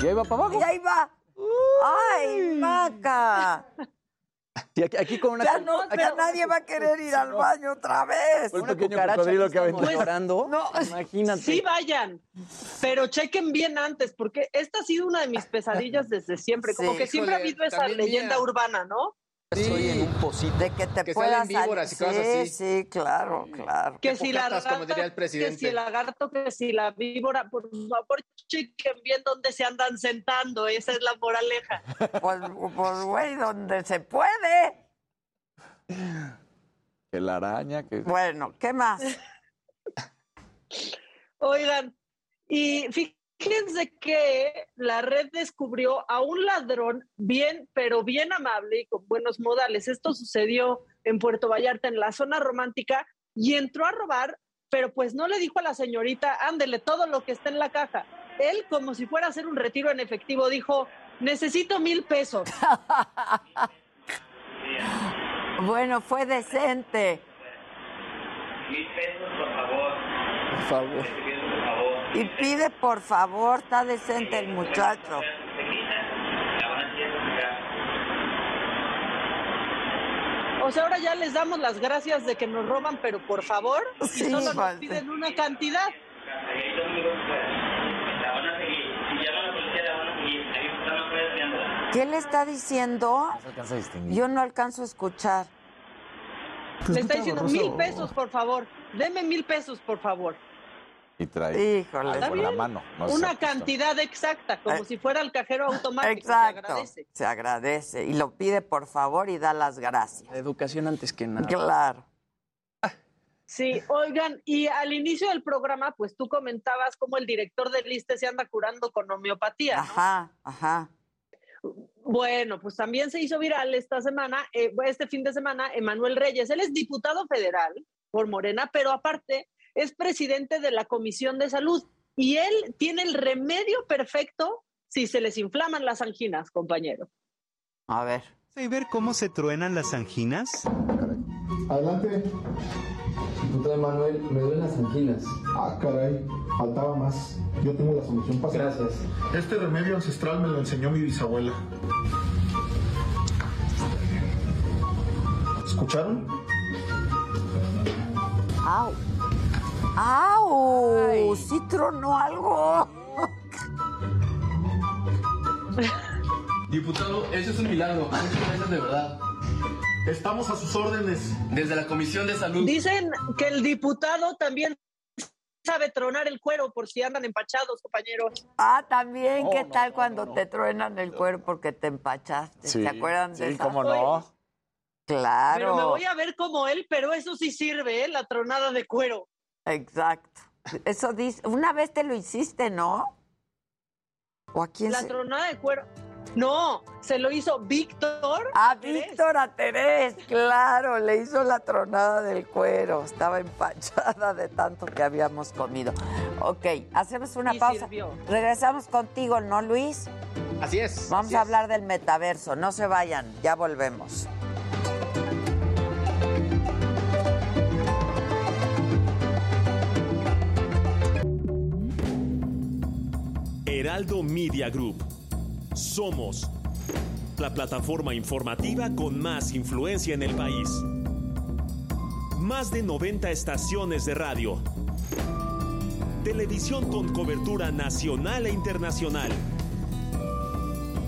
Y ahí va para abajo. Y ahí va. ¡Ay, Maca! Y aquí, aquí con una. Ya, no, ya nadie va a querer ir al baño otra vez. Un pequeño cocodrilo que aventó. llorando. No. <laughs> Imagínate. Sí vayan, pero chequen bien antes, porque esta ha sido una de mis pesadillas desde siempre. Como Sí. que siempre ha habido esa leyenda mía. urbana, ¿no? Estoy en un pocito. De que te Que puedas salen víboras y cosas así. Sí, sí, claro, claro. Que si la como rata, diría el que si el lagarto, que si la víbora, por favor, chequen bien dónde se andan sentando, esa es la moraleja. Pues, pues, güey, donde se puede. Que la araña, que... Bueno, ¿qué más? <laughs> Oigan, y fíjense que la red descubrió a un ladrón bien, pero bien amable y con buenos modales. Esto sucedió en Puerto Vallarta, en la zona romántica, y entró a robar, pero pues no le dijo a la señorita, ándele todo lo que está en la caja. Él, como si fuera a hacer un retiro en efectivo, dijo, necesito mil pesos. <laughs> Bueno, fue decente. Mil pesos, por favor. Por favor. Te pido, por favor. Y pide, por favor, está decente el muchacho. O sea, ahora ya les damos las gracias de que nos roban, pero por favor, Sí, y solo nos piden una cantidad. ¿Qué le está diciendo? Yo no alcanzo a escuchar. Le está diciendo mil pesos, por favor. Deme mil pesos, por favor. Y trae Híjole. algo en la mano. No Una cantidad exacta, como Eh, si fuera el cajero automático. se Exacto. agradece. Se agradece. Y lo pide por favor y da las gracias. La educación antes que nada. Claro. Sí, oigan, y al inicio del programa, pues tú comentabas cómo el director del ISTE se anda curando con homeopatía. ¿no? Ajá, ajá. Bueno, pues también se hizo viral esta semana, eh, este fin de semana, Emanuel Reyes. Él es diputado federal por Morena, pero aparte es presidente de la Comisión de Salud y él tiene el remedio perfecto si se les inflaman las anginas, compañero. A ver. ¿Y ver cómo se truenan las anginas? Adelante. Diputado Manuel, me duelen las anginas. Ah, caray, faltaba más. Yo tengo la solución para Gracias. Este remedio ancestral me lo enseñó mi bisabuela. ¿Escucharon? ¡Au! ¡Au! Sí tronó algo. <laughs> Diputado, eso es un milagro. Muchas gracias de verdad. Estamos a sus órdenes. Desde la Comisión de Salud. Dicen que el diputado también sabe tronar el cuero por si andan empachados, compañeros. Ah, también, No, ¿qué no, tal no, cuando no. te truenan el cuero porque te empachaste? Sí, ¿Se acuerdan de sí, esa? cómo no. Claro. Pero me voy a ver como él, pero eso sí sirve, ¿eh? La tronada de cuero. Exacto. Eso dice. Una vez te lo hiciste, ¿no? ¿O a quién La se- tronada de cuero. No, se lo hizo Víctor. A Víctor, a Terés, claro, le hizo la tronada del cuero. Estaba empachada de tanto que habíamos comido. Ok, hacemos una Y pausa. sirvió. Regresamos contigo, ¿no, Luis? Así es. Vamos así a es. hablar del metaverso. No se vayan, ya volvemos. Heraldo Media Group. Somos la plataforma informativa con más influencia en el país. Más de 90 estaciones de radio. Televisión con cobertura nacional e internacional.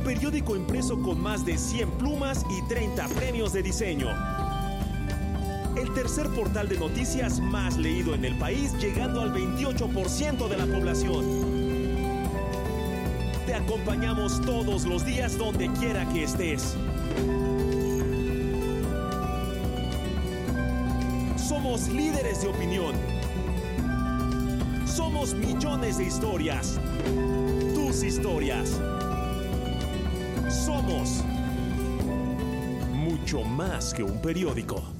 Periódico impreso con más de 100 plumas y 30 premios de diseño. El tercer portal de noticias más leído en el país, llegando al 28% de la población. Te acompañamos todos los días donde quiera que estés. Somos líderes de opinión. Somos millones de historias. Tus historias. Somos mucho más que un periódico.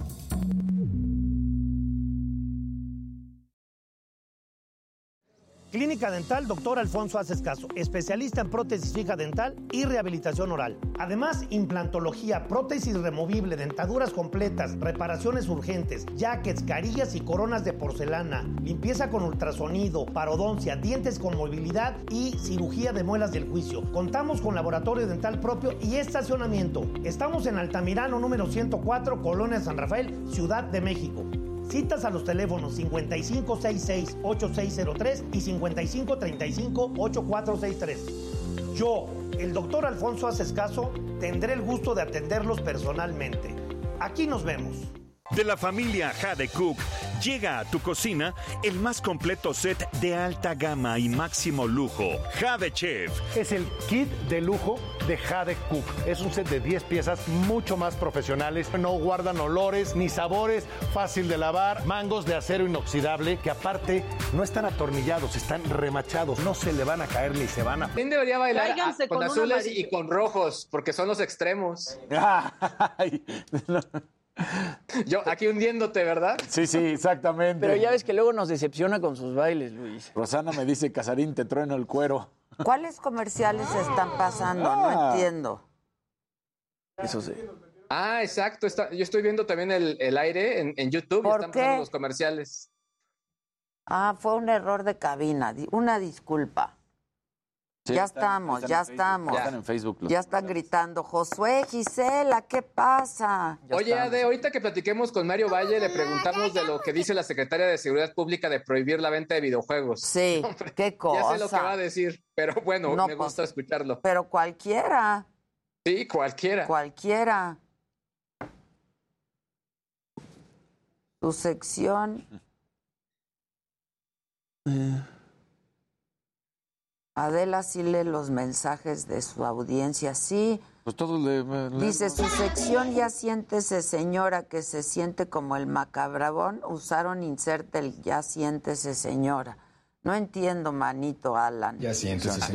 Dental Dr. Alfonso Aces Caso, especialista en prótesis fija dental y rehabilitación oral. Además, implantología, prótesis removible, dentaduras completas, reparaciones urgentes, jackets, carillas y coronas de porcelana, limpieza con ultrasonido, parodoncia, dientes con movilidad y cirugía de muelas del juicio. Contamos con laboratorio dental propio y estacionamiento. Estamos en Altamirano número 104, Colonia San Rafael, Ciudad de México. Citas a los teléfonos 5566-8603 y 5535-8463. Yo, el doctor Alfonso Acescaso, tendré el gusto de atenderlos personalmente. Aquí nos vemos. De la familia Jade Cook llega a tu cocina el más completo set de alta gama y máximo lujo. Jade Chef. Es el kit de lujo de Jade Cook. Es un set de 10 piezas mucho más profesionales. No guardan olores ni sabores, fácil de lavar, mangos de acero inoxidable que aparte no están atornillados, están remachados. No se le van a caer ni se van a... ¿Quién debería bailar Tráiganse ah, con, con azules y con rojos? Porque son los extremos. <laughs> Yo aquí hundiéndote, ¿verdad? Sí, sí, exactamente. Pero ya ves que luego nos decepciona con sus bailes, Luis. Rosana me dice, Casarín, te trueno el cuero. ¿Cuáles comerciales están pasando? No Ah. entiendo. Eso sí. Ah, exacto. está- yo estoy viendo también el, el aire en, en YouTube y ¿Por están qué? pasando los comerciales. Ah, fue un error de cabina. Una disculpa. Sí, ya están- estamos, están ya estamos. ya están en Facebook los- Ya están gritando, Josué, Gisela, ¿qué pasa? Oye, Ade, ahorita que platiquemos con Mario Valle, le preguntamos de lo que dice la Secretaria de Seguridad Pública de prohibir la venta de videojuegos. Sí, <laughs> qué cosa. Ya sé lo que va a decir, pero bueno, No, me pues, gusta escucharlo. Pero cualquiera, Sí, cualquiera. cualquiera. Tu sección. Adela sí lee los mensajes de su audiencia, sí. Pues todos le. le- Dice, su sección ya siéntese señora, que se siente como el macabrabón. Usaron insert el ya siéntese señora. No entiendo, manito Alan. Ya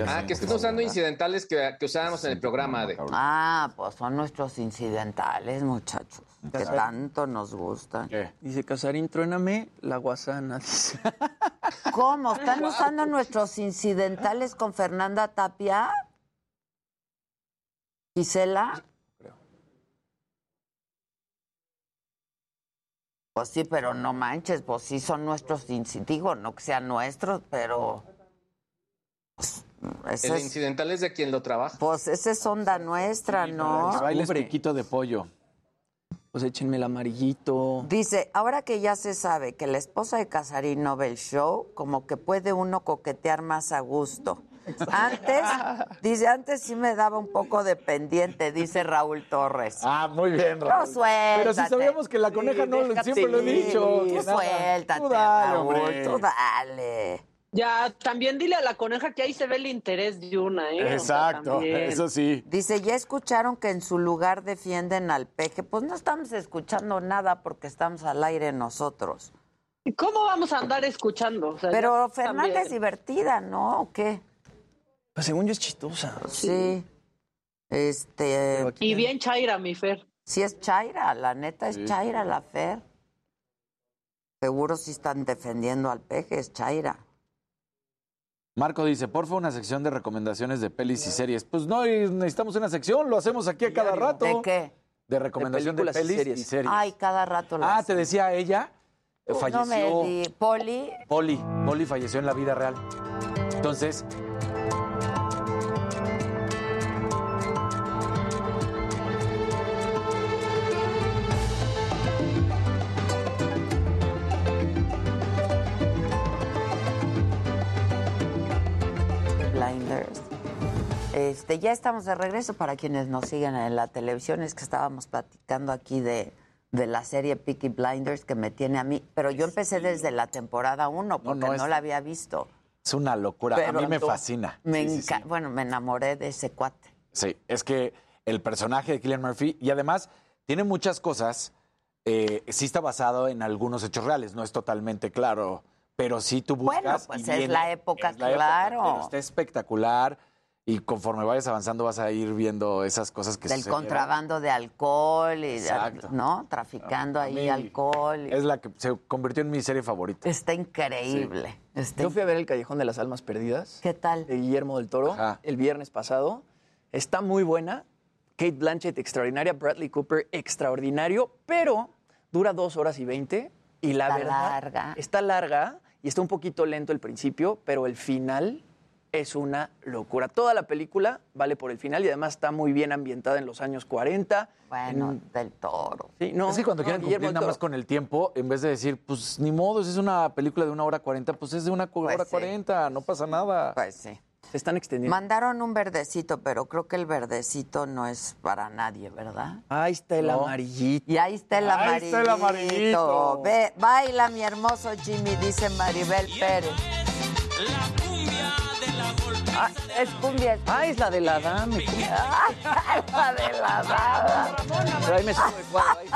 Ah, que estén usando incidentales que, que usábamos en el programa de. Ah, pues son nuestros incidentales, muchachos. Que tanto nos gustan. Dice Casarín, truéname la guasana. Dice. <laughs> ¿Cómo? ¿Están usando nuestros incidentales con Fernanda Tapia? ¿Gisela? Pues sí, pero no manches, pues sí son nuestros incidentales. Digo, no que sean nuestros, pero... pues, ese El es- incidental es de quien lo trabaja. pues esa es onda nuestra, ¿no? Bailes piquito de pollo. Pues échenme el amarillito. Dice, ahora que ya se sabe que la esposa de Casarín no ve el show, como que puede uno coquetear más a gusto. Antes, dice, antes sí me daba un poco de pendiente, dice Raúl Torres. Ah, muy bien, No, Raúl. suéltate. Pero si sabíamos que la coneja no, déjate siempre lo he dicho. Tú nada. suéltate, Tú dale, Raúl, hombre. tú dale. Ya, también dile a la coneja que ahí se ve el interés de una, ¿eh? O sea, Exacto, también. eso sí. Dice, ya escucharon que en su lugar defienden al peje. Pues no estamos escuchando nada porque estamos al aire nosotros. ¿Y ¿Cómo vamos a andar escuchando? O sea, Pero Fernanda también. es divertida, ¿no? ¿O qué? Pues según yo es chistosa. Sí. Este. Y bien Chaira, mi Fer. Sí es Chaira, la neta es Sí. Chaira, la Fer. Seguro sí están defendiendo al peje, es Chaira. Marco dice, porfa, una sección de recomendaciones de pelis y series. Pues no, necesitamos una sección, lo hacemos aquí a cada rato. ¿De qué? De recomendación de, películas y pelis y series. series. Ay, cada rato lo ah, hacen. te decía ella, eh, No falleció me di. Poli, Poli. Poli falleció en la vida real. Entonces, Este, ya estamos de regreso para quienes nos siguen en la televisión. Es que estábamos platicando aquí de, de la serie Peaky Blinders que me tiene a mí. Pero yo empecé desde la temporada 1 porque no, no, es- la había visto. es una locura. Pero a mí me fascina. Me Sí, sí, enca- sí. Bueno, me enamoré de ese cuate. Sí, es que el personaje de Killian Murphy, y además tiene muchas cosas, eh, sí está basado en algunos hechos reales, no es totalmente claro, pero sí tú buscas. Bueno, y pues es viene- la época, es la claro. pero está espectacular y conforme vayas avanzando vas a ir viendo esas cosas que Del sucedieron. contrabando de alcohol y Exacto. ¿no? Traficando A ahí alcohol. y- Es la que se convirtió en mi serie favorita. Está increíble. Está Yo fui a ver El Callejón de las Almas Perdidas. ¿Qué tal? De Guillermo del Toro, el viernes pasado. Está muy buena. Kate Blanchett extraordinaria, Bradley Cooper extraordinario, pero dura dos horas y veinte. Y la Está verdad, larga. está larga y está un poquito lento el principio, pero el final es una locura. Toda la película vale por el final y además está muy bien ambientada en los años 40. Bueno, En- del toro. Sí, no, es que cuando no, quieren Guillermo cumplir nada más con el tiempo, en vez de decir, pues ni modo, si es una película de una hora cuarenta, pues es de una cu- hora sí. cuarenta, no pasa nada. Pues sí. Se están extendiendo. Mandaron un verdecito, pero creo que el verdecito no es para nadie, ¿verdad? Ahí está el No. amarillito. Y ahí está el Ahí amarillito. está el amarillito. Ve, baila mi hermoso Jimmy, dice Maribel Pérez. Ah, es cumbia. Ah, es la de la dama. <laughs> la de la dama. Pero ahí me subo de cuadro. ahí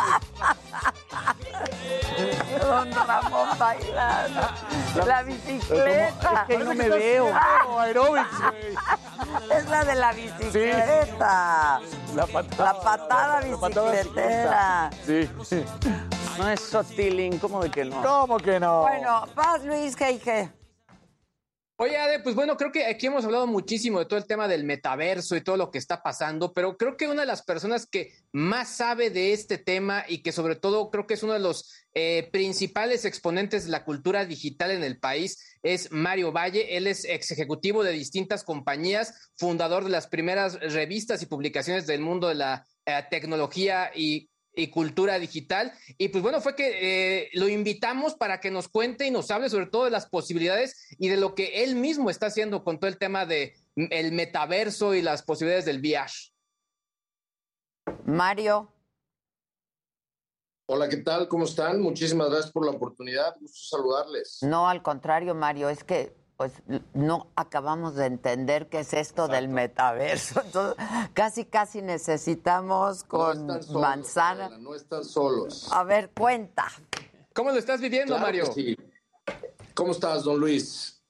Don Ramón bailando. La bicicleta. Es que no me veo. Aerobics, Es la de la bicicleta. La patada. La patada La patada bicicletera. Sí. <laughs> No es sotilín, ¿cómo de que no? ¿Cómo que no? Bueno, vas Luis Geige. Oye, Ade, pues bueno, creo que aquí hemos hablado muchísimo de todo el tema del metaverso y todo lo que está pasando, pero creo que una de las personas que más sabe de este tema y que sobre todo creo que es uno de los eh, principales exponentes de la cultura digital en el país es Mario Valle. Él es ex ejecutivo de distintas compañías, fundador de las primeras revistas y publicaciones del mundo de la eh, tecnología y y cultura digital. Y pues bueno, fue que eh, lo invitamos para que nos cuente y nos hable sobre todo de las posibilidades y de lo que él mismo está haciendo con todo el tema de mm, el metaverso y las posibilidades del VR. Mario. Hola, ¿qué tal? ¿Cómo están? Muchísimas gracias por la oportunidad. Gusto saludarles. No, al contrario, Mario, es que pues no acabamos de entender qué es esto del metaverso. <laughs> Entonces, casi, casi necesitamos con No están solos, manzana. No están solos. A ver, cuenta. ¿Cómo lo estás viviendo, Claro Mario? sí. ¿Cómo estás, don Luis?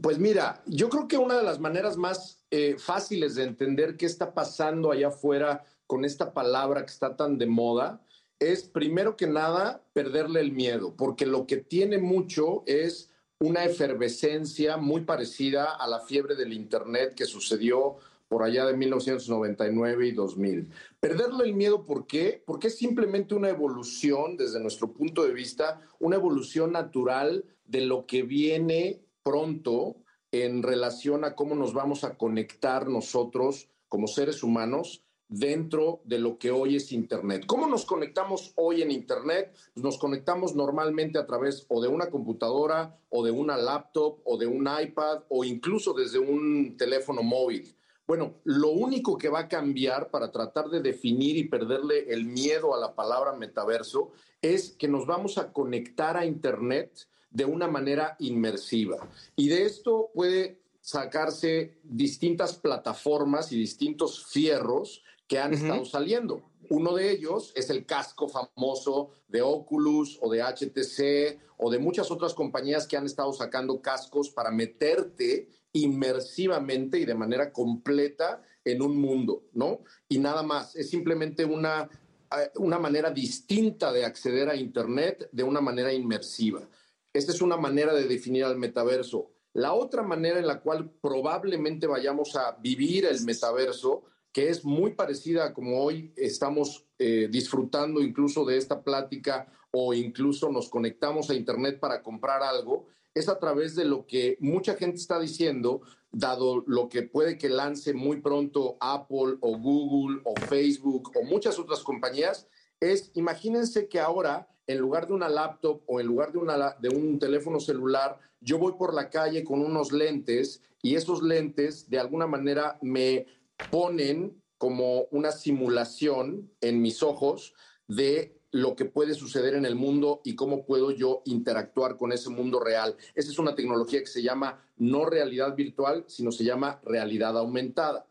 Pues mira, yo creo que una de las maneras más eh, fáciles de entender qué está pasando allá afuera con esta palabra que está tan de moda es, primero que nada, perderle el miedo, porque lo que tiene mucho es una efervescencia muy parecida a la fiebre del Internet que sucedió por allá de 1999 y 2000. Perderle el miedo, ¿por qué? Porque es simplemente una evolución, desde nuestro punto de vista, una evolución natural de lo que viene pronto en relación a cómo nos vamos a conectar nosotros como seres humanos dentro de lo que hoy es Internet. ¿Cómo nos conectamos hoy en Internet? Pues nos conectamos normalmente a través o de una computadora o de una laptop o de un iPad o incluso desde un teléfono móvil. Bueno, lo único que va a cambiar para tratar de definir y perderle el miedo a la palabra metaverso es que nos vamos a conectar a Internet de una manera inmersiva. Y de esto puede sacarse distintas plataformas y distintos fierros que han estado saliendo. Uno de ellos es el casco famoso de Oculus o de HTC o de muchas otras compañías que han estado sacando cascos para meterte inmersivamente y de manera completa en un mundo, ¿no? Y nada más, es simplemente una, eh, una manera distinta de acceder a Internet de una manera inmersiva. Esta es una manera de definir al metaverso. La otra manera en la cual probablemente vayamos a vivir el metaverso, que es muy parecida a como hoy estamos eh, disfrutando incluso de esta plática o incluso nos conectamos a Internet para comprar algo, es a través de lo que mucha gente está diciendo, dado lo que puede que lance muy pronto Apple o Google o Facebook o muchas otras compañías, es imagínense que ahora en lugar de una laptop o en lugar de, una, de un teléfono celular, yo voy por la calle con unos lentes y esos lentes de alguna manera me ponen como una simulación en mis ojos de lo que puede suceder en el mundo y cómo puedo yo interactuar con ese mundo real. Esa es una tecnología que se llama no realidad virtual, sino se llama realidad aumentada.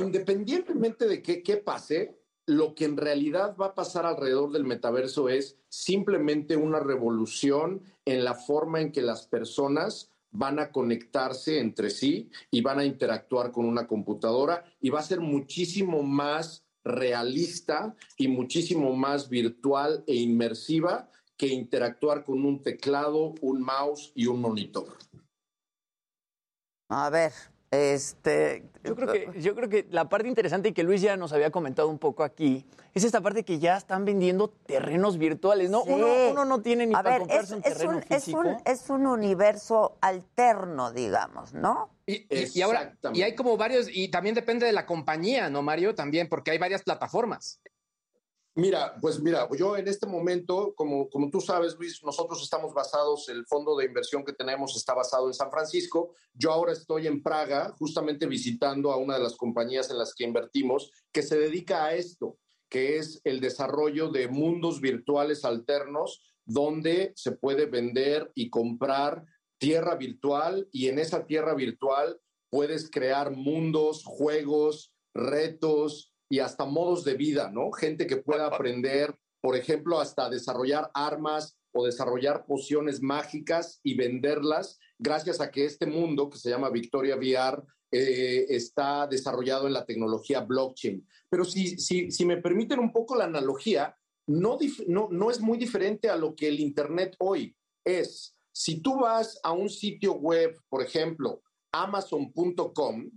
Independientemente de qué, qué pase, lo que en realidad va a pasar alrededor del metaverso es simplemente una revolución en la forma en que las personas van a conectarse entre sí y van a interactuar con una computadora y va a ser muchísimo más realista y muchísimo más virtual e inmersiva que interactuar con un teclado, un mouse y un monitor. A ver, este. Yo creo que, yo creo que la parte interesante y que Luis ya nos había comentado un poco aquí es esta parte que ya están vendiendo terrenos virtuales, ¿no? Sí. Uno, uno no tiene ni A para ver, comprarse es, un es terreno es, físico. un, es un universo alterno, digamos, ¿no? Y, y- y ahora, y hay como varios, y también depende de la compañía, ¿no, Mario? También, porque hay varias plataformas. Mira, pues mira, yo en este momento, como, como tú sabes, Luis, nosotros estamos basados, el fondo de inversión que tenemos está basado en San Francisco. Yo ahora estoy en Praga, justamente visitando a una de las compañías en las que invertimos, que se dedica a esto, que es el desarrollo de mundos virtuales alternos, donde se puede vender y comprar tierra virtual y en esa tierra virtual puedes crear mundos, juegos, retos y hasta modos de vida, ¿no? Gente que pueda aprender, por ejemplo, hasta desarrollar armas o desarrollar pociones mágicas y venderlas gracias a que este mundo que se llama Victoria VR eh, está desarrollado en la tecnología blockchain. Pero si, si, si me permiten un poco la analogía, no, no, no es muy diferente a lo que el Internet hoy es. Si tú vas a un sitio web, por ejemplo, amazon.com,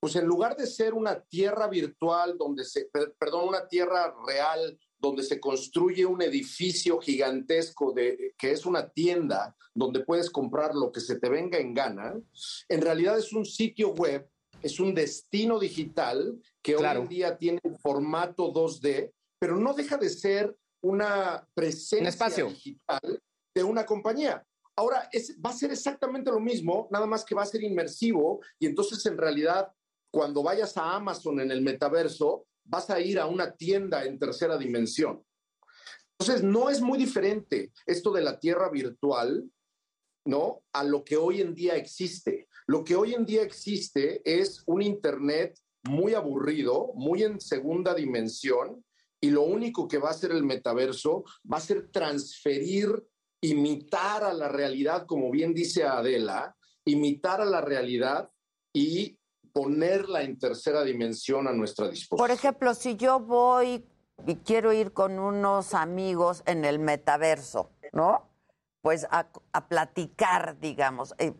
pues en lugar de ser una tierra virtual donde se, per- perdón, una tierra real donde se construye un edificio gigantesco de, que es una tienda donde puedes comprar lo que se te venga en gana, en realidad es un sitio web, es un destino digital que Claro. hoy en día tiene formato 2D, pero no deja de ser una presencia espacio. digital de una compañía. Ahora es, va a ser exactamente lo mismo, nada más que va a ser inmersivo y entonces en realidad cuando vayas a Amazon en el metaverso vas a ir a una tienda en tercera dimensión. Entonces, no es muy diferente esto de la tierra virtual, ¿no? A lo que hoy en día existe. Lo que hoy en día existe es un Internet muy aburrido, muy en segunda dimensión, y lo único que va a hacer el metaverso va a ser transferir, imitar a la realidad, como bien dice Adela, imitar a la realidad y ponerla en tercera dimensión a nuestra disposición. Por ejemplo, si yo voy y quiero ir con unos amigos en el metaverso, ¿no? Pues a, a platicar, digamos. Eh,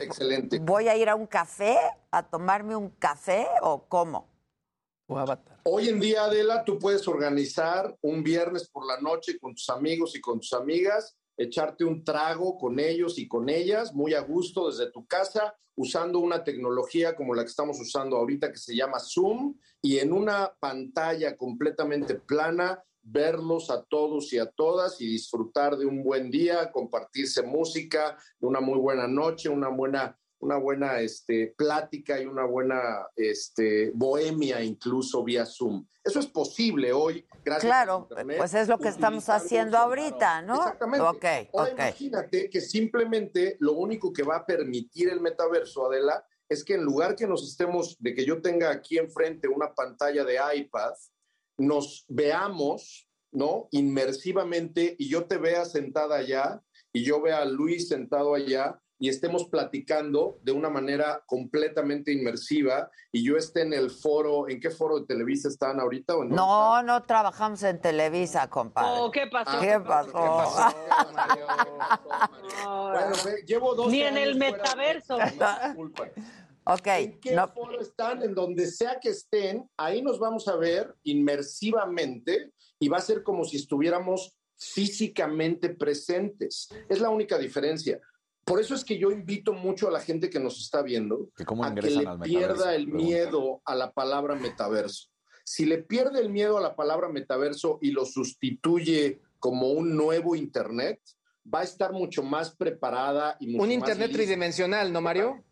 Excelente. ¿Voy a ir a un café, a tomarme un café o cómo? Hoy en día, Adela, tú puedes organizar un viernes por la noche con tus amigos y con tus amigas, echarte un trago con ellos y con ellas, muy a gusto desde tu casa, usando una tecnología como la que estamos usando ahorita que se llama Zoom y en una pantalla completamente plana verlos a todos y a todas y disfrutar de un buen día, compartirse música, de una muy buena noche, una buena una buena este, plática y una buena este, bohemia incluso vía Zoom. Eso es posible hoy, gracias Claro, a Internet. pues es lo que estamos haciendo ahorita, ¿no? Exactamente. Ok, Ahora ok. imagínate que simplemente lo único que va a permitir el metaverso, Adela, es que en lugar que nos estemos, de que yo tenga aquí enfrente una pantalla de iPad, nos veamos, ¿no? Inmersivamente y yo te vea sentada allá y yo vea a Luis sentado allá y estemos platicando de una manera completamente inmersiva y yo esté en el foro, ¿en qué foro de Televisa están ahorita? ¿O en dónde No, no trabajamos en Televisa, compadre. Oh, ¿qué pasó? ¿Qué pasó? Bueno, llevo dos Ni en el fuera metaverso. Disculpa. Ok, ¿En qué no- foro están? En donde sea que estén, ahí nos vamos a ver inmersivamente y va a ser como si estuviéramos físicamente presentes. Es la única diferencia. Por eso es que yo invito mucho a la gente que nos está viendo cómo a que le al pierda el pregunta. miedo a la palabra metaverso. Si le pierde el miedo a la palabra metaverso y lo sustituye como un nuevo Internet, va a estar mucho más preparada y mucho Un más internet lista. tridimensional, ¿no, Mario?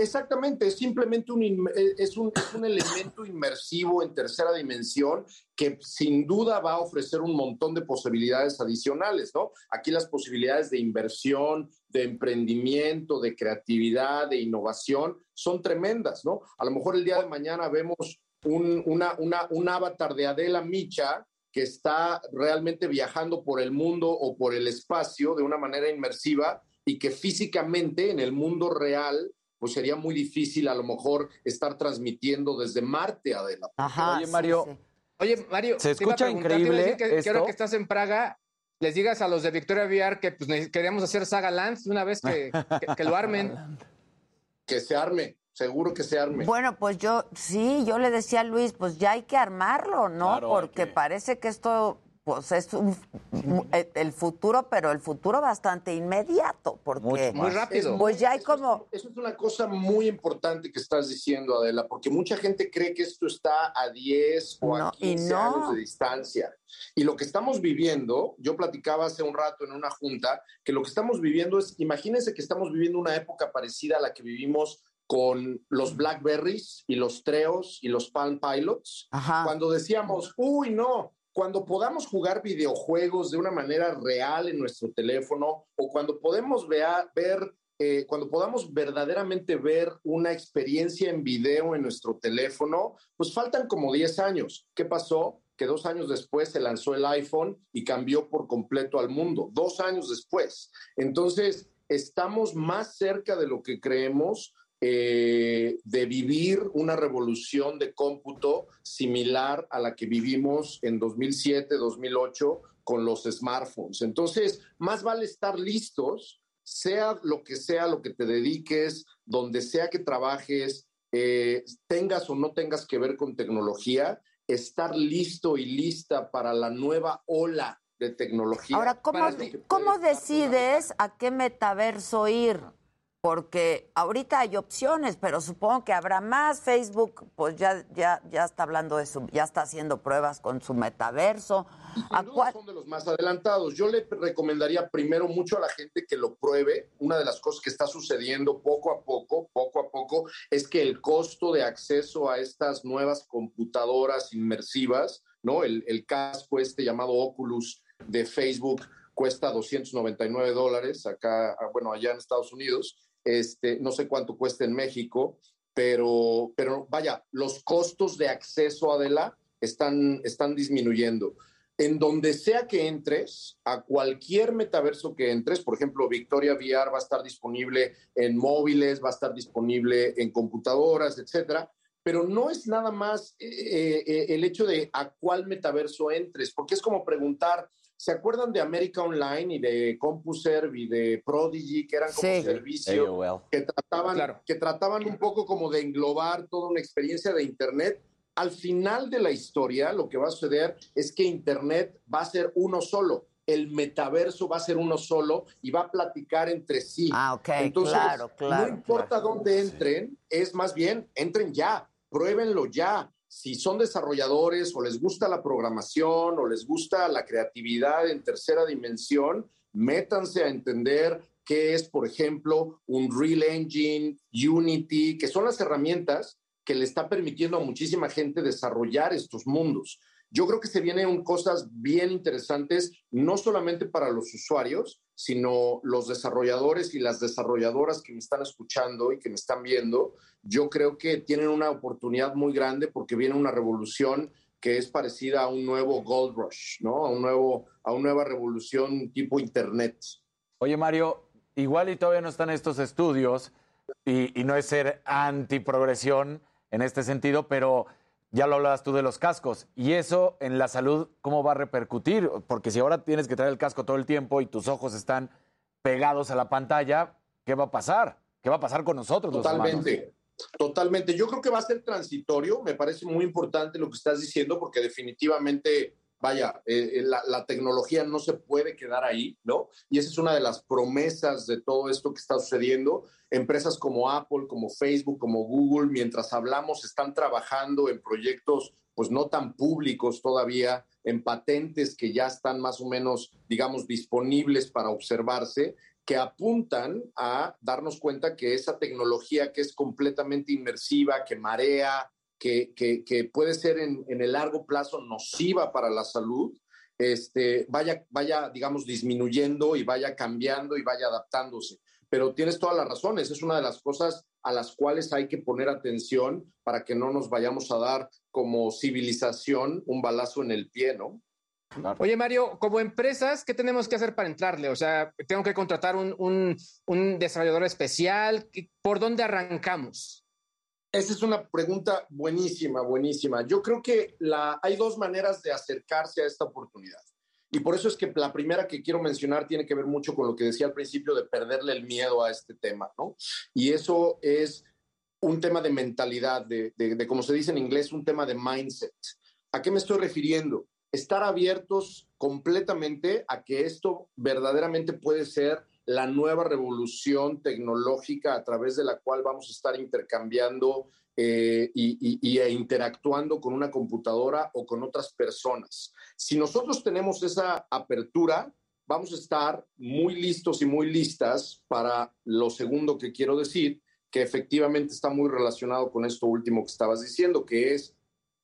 Exactamente, es simplemente un, eh, es un, es un elemento inmersivo en tercera dimensión que sin duda va a ofrecer un montón de posibilidades adicionales, ¿no? Aquí las posibilidades de inversión, de emprendimiento, de creatividad, de innovación son tremendas, ¿no? A lo mejor el día de mañana vemos un, una, una, un avatar de Adela Micha que está realmente viajando por el mundo o por el espacio de una manera inmersiva y que físicamente en el mundo real pues sería muy difícil a lo mejor estar transmitiendo desde Marte, Adela. Ajá, Oye, Mario. Oye, Mario. Se te iba a escucha preguntar, te iba a increíble decir que, estás en Praga, les digas a los de Victoria VR que pues, queríamos hacer Saga Lands de una vez que, que- que lo armen. <laughs> Que se arme, seguro que se arme. Bueno, pues yo, sí, yo le decía a Luis, pues ya hay que armarlo, ¿no? Claro, Porque parece que esto, pues es un- el- futuro, pero el futuro bastante inmediato, porque Es Pues ya hay como, eso es una cosa muy importante que estás diciendo, Adela, porque mucha gente cree que esto está a 10 o No, a y 15 no. años de distancia. Y lo que estamos viviendo, yo platicaba hace un rato en una junta, que lo que estamos viviendo es, imagínense que estamos viviendo una época parecida a la que vivimos con los Blackberries y los Treos y los Palm Pilots, cuando decíamos, uy, no, cuando podamos jugar videojuegos de una manera real en nuestro teléfono o cuando podemos vea- ver, eh, cuando podamos verdaderamente ver una experiencia en video en nuestro teléfono, pues faltan como 10 años. ¿Qué pasó? Que dos años después se lanzó el iPhone y cambió por completo al mundo, dos años después. Entonces, estamos más cerca de lo que creemos eh, de vivir una revolución de cómputo similar a la que vivimos en 2007, 2008 con los smartphones. Entonces, más vale estar listos, sea lo que sea lo que te dediques, donde sea que trabajes, eh, tengas o no tengas que ver con tecnología, estar listo y lista para la nueva ola de tecnología. ahora, ¿cómo, ¿cómo decides a qué metaverso ir? Porque ahorita hay opciones, pero supongo que habrá más. Facebook, pues ya, ya, ya está hablando de su, ya está haciendo pruebas con su metaverso. ¿A Sin duda cuál- son de los más adelantados. Yo le recomendaría primero mucho a la gente que lo pruebe. Una de las cosas que está sucediendo poco a poco, poco a poco, es que el costo de acceso a estas nuevas computadoras inmersivas ¿no? El, el casco este llamado Oculus de Facebook cuesta 299 dólares acá, ah, bueno, allá en Estados Unidos. Este, no sé cuánto cuesta en México, pero, pero vaya, los costos de acceso a Adela están, están disminuyendo. En donde sea que entres, a cualquier metaverso que entres, por ejemplo, Victoria VR va a estar disponible en móviles, va a estar disponible en computadoras, etcétera, pero no es nada más eh, eh, el hecho de a cuál metaverso entres, porque es como preguntar, ¿se acuerdan de América Online y de CompuServe y de Prodigy, que eran como Sí. servicio, AOL. que trataban, que trataban un poco como de englobar toda una experiencia de Internet? Al final de la historia, lo que va a suceder es que Internet va a ser uno solo. El metaverso va a ser uno solo y va a platicar entre sí. Ah, ok, Entonces, claro, claro, no importa dónde entren, es más bien, entren ya, pruébenlo ya. Si son desarrolladores o les gusta la programación o les gusta la creatividad en tercera dimensión, métanse a entender qué es, por ejemplo, un Real Engine, Unity, que son las herramientas que le está permitiendo a muchísima gente desarrollar estos mundos. Yo creo que se vienen cosas bien interesantes, no solamente para los usuarios, sino los desarrolladores y las desarrolladoras que me están escuchando y que me están viendo. Yo creo que tienen una oportunidad muy grande porque viene una revolución que es parecida a un nuevo Gold Rush, ¿no? A, un nuevo, a una nueva revolución tipo Internet. Oye, Mario, igual y todavía no están estos estudios, y, y no es ser antiprogresión en este sentido, pero ya lo hablabas tú de los cascos. Y eso en la salud, ¿cómo va a repercutir? Porque si ahora tienes que traer el casco todo el tiempo y tus ojos están pegados a la pantalla, ¿qué va a pasar? ¿Qué va a pasar con nosotros? Totalmente, totalmente. Yo creo que va a ser transitorio. Me parece muy importante lo que estás diciendo porque definitivamente, vaya, eh, la, la tecnología no se puede quedar ahí, ¿no? Y esa es una de las promesas de todo esto que está sucediendo. Empresas como Apple, como Facebook, como Google, mientras hablamos, están trabajando en proyectos pues no tan públicos todavía, en patentes que ya están más o menos, digamos, disponibles para observarse, que apuntan a darnos cuenta que esa tecnología que es completamente inmersiva, que marea, que, que, que puede ser en, en, el largo plazo nociva para la salud, este, vaya, vaya, digamos, disminuyendo y vaya cambiando y vaya adaptándose. Pero tienes todas las razones, es una de las cosas a las cuales hay que poner atención para que no nos vayamos a dar como civilización un balazo en el pie, ¿no? Oye, Mario, como empresas, ¿qué tenemos que hacer para entrarle? O sea, tengo que contratar un, un, un desarrollador especial. ¿Por dónde arrancamos? Esa es una pregunta buenísima, buenísima. Yo creo que la, hay dos maneras de acercarse a esta oportunidad. Y por eso es que la primera que quiero mencionar tiene que ver mucho con lo que decía al principio de perderle el miedo a este tema, ¿no? Y eso es un tema de mentalidad, de, de, de como se dice en inglés, un tema de mindset. ¿A qué me estoy refiriendo? Estar abiertos completamente a que esto verdaderamente puede ser la nueva revolución tecnológica a través de la cual vamos a estar intercambiando eh, y, e interactuando con una computadora o con otras personas. Si nosotros tenemos esa apertura, vamos a estar muy listos y muy listas para lo segundo que quiero decir, que efectivamente está muy relacionado con esto último que estabas diciendo, que es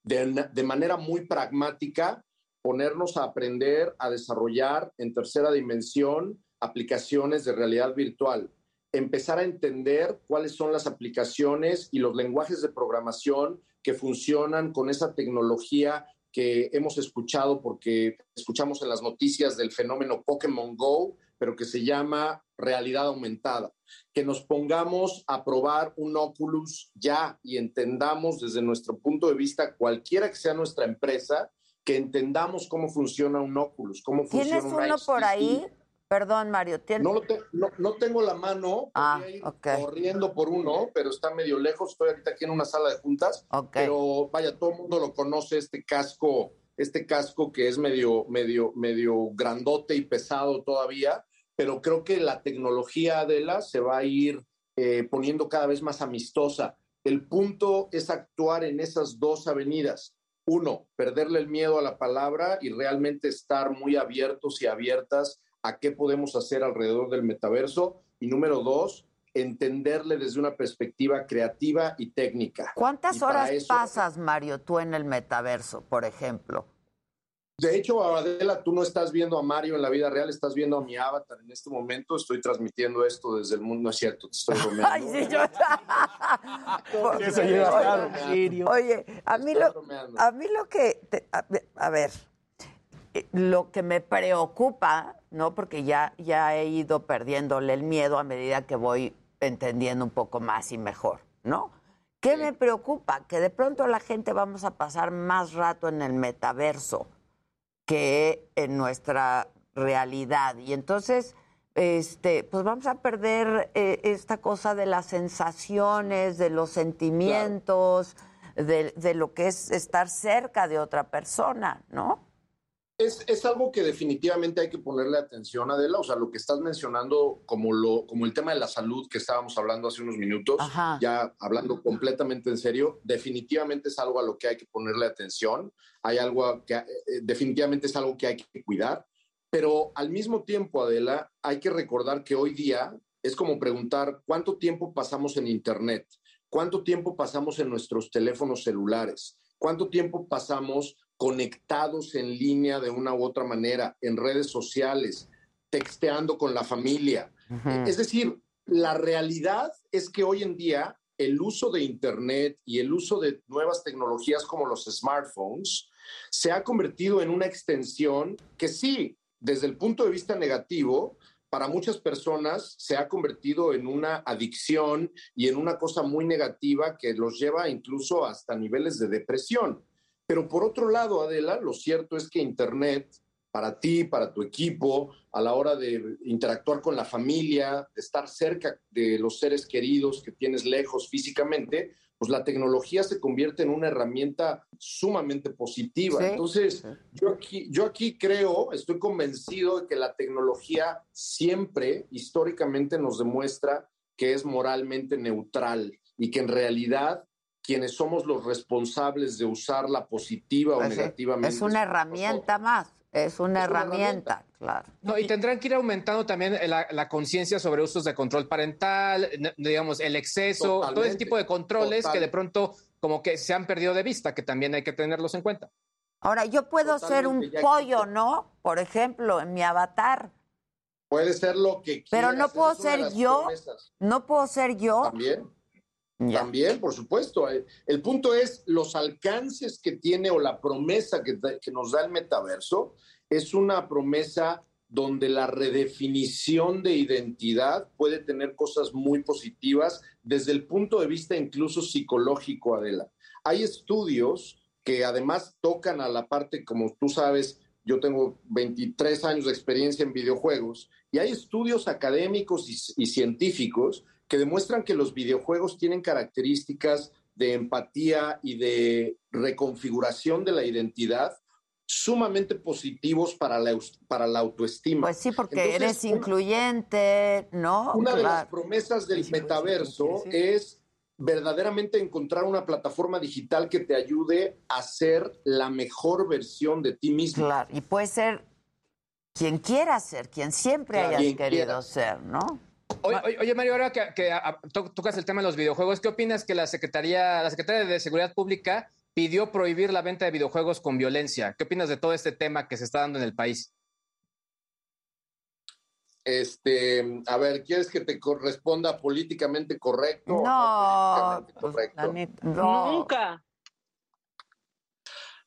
de manera muy pragmática ponernos a aprender a desarrollar en tercera dimensión aplicaciones de realidad virtual, empezar a entender cuáles son las aplicaciones y los lenguajes de programación que funcionan con esa tecnología que hemos escuchado porque escuchamos en las noticias del fenómeno Pokémon Go, pero que se llama realidad aumentada. Que nos pongamos a probar un Oculus ya y entendamos desde nuestro punto de vista, cualquiera que sea nuestra empresa, que entendamos cómo funciona un Oculus, cómo funciona ¿Tienes un uno HTC. por ahí? Perdón, Mario. ¿tienes... No, lo te, no, no, tengo la mano, ah, ir okay. corriendo por uno, pero está medio lejos. Estoy ahorita aquí en una sala de juntas. Okay. Pero vaya, todo el mundo lo conoce, este casco, este casco que es medio, medio, medio grandote y pesado todavía. Pero creo que la tecnología de la se va a ir eh, poniendo cada vez más amistosa. El punto es actuar en esas dos avenidas. Uno, perderle el miedo a la palabra y realmente estar muy abiertos y abiertas a qué podemos hacer alrededor del metaverso. Y número dos, entenderle desde una perspectiva creativa y técnica. ¿Cuántas y horas eso, pasas, Mario, tú en el metaverso, por ejemplo? De hecho, Adela, tú no estás viendo a Mario en la vida real, estás viendo a mi avatar en este momento. Estoy transmitiendo esto desde el mundo, no es cierto, te estoy bromeando. <laughs> Ay, sí, yo... <laughs> Eso llega tarde. Oye, a mí lo, a mí lo que, te- a, a ver, lo que me preocupa, ¿no? Porque ya, ya he ido perdiéndole el miedo a medida que voy entendiendo un poco más y mejor, ¿no? ¿Qué me preocupa? Que de pronto la gente vamos a pasar más rato en el metaverso que en nuestra realidad. Y entonces, este, pues vamos a perder eh, esta cosa de las sensaciones, de los sentimientos, de, de lo que es estar cerca de otra persona, ¿no? Es, es algo que definitivamente hay que ponerle atención, Adela. O sea, lo que estás mencionando como, lo, como el tema de la salud que estábamos hablando hace unos minutos, Ajá. ya hablando completamente en serio, definitivamente es algo a lo que hay que ponerle atención. Hay algo que eh, definitivamente es algo que hay que cuidar. Pero al mismo tiempo, Adela, hay que recordar que hoy día es como preguntar cuánto tiempo pasamos en Internet, cuánto tiempo pasamos en nuestros teléfonos celulares, cuánto tiempo pasamos conectados en línea de una u otra manera, en redes sociales, texteando con la familia. Es decir, la realidad es que hoy en día el uso de Internet y el uso de nuevas tecnologías como los smartphones se ha convertido en una extensión que sí, desde el punto de vista negativo, para muchas personas se ha convertido en una adicción y en una cosa muy negativa que los lleva incluso hasta niveles de depresión. Pero por otro lado, Adela, lo cierto es que Internet, para ti, para tu equipo, a la hora de interactuar con la familia, de estar cerca de los seres queridos que tienes lejos físicamente, pues la tecnología se convierte en una herramienta sumamente positiva. Sí, Entonces, yo aquí, yo aquí creo, estoy convencido de que la tecnología siempre, históricamente, nos demuestra que es moralmente neutral y que en realidad quienes somos los responsables de usarla positiva o Pues negativamente. Es una herramienta más, es una herramienta, claro. No, y tendrán que ir aumentando también la, la conciencia sobre usos de control parental, digamos, el exceso, todo ese tipo de controles total. que de pronto como que se han perdido de vista, que también hay que tenerlos en cuenta. Ahora, yo puedo ser un pollo, ¿no? Por ejemplo, en mi avatar, Puede ser lo que pero quieras, no esa puedo ser yo, promesas. no puedo ser yo. También. También, por supuesto. Eh, El punto es los alcances que tiene o la promesa que, que nos da el metaverso es una promesa donde la redefinición de identidad puede tener cosas muy positivas desde el punto de vista incluso psicológico, Adela. Hay estudios que además tocan a la parte, como tú sabes, yo tengo 23 años de experiencia en videojuegos y hay estudios académicos y, y científicos que demuestran que los videojuegos tienen características de empatía y de reconfiguración de la identidad sumamente positivos para la, para la autoestima. Pues sí, porque Entonces, eres una- incluyente, ¿no? una de las promesas del metaverso es verdaderamente encontrar una plataforma digital que te ayude a ser la mejor versión de ti mismo. Claro, y puede ser quien quiera ser, quien siempre Claro, hayas quien querido quiera. ser, ¿no? Oye, Mario, ahora que, que, to- tocas el tema de los videojuegos, ¿qué opinas que la Secretaría, la Secretaría de Seguridad Pública pidió prohibir la venta de videojuegos con violencia? ¿Qué opinas de todo este tema que se está dando en el país? Este, a ver, ¿quieres que te corresponda políticamente correcto? No, políticamente pues, correcto? la neta, no. Nunca.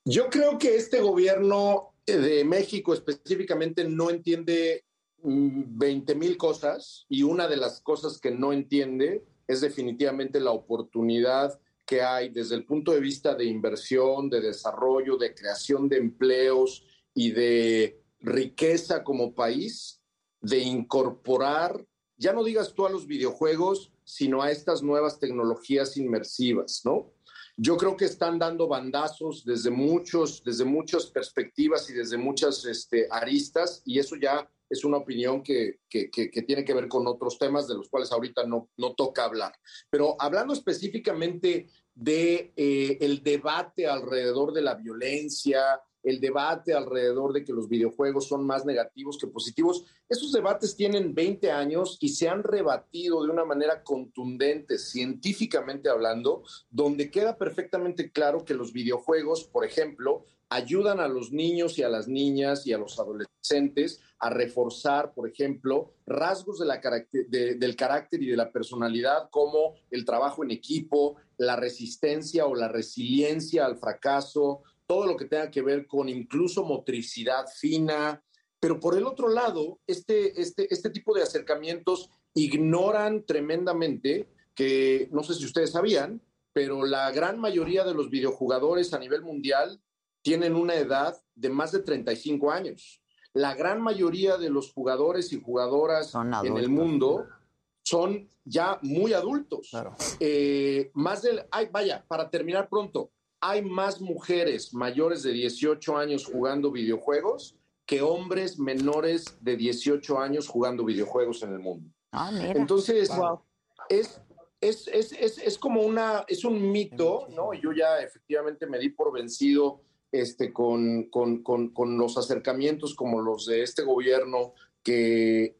Yo creo que este gobierno eh, de México específicamente no entiende 20 mil cosas y una de las cosas que no entiende es definitivamente la oportunidad que hay desde el punto de vista de inversión, de desarrollo, de creación de empleos y de riqueza como país, de incorporar, ya no digas tú a los videojuegos, sino a estas nuevas tecnologías inmersivas, ¿no? Yo creo que están dando bandazos desde muchos, desde muchas perspectivas y desde muchas este, aristas, y eso ya es una opinión que, que- tiene que ver con otros temas de los cuales ahorita no, no toca hablar. Pero hablando específicamente de eh, el debate alrededor de la violencia, el debate alrededor de que los videojuegos son más negativos que positivos. Esos debates tienen 20 años y se han rebatido de una manera contundente, científicamente hablando, donde queda perfectamente claro que los videojuegos, por ejemplo, ayudan a los niños y a las niñas y a los adolescentes a reforzar, por ejemplo, rasgos del carácter y de la personalidad como el trabajo en equipo, la resistencia o la resiliencia al fracaso, todo lo que tenga que ver con incluso motricidad fina. Pero por el otro lado, este, este, este tipo de acercamientos ignoran tremendamente que, no sé si ustedes sabían, pero la gran mayoría de los videojugadores a nivel mundial tienen una edad de más de 35 años. La gran mayoría de los jugadores y jugadoras en el mundo son ya muy adultos. Eh, más del, ay, vaya, para terminar pronto, hay más mujeres mayores de 18 años jugando videojuegos que hombres menores de 18 años jugando videojuegos en el mundo. Ah. Entonces, es, es, es, es, es como una, es un mito, ¿no? Yo ya efectivamente me di por vencido este, con, los acercamientos como los de este gobierno que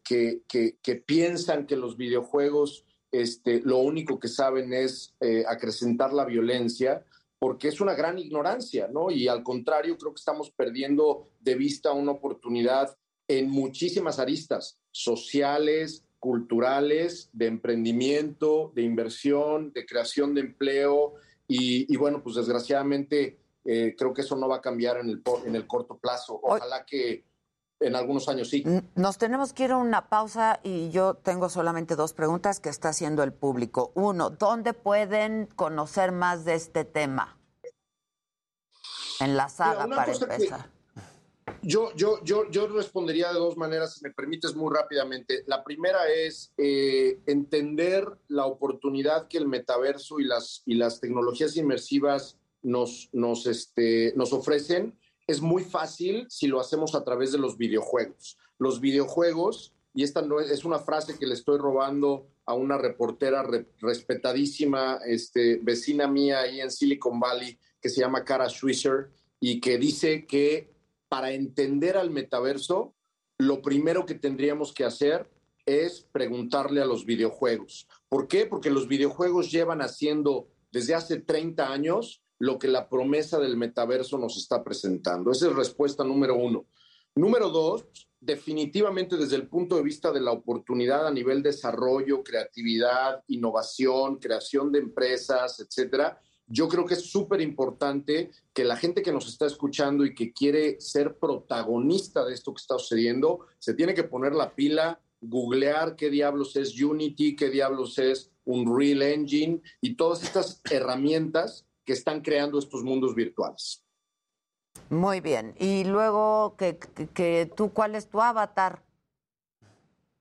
piensan que los videojuegos este, lo único que saben es eh, acrecentar la violencia, porque es una gran ignorancia, ¿no? Y al contrario, creo que estamos perdiendo de vista una oportunidad en muchísimas aristas sociales, culturales, de emprendimiento, de inversión, de creación de empleo. Y, y bueno, pues desgraciadamente eh, creo que eso no va a cambiar en el, en el corto plazo. Ojalá que en algunos años sí. Nos tenemos que ir a una pausa y yo tengo solamente dos preguntas que está haciendo el público. Uno, ¿dónde pueden conocer más de este tema? En la saga, para empezar. Yo, yo, yo, yo respondería de dos maneras, si me permites muy rápidamente. La primera es eh, entender la oportunidad que el metaverso y las, y las tecnologías inmersivas nos, nos, este, nos ofrecen. Es muy fácil si lo hacemos a través de los videojuegos. Los videojuegos, y esta no es, es una frase que le estoy robando a una reportera re- respetadísima, este, vecina mía ahí en Silicon Valley, que se llama Cara Swisher, y que dice que para entender al metaverso, lo primero que tendríamos que hacer es preguntarle a los videojuegos. ¿Por qué? Porque los videojuegos llevan haciendo desde hace 30 años lo que la promesa del metaverso nos está presentando. Esa es respuesta número uno. Número dos, definitivamente desde el punto de vista de la oportunidad a nivel desarrollo, creatividad, innovación, creación de empresas, etcétera, yo creo que es súper importante que la gente que nos está escuchando y que quiere ser protagonista de esto que está sucediendo, se tiene que poner la pila, googlear qué diablos es Unity, qué diablos es Unreal Engine y todas estas herramientas que están creando estos mundos virtuales. Muy bien. Y luego, que, que- que tú, ¿cuál es tu avatar?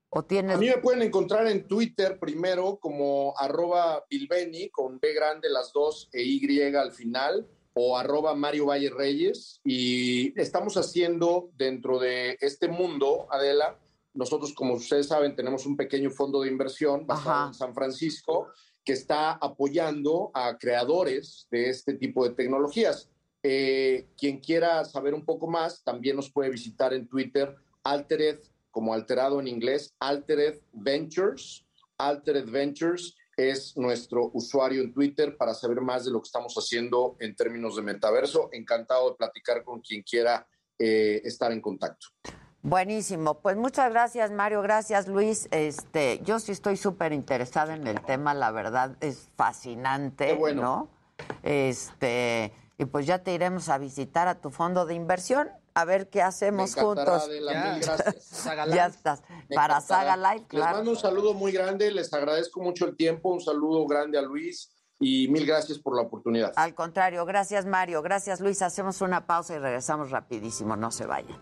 ¿O tienes...? A mí me pueden encontrar en Twitter primero como arroba Bilbeni con B grande las dos e Y al final o arroba Mario Valle Reyes y estamos haciendo dentro de este mundo, Adela, nosotros como ustedes saben tenemos un pequeño fondo de inversión basado en San Francisco que está apoyando a creadores de este tipo de tecnologías. Eh, quien quiera saber un poco más también nos puede visitar en Twitter Altered como alterado en inglés, Altered Ventures. Altered Ventures es nuestro usuario en Twitter para saber más de lo que estamos haciendo en términos de metaverso. Encantado de platicar con quien quiera eh, estar en contacto. Buenísimo. Pues muchas gracias, Mario. Gracias, Luis. Este, yo sí estoy súper interesada en el tema, la verdad es fascinante, ¿no? Este, y pues ya te iremos a visitar a tu fondo de inversión, a ver qué hacemos Me juntos. Adela, mil gracias. <laughs> ya estás. Me Para encantará. Saga Live, Les claro. mando un saludo muy grande, les agradezco mucho el tiempo, un saludo grande a Luis y mil gracias por la oportunidad. Al contrario, gracias Mario, gracias Luis. Hacemos una pausa y regresamos rapidísimo, no se vayan.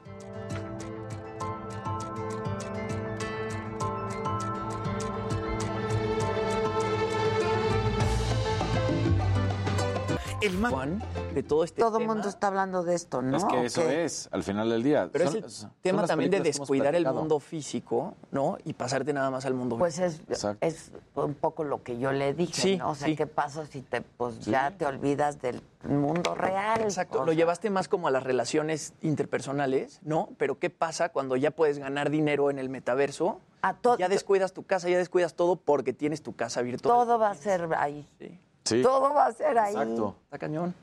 El más... de todo este Todo el mundo está hablando de esto, ¿no? Es que ¿O eso qué? es, al final del día. Pero Son- es el tema también de descuidar el mundo físico, ¿no? Y pasarte nada más al mundo Pues es, es un poco lo que yo le dije, Sí, ¿no? O sea, sí. ¿qué pasa si te, pues Sí. ya te olvidas del mundo real? Exacto, O lo sea, llevaste más como a las relaciones interpersonales, ¿no? Pero ¿qué pasa cuando ya puedes ganar dinero en el metaverso? ya descuidas tu casa, ya descuidas todo porque tienes tu casa virtual. Todo va a ser ahí. Sí. Todo va a ser ahí. Exacto. Está cañón.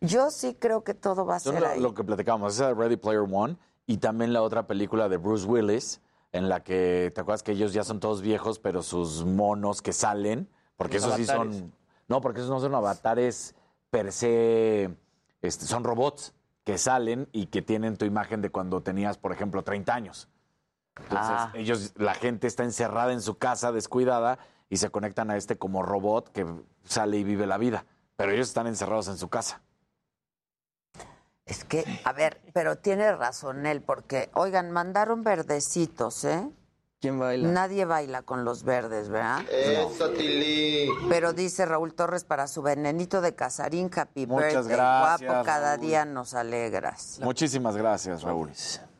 Yo sí creo que todo va a Son ser lo, ahí. lo que platicábamos, esa de Ready Player One y también la otra película de Bruce Willis, en la que, ¿te acuerdas que ellos ya son todos viejos, pero sus monos que salen, porque Los esos sí son... No, porque esos no son avatares per se, este, son robots que salen y que tienen tu imagen de cuando tenías, por ejemplo, 30 años. Entonces, Ah. ellos, la gente está encerrada en su casa, descuidada, y se conectan a este como robot que sale y vive la vida. Pero ellos están encerrados en su casa. Es que, a ver, pero tiene razón él, porque, oigan, mandaron verdecitos, ¿eh? ¿Quién baila? Nadie baila con los verdes, ¿verdad? Eso, Tili. Pero dice Raúl Torres para su venenito de Casarín, happy Muchas birthday, gracias, guapo, cada Raúl. día nos alegras. Muchísimas gracias, Raúl.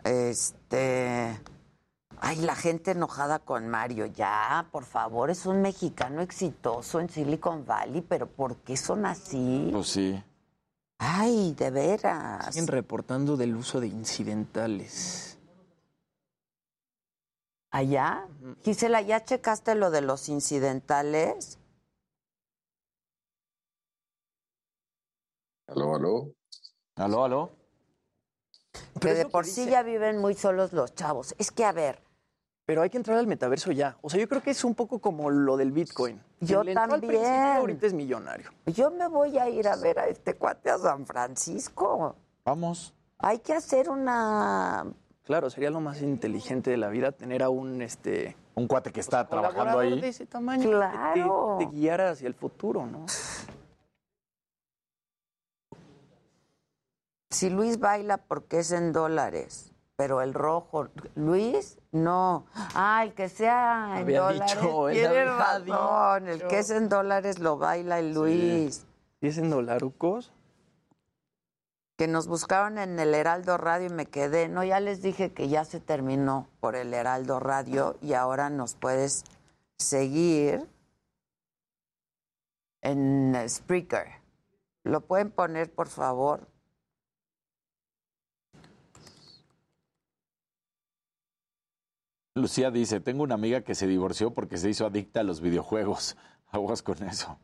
Este. Ay, la gente enojada con Mario. Ya, por favor, es un mexicano exitoso en Silicon Valley, pero ¿por qué son así? Pues sí. Ay, de veras. Siguen reportando del uso de incidentales. ¿Allá? Gisela, ¿ya checaste lo de los incidentales? Aló, aló. Aló, aló. Que de por sí ya viven muy solos los chavos. Es que, a ver, Pero hay que entrar al metaverso ya. O sea, yo creo que es un poco como lo del Bitcoin. Yo al también. ahorita es millonario. yo me voy a ir a ver a este cuate a San Francisco. Vamos. Hay que hacer una... Claro, sería lo más inteligente de la vida tener a un este Un cuate que está trabajando ahí. de ese tamaño Claro. que te, te guiara hacia el futuro, ¿no? Si Luis baila porque es en dólares, pero el rojo, Luis, no. Ah, el que sea en Había dólares. dicho, tiene razón. El que es en dólares lo baila el Luis. ¿Y es en dolarucos? Que nos buscaron en el Heraldo Radio y me quedé. No, ya les dije que ya se terminó por el Heraldo Radio y ahora nos puedes seguir en Spreaker. ¿Lo pueden poner, por favor? Lucía dice, tengo una amiga que se divorció porque se hizo adicta a los videojuegos. <laughs> Aguas con eso.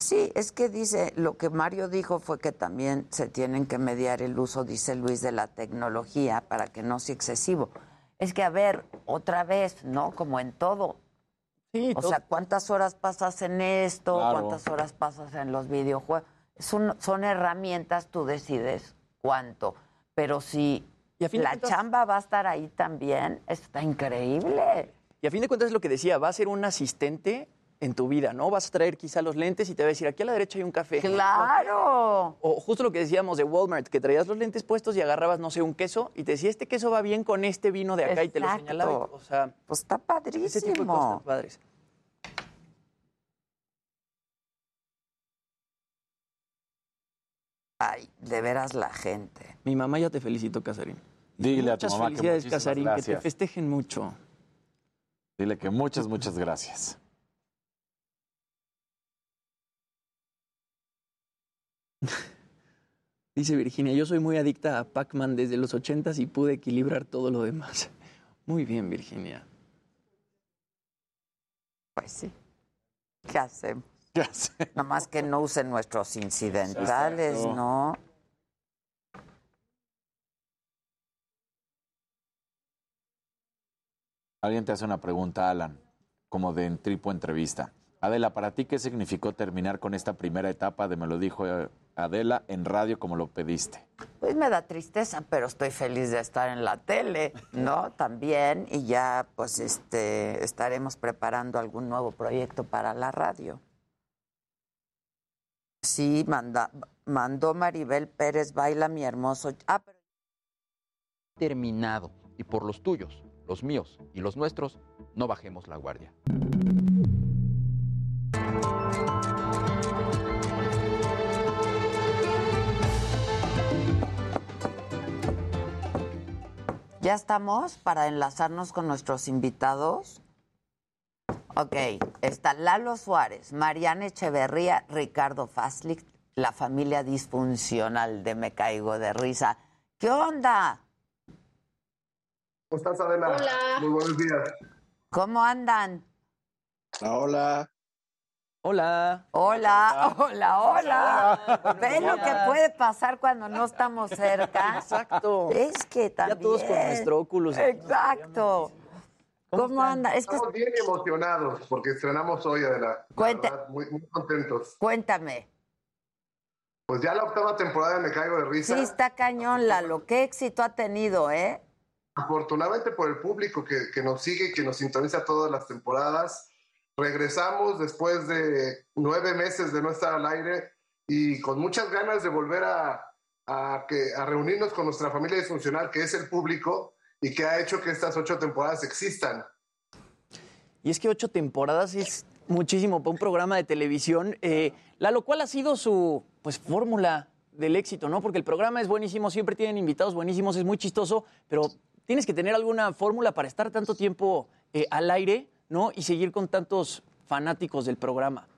Sí, es que dice, lo que Mario dijo fue que también se tienen que mediar el uso, dice Luis, de la tecnología para que no sea excesivo. Es que, a ver, otra vez, ¿no? Como en todo. Sí, o todo. sea, ¿cuántas horas pasas en esto? Claro. ¿Cuántas horas pasas en los videojuegos? Son, son herramientas, tú decides cuánto. Pero si Y a fin de la cuentas- chamba va a estar ahí también, está increíble. Y a fin de cuentas es lo que decía, va a ser un asistente en tu vida, ¿no? Vas a traer quizá los lentes y te va a decir, aquí a la derecha hay un café. ¡Claro! O justo lo que decíamos de Walmart, que traías los lentes puestos y agarrabas, no sé, un queso y te decía, este queso va bien con este vino de acá y te lo señalaba. O sea, Pues está ese tipo de cosas padrísimo. están padres. Ay, de veras la gente. Mi mamá ya te felicito, Casarín. Dile a tu Muchas mamá que felicidades, muchísimas Casarín, que te festejen mucho. Dile que muchas, muchas gracias. <laughs> Dice Virginia, yo soy muy adicta a Pac-Man desde los ochentas y pude equilibrar todo lo demás. <laughs> Muy bien, Virginia. Pues sí. ¿Qué hacemos? ¿Qué hace? Nada más que no usen nuestros incidentales, Exacto. ¿no? Alguien te hace una pregunta, Alan, como de en tripo entrevista. Adela, ¿para ti qué significó terminar con esta primera etapa de Me lo dijo eh, Adela en radio como lo pediste? Pues me da tristeza, pero estoy feliz de estar en la tele, ¿no? <laughs> También, y ya pues este estaremos preparando algún nuevo proyecto para la radio. Sí, manda, mandó Maribel Pérez, baila mi hermoso. Ah, Terminado. Y por los tuyos, los míos y los nuestros, no bajemos la guardia. Ya estamos para enlazarnos con nuestros invitados. Ok, está Lalo Suárez, Mariana Echeverría, Ricardo Faslick, la familia disfuncional de Me Caigo de Risa. ¿Qué onda? ¿Cómo estás, Adela? Hola. Muy buenos días. ¿Cómo andan? Hola. Hola. Hola, hola, hola. ¿Ven lo que puede pasar cuando no estamos cerca? Exacto. Es que también. Ya todos con nuestro Oculus. Exacto. ¿Cómo, anda? Es que Estamos bien emocionados porque estrenamos hoy, Adela. Verdad, muy, muy contentos. cuéntame. Pues ya la octava temporada de Me Caigo de Risa. Sí, está cañón, Lalo. ¿Qué éxito ha tenido, eh? Afortunadamente por el público que, que nos sigue y que nos sintoniza todas las temporadas. Regresamos después de nueve meses de no estar al aire y con muchas ganas de volver a, a que, a reunirnos con nuestra familia disfuncional, que es el público y que ha hecho que estas ocho temporadas existan. Y es que ocho temporadas es muchísimo para un programa de televisión. Eh, Lalo, ¿cuál ha sido su pues fórmula del éxito, no? Porque el programa es buenísimo, siempre tienen invitados buenísimos, es muy chistoso, pero tienes que tener alguna fórmula para estar tanto tiempo eh, al aire, ¿no? Y seguir con tantos fanáticos del programa.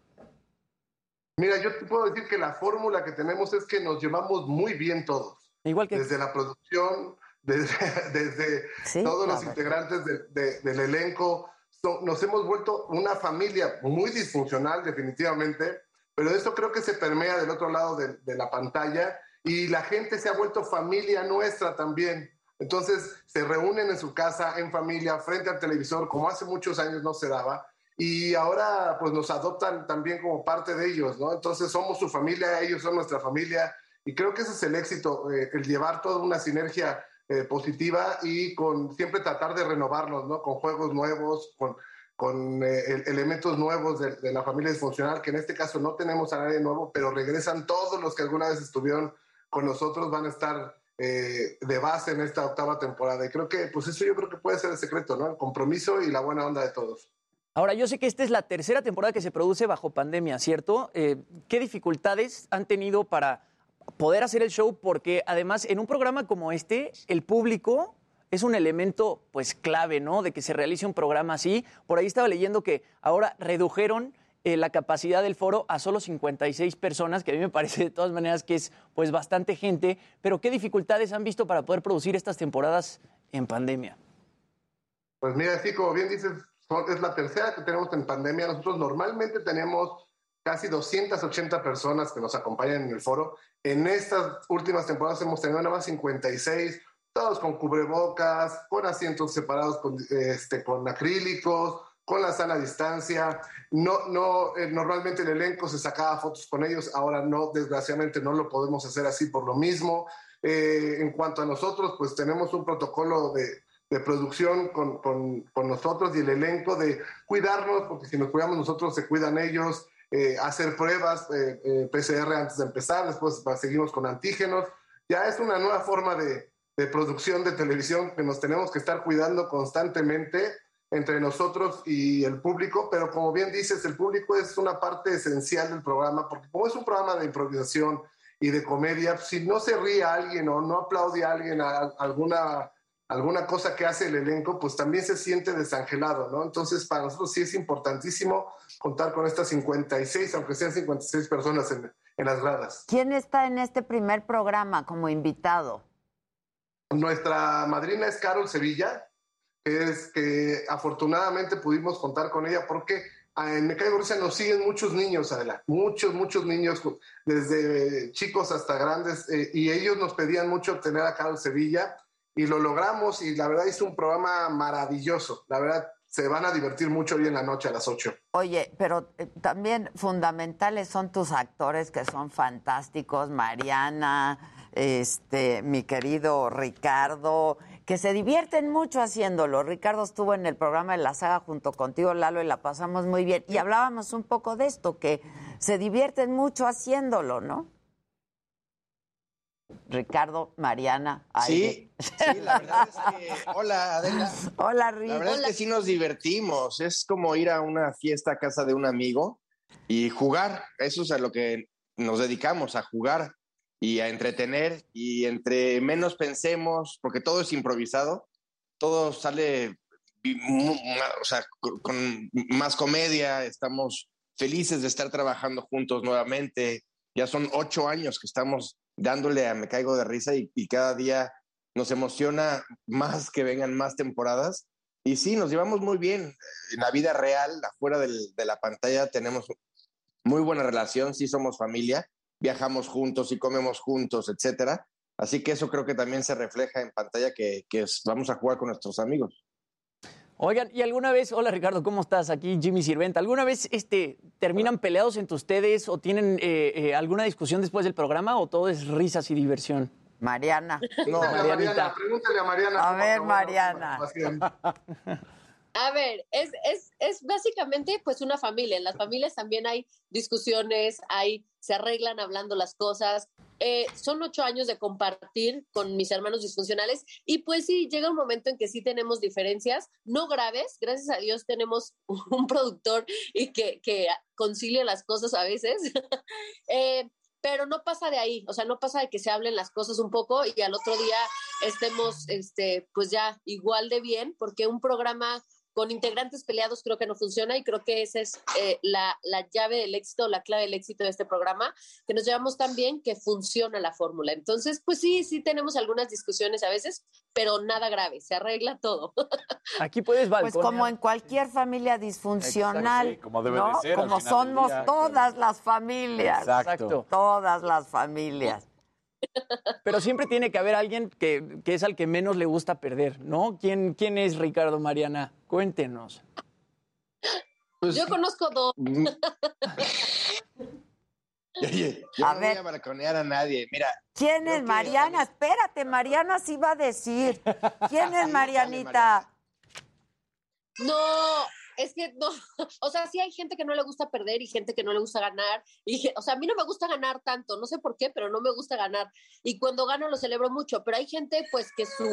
Mira, yo te puedo decir que la fórmula que tenemos es que nos llevamos muy bien todos. Igual que Desde la producción, desde, <laughs> desde Sí, todos los claro. integrantes de- de- del elenco. So- nos hemos vuelto una familia muy disfuncional, definitivamente, pero esto creo que se permea del otro lado de, de la pantalla y la gente se ha vuelto familia nuestra también. Entonces se reúnen en su casa, en familia, frente al televisor, como hace muchos años no se daba. Y ahora pues nos adoptan también como parte de ellos, ¿no? Entonces somos su familia, ellos son nuestra familia. Y creo que ese es el éxito, eh, el llevar toda una sinergia eh, positiva y con siempre tratar de renovarnos, ¿no? Con juegos nuevos, con, con eh, el- elementos nuevos de, de la familia disfuncional, que en este caso no tenemos a nadie nuevo, pero regresan todos los que alguna vez estuvieron con nosotros, van a estar eh, de base en esta octava temporada. Y creo que, pues eso yo creo que puede ser el secreto, ¿no? El compromiso y la buena onda de todos. Ahora, yo sé que esta es la tercera temporada que se produce bajo pandemia, ¿cierto? Eh, ¿Qué dificultades han tenido para poder hacer el show? Porque además, en un programa como este, el público es un elemento, pues, clave, ¿no? De que se realice un programa así. Por ahí estaba leyendo que ahora redujeron eh, la capacidad del foro a solo 56 personas, que a mí me parece de todas maneras que es, pues, bastante gente. Pero ¿qué dificultades han visto para poder producir estas temporadas en pandemia? Pues mira, sí, como bien dices, es la tercera que tenemos en pandemia. Nosotros normalmente tenemos casi 280 personas que nos acompañan en el foro. En estas últimas temporadas hemos tenido nada más 56, todos con cubrebocas, con asientos separados con, este, con acrílicos, con la sana distancia. No, no, eh, normalmente el elenco se sacaba fotos con ellos, ahora no, desgraciadamente no lo podemos hacer así por lo mismo. Eh, en cuanto a nosotros, pues tenemos un protocolo de, de producción con, con- con nosotros y el elenco de cuidarnos, porque si nos cuidamos nosotros, se cuidan ellos, eh, hacer pruebas eh, eh, PCR antes de empezar, después seguimos con antígenos. Ya es una nueva forma de, de producción de televisión que nos tenemos que estar cuidando constantemente entre nosotros y el público, pero como bien dices, el público es una parte esencial del programa, porque como es un programa de improvisación y de comedia, si no se ríe alguien o no aplaude a alguien a alguna, alguna cosa que hace el elenco, pues también se siente desangelado, ¿no? Entonces, para nosotros sí es importantísimo contar con estas 56, aunque sean 56 personas en, en las gradas. ¿Quién está en este primer programa como invitado? Nuestra madrina es Carol Sevilla, que es que afortunadamente pudimos contar con ella porque ah, en Mecánico Rusia nos siguen muchos niños, Adela, muchos, muchos niños, desde chicos hasta grandes, eh, y ellos nos pedían mucho tener a Carol Sevilla y lo logramos y la verdad hizo un programa maravilloso, la verdad se van a divertir mucho hoy en la noche a las 8. Oye, pero eh, también fundamentales son tus actores que son fantásticos, Mariana, este, mi querido Ricardo, que se divierten mucho haciéndolo. Ricardo estuvo en el programa de la saga junto contigo, Lalo, y la pasamos muy bien. Y hablábamos un poco de esto, que se divierten mucho haciéndolo, ¿no? Ricardo, Mariana, Sí, sí, la verdad es que. Hola, Adela. <laughs> Hola, Rick. La verdad es que sí nos divertimos. Es como ir a una fiesta a casa de un amigo y jugar. Eso es a lo que nos dedicamos, a jugar y a entretener. Y entre menos pensemos, porque todo es improvisado, todo sale o sea, con más comedia, estamos felices de estar trabajando juntos nuevamente. Ya son ocho años que estamos dándole a Me Caigo de Risa y, cada día nos emociona más que vengan más temporadas. Y sí, nos llevamos muy bien. En la vida real, afuera del- de la pantalla, tenemos muy buena relación, sí somos familia, viajamos juntos y comemos juntos, etcétera. Así que eso creo que también se refleja en pantalla que, vamos a jugar con nuestros amigos. Oigan, ¿y alguna vez, hola Ricardo, ¿cómo estás? Aquí Jimmy Sirventa. ¿Alguna vez este, terminan peleados entre ustedes o tienen eh, eh, alguna discusión después del programa o todo es risas y diversión? Mariana. No, Pregúntale a Marianita. Mariana, pregúntale a Mariana. A ver, Mariana. A ver, es, es, es básicamente pues una familia. En las familias también hay discusiones, hay, se arreglan hablando las cosas. Eh, son ocho años de compartir con mis hermanos disfuncionales y pues sí, llega un momento en que sí tenemos diferencias, no graves, gracias a Dios tenemos <laughs> un productor y que, concilia las cosas a veces, <laughs> Eh, pero no pasa de ahí, o sea, no pasa de que se hablen las cosas un poco y al otro día estemos, este, pues ya igual de bien, porque un programa con integrantes peleados creo que no funciona y creo que esa es eh, la, la llave del éxito, la clave del éxito de este programa, que nos llevamos tan bien que funciona la fórmula. Entonces, pues sí, sí tenemos algunas discusiones a veces, pero nada grave, se arregla todo. <laughs> Aquí puedes Pues balconear. como en cualquier familia disfuncional, Exacto, sí, como debe ¿no? de ser como somos día. todas las familias. Exacto. Todas las familias. Pero siempre tiene que haber alguien que, que es al que menos le gusta perder, ¿no? ¿Quién, quién es Ricardo Mariana? Cuéntenos. Pues, Yo conozco dos. mm, <laughs> oye, yo A no ver. voy a balconear a nadie. Mira, ¿Quién es que Mariana? Espérate, Mariana sí va a decir. ¿Quién es <laughs> Marianita? No, es que no, <laughs> o sea, sí hay gente que no le gusta perder y gente que no le gusta ganar. Y, o sea, a mí no me gusta ganar tanto, no sé por qué, pero no me gusta ganar. Y cuando gano lo celebro mucho, pero hay gente pues que su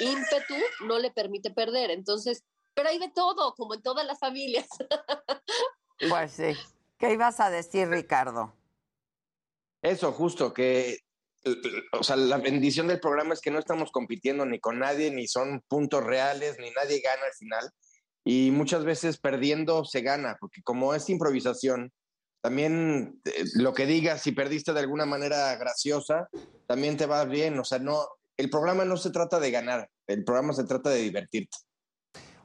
ímpetu no le permite perder. Entonces, pero hay de todo, como en todas las familias. <laughs> Pues sí. ¿Qué ibas a decir, Ricardo? Eso, justo, que, o sea, la bendición del programa es que no estamos compitiendo ni con nadie, ni son puntos reales, ni nadie gana al final. Y muchas veces perdiendo se gana, porque como es improvisación, también eh, lo que digas, si perdiste de alguna manera graciosa, también te va bien. O sea, no, el programa no se trata de ganar, el programa se trata de divertirte.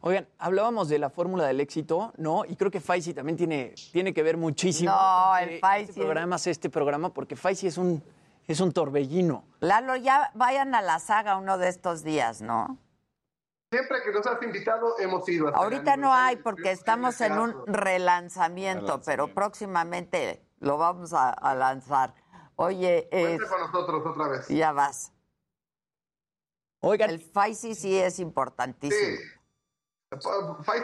Oigan, hablábamos de la fórmula del éxito, ¿no? Y creo que Faisy también tiene, tiene que ver muchísimo. No, con el Faisy- Este programa es este programa porque Faisy es un, es un torbellino. Lalo, ya vayan a la saga uno de estos días, ¿no? Siempre que nos has invitado, hemos ido. hasta el Ahorita no hay porque estamos en un relanzamiento, pero próximamente lo vamos a, a lanzar. Oye, eh, con nosotros otra vez. ya vas. Oigan, El FAISI sí es importantísimo. Sí.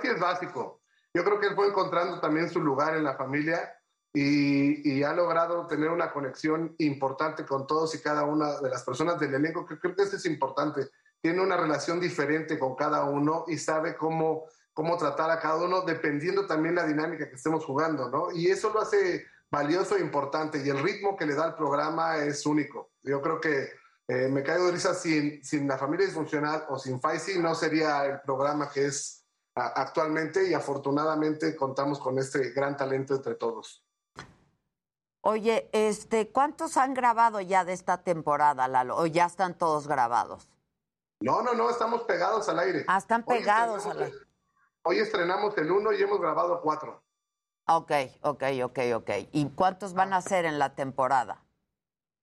Es básico. Yo creo que él fue encontrando también su lugar en la familia y, y ha logrado tener una conexión importante con todos y cada una de las personas del elenco, que creo que eso es importante. Tiene una relación diferente con cada uno y sabe cómo, cómo tratar a cada uno dependiendo también la dinámica que estemos jugando, ¿no? Y eso lo hace valioso e importante y el ritmo que le da al programa es único. Yo creo que eh, me caigo de risa sin, sin la familia disfuncional o sin Faisy no sería el programa que es a- actualmente y afortunadamente contamos con este gran talento entre todos. Oye, este, ¿cuántos han grabado ya de esta temporada, Lalo? ¿O ya están todos grabados? No, no, no, estamos pegados al aire. Ah, están pegados a estrenamos la... el- Hoy estrenamos el uno y hemos grabado cuatro. Ok, ok, ok, ok. ¿Y cuántos van a ser en la temporada?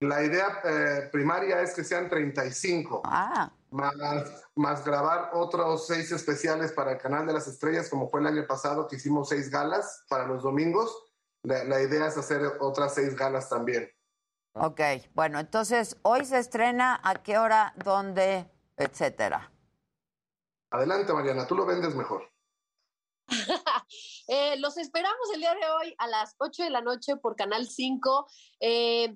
La idea eh, primaria es que sean 35. Ah, Más, más grabar otros seis especiales para el Canal de las Estrellas, como fue el año pasado, que hicimos seis galas para los domingos. La, la idea es hacer otras seis galas también. ok. Bueno, entonces, hoy se estrena, ¿a qué hora, dónde, etcétera? Adelante, Mariana, tú lo vendes mejor. <laughs> Eh, los esperamos el día de hoy a las 8 de la noche por Canal 5. eh,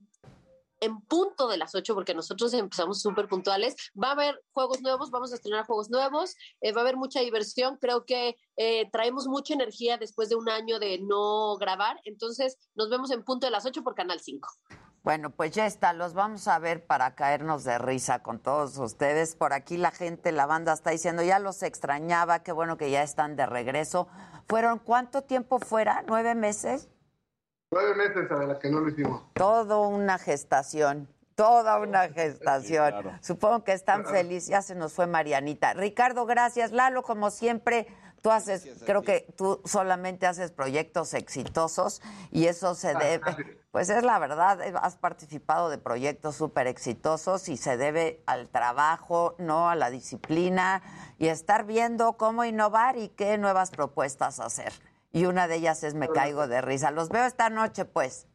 en punto de las 8, porque nosotros empezamos súper puntuales. Va a haber juegos nuevos, vamos a estrenar juegos nuevos, eh, va a haber mucha diversión. Creo que eh, traemos mucha energía después de un año de no grabar. Entonces, nos vemos en punto de las 8 por Canal 5. Bueno, pues ya está, los vamos a ver para caernos de risa con todos ustedes. Por aquí la gente, la banda está diciendo, ya los extrañaba, qué bueno que ya están de regreso. ¿Fueron cuánto tiempo fuera? ¿Nueve meses? Nueve meses a la que no lo hicimos. Todo una gestación, toda una <laughs> gestación. claro. Supongo que están Claro. felices. Ya se nos fue Marianita. Ricardo, gracias. Lalo, como siempre, tú haces, creo que tú solamente haces proyectos exitosos y eso se debe, pues es la verdad, eh, has participado de proyectos súper exitosos y se debe al trabajo, no a la disciplina y estar viendo cómo innovar y qué nuevas propuestas hacer. Y una de ellas es Me Caigo de Risa. Los veo esta noche, pues.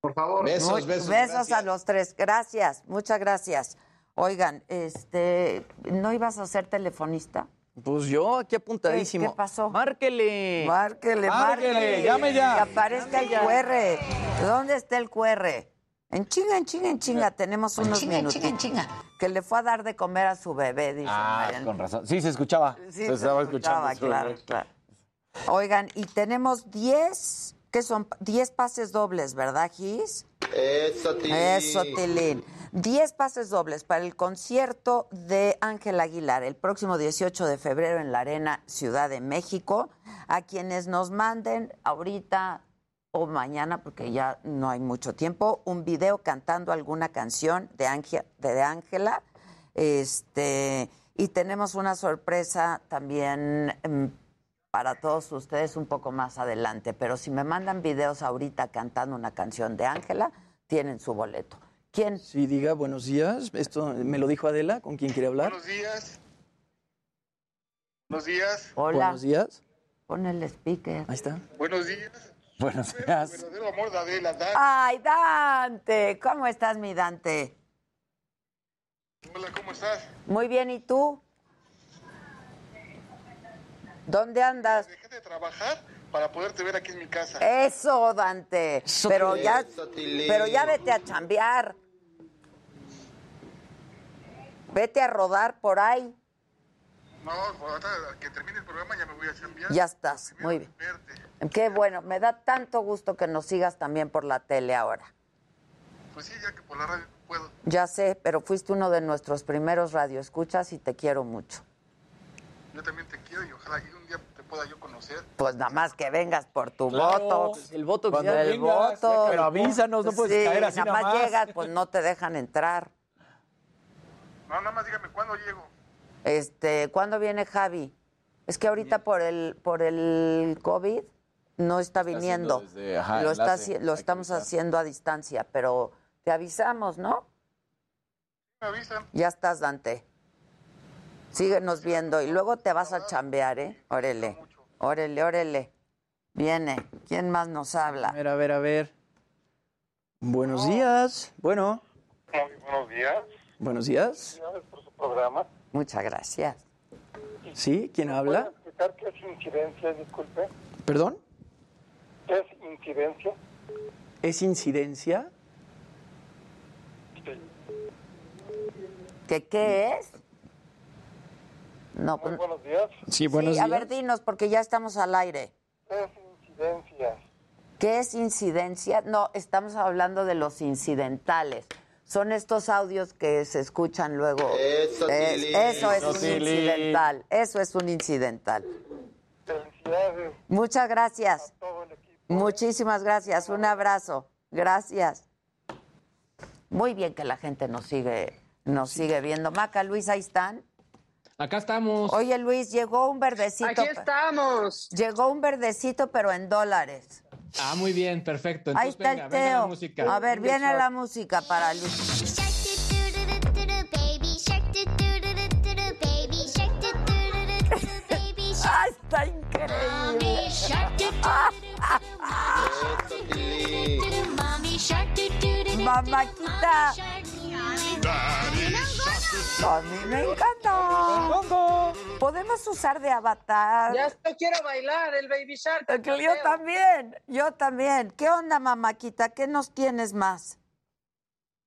Por favor. Besos, Muy- besos, Besos a los tres. Gracias, muchas gracias. Oigan, este, ¿no ibas a ser telefonista? Pues yo aquí apuntadísimo. ¿Qué- qué pasó? Márquele. Márquele, Márquele, márquele. llame ya. Que aparezca el QR. ¿Dónde está el QR? En chinga, en chinga, en chinga. Tenemos En unos chinga, en minutos. chinga, en Que le fue a dar de comer a su bebé, dice Ah, con razón. Sí, se escuchaba. Sí, se estaba escuchando. claro, bebé. claro. Oigan, y tenemos 10, ¿qué son? 10 pases dobles, ¿verdad, Gis? Eso, Tilín. Eso, Tilín. 10 pases dobles para el concierto de Ángel Aguilar el próximo 18 de febrero en la Arena Ciudad de México. A quienes nos manden ahorita o mañana, porque ya no hay mucho tiempo, un video cantando alguna canción de Ángel- de Ángela. Este, y tenemos una sorpresa también mm, para todos ustedes un poco más adelante. Pero si me mandan videos ahorita cantando una canción de Ángela, tienen su boleto. ¿Quién? Sí, diga buenos días. Esto me lo dijo Adela, ¿con quién quiere hablar? Buenos días. Buenos días. Hola. Buenos días. Pon el speaker. Ahí está. Buenos días. Buenos días. Verdadero amor de Adela. Dan. Ay, Dante, ¿cómo estás, mi Dante? Hola, ¿cómo estás? Muy bien, ¿y tú? ¿Dónde andas? Dejé de trabajar para poderte ver aquí en mi casa. Eso, Dante. Pero ya, pero ya vete a chambear. Vete a rodar por ahí. No, ahorita que termine el programa ya me voy a chambear. Ya estás, muy bien. Qué bueno, me da tanto gusto que nos sigas también por la tele ahora. Pues sí, ya que por la radio puedo. Ya sé, pero fuiste uno de nuestros primeros radioescuchas y te quiero mucho. Yo también te quiero y ojalá que un día te pueda yo conocer. Pues nada más que vengas por tu Claro, voto. El voto Cuando ya el vengas, voto. ya Pero avísanos, no puedes Sí, caer así nada nada más más. llegas, pues no te dejan entrar. No, nada más dígame cuándo llego. Este, ¿cuándo viene Javi? Es que ahorita por el por el COVID no está viniendo. desde- ajá, lo está lo estamos haciendo a distancia, pero te avisamos, ¿no? Me avisan. Ya estás, Dante. Síguenos viendo y luego te vas a chambear, ¿eh? Órale, órale, órale. Viene. ¿Quién más nos habla? A ver, a ver, a ver. Buenos días. Bueno, Muy buenos días. Buenos días. Gracias por su programa. Muchas gracias. ¿Sí? ¿Quién habla? explicar qué es incidencia, disculpe? ¿Perdón? ¿Qué es incidencia? ¿Es incidencia? ¿Qué qué es? No, Muy pues, buenos días. Sí, buenos sí, a días. ver, dinos, porque ya estamos al aire. ¿Qué es incidencia? ¿Qué es incidencia? No, estamos hablando de los incidentales. Son estos audios que se escuchan luego. Eso, Es- Tilín. eso es Eso, un incidental. Eso es un incidental. Felicidades. Muchas gracias. Muchísimas gracias. Un abrazo. Gracias. Muy bien que la gente nos sigue, nos sigue viendo. Maca, Luis, ahí están. Acá estamos. Oye, Luis, llegó un verdecito. Aquí estamos. Llegó un verdecito, pero en dólares. Ah, muy bien, perfecto. Ahí Entonces, está venga, el venga la Teo. música. A ver, viene la música para Luis. ¡Ah, está increíble! Mamáquita. A mí me encanta. Podemos usar de avatar. Ya esto quiero bailar, el Baby Shark. Que Yo también, yo también. ¿Qué onda, mamáquita? ¿Qué nos tienes más?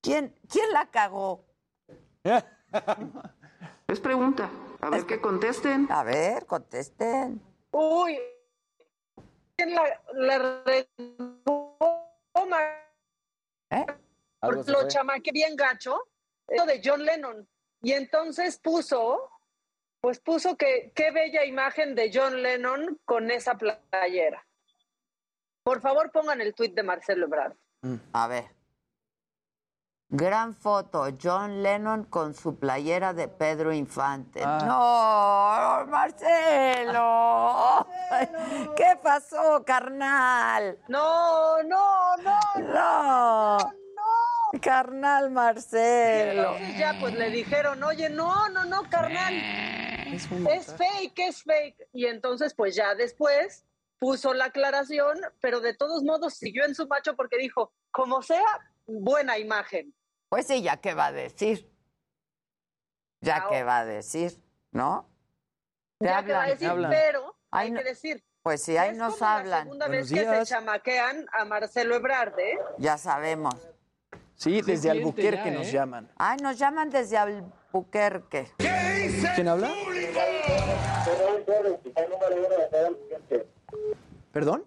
¿Quién, quién la cagó? <laughs> Es pregunta. A ver que contesten. A ver, contesten. Uy, ¿quién la, la ¿Eh? Lo fue. chamaqué bien gacho, eso de John Lennon. Y entonces puso, pues puso que qué bella imagen de John Lennon con esa playera. Por favor, pongan el tuit de Marcelo Ebrard. A ver. Gran foto, John Lennon con su playera de Pedro Infante. Ah. No, Marcelo. ¿Qué pasó, carnal? No, no, no, no. Carnal Marcelo. Entonces ya pues le dijeron, oye, no, no, no, carnal. Es fake, es fake. Y entonces pues ya después puso la aclaración, pero de todos modos siguió en su macho porque dijo, como sea, buena imagen. Pues sí, ya qué va a decir. Ya qué va a decir, ¿no? Te Ya que va a hablan, decir, hablan. pero Ay, hay no. que decir. Pues sí, ahí es nos como la hablan. segunda Buenos vez que se chamaquean a Marcelo Ebrard, ¿eh? Ya sabemos. Sí, desde cliente Albuquerque ya, nos ¿eh? llaman. Ay, nos llaman desde Albuquerque. ¿Quién habla? ¿Perdón?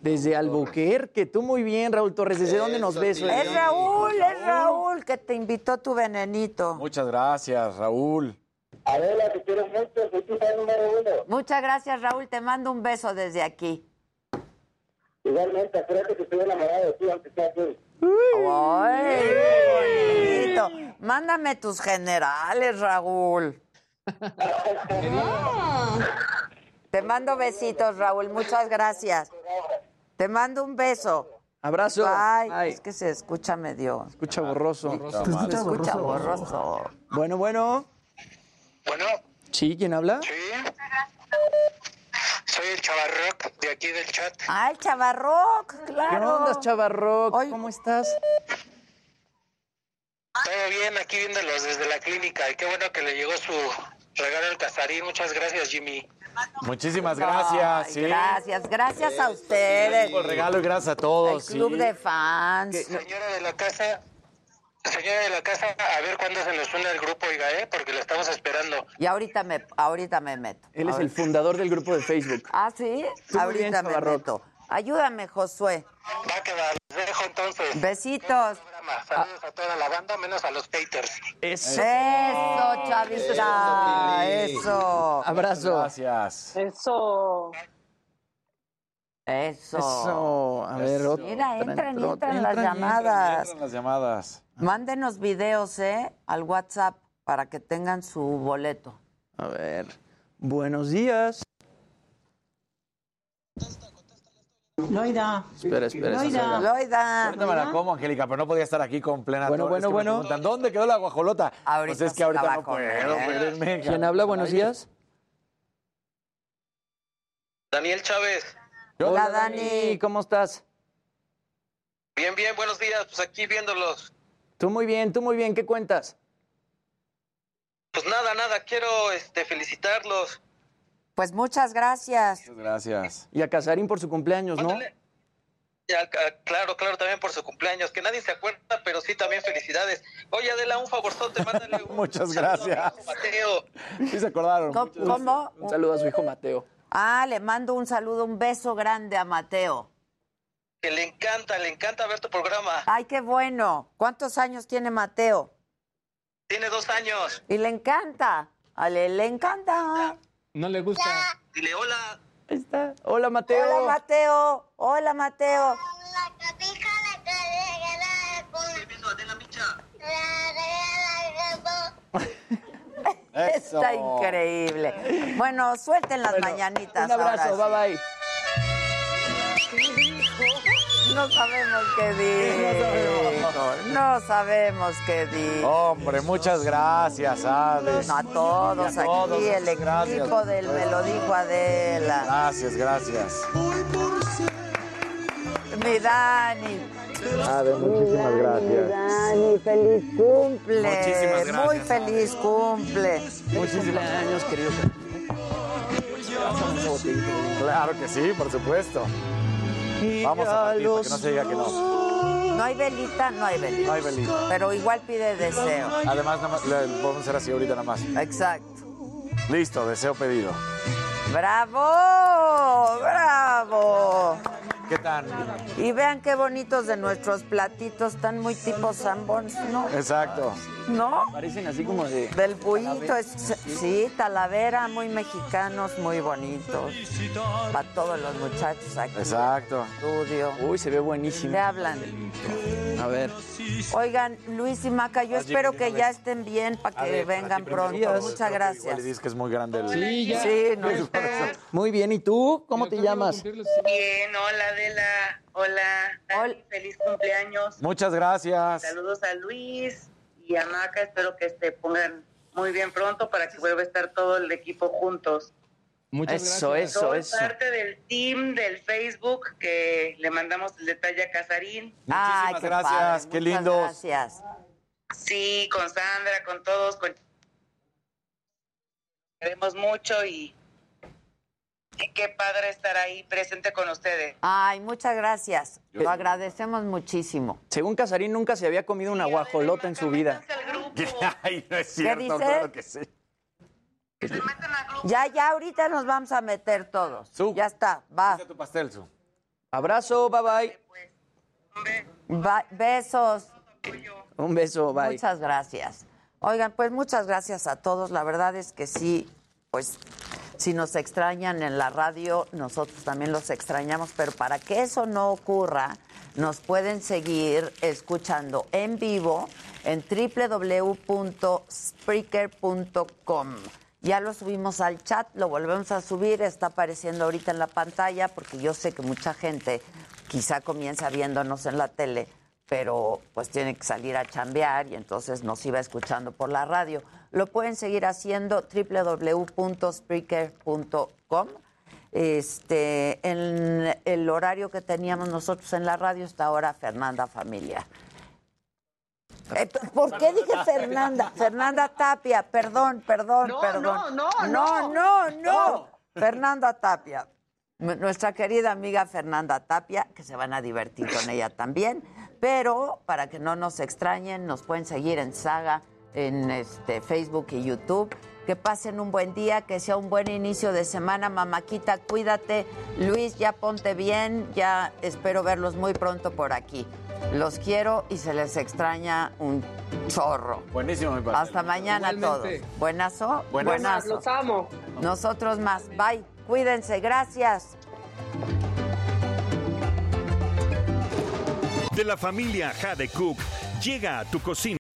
Desde Albuquerque. Tú muy bien, Raúl Torres. ¿Desde dónde nos ves? Es Raúl, es Raúl que te invitó tu venenito. Muchas gracias, Raúl. Adela, te quiero mucho, soy tu fan número uno. Muchas gracias, Raúl. Te mando un beso desde aquí. Igualmente, acuérdate que estoy enamorado de ti, aunque sea aquí. ¡Ay, bonito! Mándame tus generales, Raúl. Te mando besitos, Raúl. Muchas gracias. Te mando un beso. Abrazo. Bye. Es que se escucha medio. Escucha borroso. Se escucha borroso. Bueno, bueno. Bueno. ¿Sí? ¿Quién habla? Sí. Soy el Chavarroc de aquí del chat. ¡Ay, Chavarroc! ¡Claro! ¿Qué onda, Chavarroc? ¿Cómo estás? Todo bien, aquí viéndolos desde la clínica. Y qué bueno que le llegó su regalo al Casarín. Muchas gracias, Jimmy. Muchísimas gracias. Ay, sí. Gracias, gracias a ustedes. Por el regalo y gracias a todos. El club sí. de fans. Señora de la casa, señora de la casa, a ver cuándo se nos une el grupo, oiga, ¿eh? Porque lo estamos esperando. Y ahorita me, ahorita me meto. Él es el fundador del grupo de Facebook. Ah, sí. Tú ahorita bien, me meto. Ayúdame, Josué. Va a quedar, les dejo entonces. Besitos. Saludos a toda la banda, menos a los haters. Eso. Eso, chavita. Eso. Abrazo. Gracias. Eso. Eso. Eso. A ver, otra. Mira, entran, entró- entran las entran, llamadas. Entran las llamadas. Mándenos videos, ¿eh? Al WhatsApp para que tengan su boleto. A ver. Buenos días. Loida. Espera, espera. Loida. espera. Loida. Ahorita me la como, Angélica, pero no podía estar aquí con plena. Bueno, bueno, es que me bueno. ¿Dónde quedó la guajolota? Ahorita pues es que ahorita no puedo. ¿Quién habla? Buenos días. Daniel Chávez. Hola, Dani. ¿Cómo estás? Bien, bien, buenos días. Pues aquí viéndolos. Tú muy bien, tú muy bien. ¿Qué cuentas? Pues nada, nada, quiero este, felicitarlos. Pues muchas gracias. Muchas gracias. Y a Casarín por su cumpleaños, ¿no? Y al- a- claro, claro, también por su cumpleaños, que nadie se acuerda, pero sí también felicidades. Oye, Adela, un favorzote, mándale <laughs> un Muchas saludo a gracias. hijo Mateo. Sí se acordaron. Cómo? Un saludo a su hijo Mateo. Ah, le mando un saludo, un beso grande a Mateo. Que le encanta, le encanta ver tu programa. Ay, qué bueno. ¿Cuántos años tiene Mateo? Tiene dos años. Y le encanta. A le, le encanta. No le gusta. Dile hola. Ahí está. Hola, Mateo. Hola, Mateo. Hola, Mateo. Está increíble. Bueno, suelten las Bueno, mañanitas. Un abrazo, ahora bye bye. sí. No sabemos qué dijo. No sabemos qué dijo. Hombre, muchas gracias, Ade. A todos Y a todos, aquí, el gracias. equipo del Me lo dijo Adela. Gracias, gracias. Mi Dani. Ade, muchísimas gracias. Dani, feliz cumple. Muchísimas gracias, Muy feliz cumple. Muchísimos años, querido. Claro que sí, por supuesto. Vamos a partir para que no se diga que no. No hay velita, no hay velita. No hay velita. Pero igual pide deseo. Además, nada más, le podemos hacer así ahorita nada más. Exacto. Listo, deseo pedido. ¡Bravo! ¡Bravo! ¿Qué tal? Y vean qué bonitos de nuestros platitos, están muy tipo Sanborns, ¿no? Exacto. ¿No? Parecen así como de... Del es, sí, talavera, muy mexicanos, muy bonitos. Para todos los muchachos aquí. Exacto. Estudio. Uy, se ve buenísimo. Le hablan. A ver. Oigan, Luis y Maca, yo espero que ya estén bien para que vengan pronto. Muchas gracias. Le dices que es muy grande el... Sí, ya. Sí, no, <laughs> Muy bien, ¿y tú? ¿Cómo te llamas? Bien, hola Adela, hola, feliz cumpleaños. Muchas gracias. Saludos a Luis y a Maca, espero que se pongan muy bien pronto para que vuelva a estar todo el equipo juntos. Muchas eso, gracias. eso, Soy eso. parte del team del Facebook que le mandamos el detalle a Casarín. Ay, Muchísimas qué gracias, padre, qué muchas lindos. Gracias. Sí, con Sandra, con todos, con... queremos mucho y... y qué padre estar ahí presente con ustedes. Ay, muchas gracias. Lo agradecemos muchísimo. Según Casarín, nunca se había comido una guajolota en su vida. <laughs> Ay, no es cierto, dice? claro que sí. Ya, ya, ahorita nos vamos a meter todos. Ya está, va. tu pastel, Su. Abrazo, bye bye. Va- besos. Un beso, bye. Muchas gracias. Oigan, pues muchas gracias a todos. La verdad es que sí, pues si nos extrañan en la radio, nosotros también los extrañamos, pero para que eso no ocurra, nos pueden seguir escuchando en vivo en www.spreaker.com. Ya lo subimos al chat, lo volvemos a subir, está apareciendo ahorita en la pantalla porque yo sé que mucha gente quizá comienza viéndonos en la tele, pero pues tiene que salir a chambear y entonces nos iba escuchando por la radio. Lo pueden seguir haciendo www.spreaker.com. Este, en el horario que teníamos nosotros en la radio está ahora Fernanda Familia. Eh, ¿Por qué dije Fernanda? Fernanda Tapia, perdón, perdón, No, perdón. no, no, no, no. no, no. Fernanda Tapia. Nuestra querida amiga Fernanda Tapia, que se van a divertir con ella también. Pero para que no nos extrañen, nos pueden seguir en Saga, en este, Facebook y YouTube. Que pasen un buen día, que sea un buen inicio de semana. Mamaquita, cuídate. Luis, ya ponte bien. Ya espero verlos muy pronto por aquí. Los quiero y se les extraña un chorro. Buenísimo, mi pastel. Hasta mañana Igualmente. todos. Buenazo. Buenazo. Buenazo. Los amo. Nosotros más. Bye. Cuídense. Gracias. De la familia Jade Cook llega a tu cocina.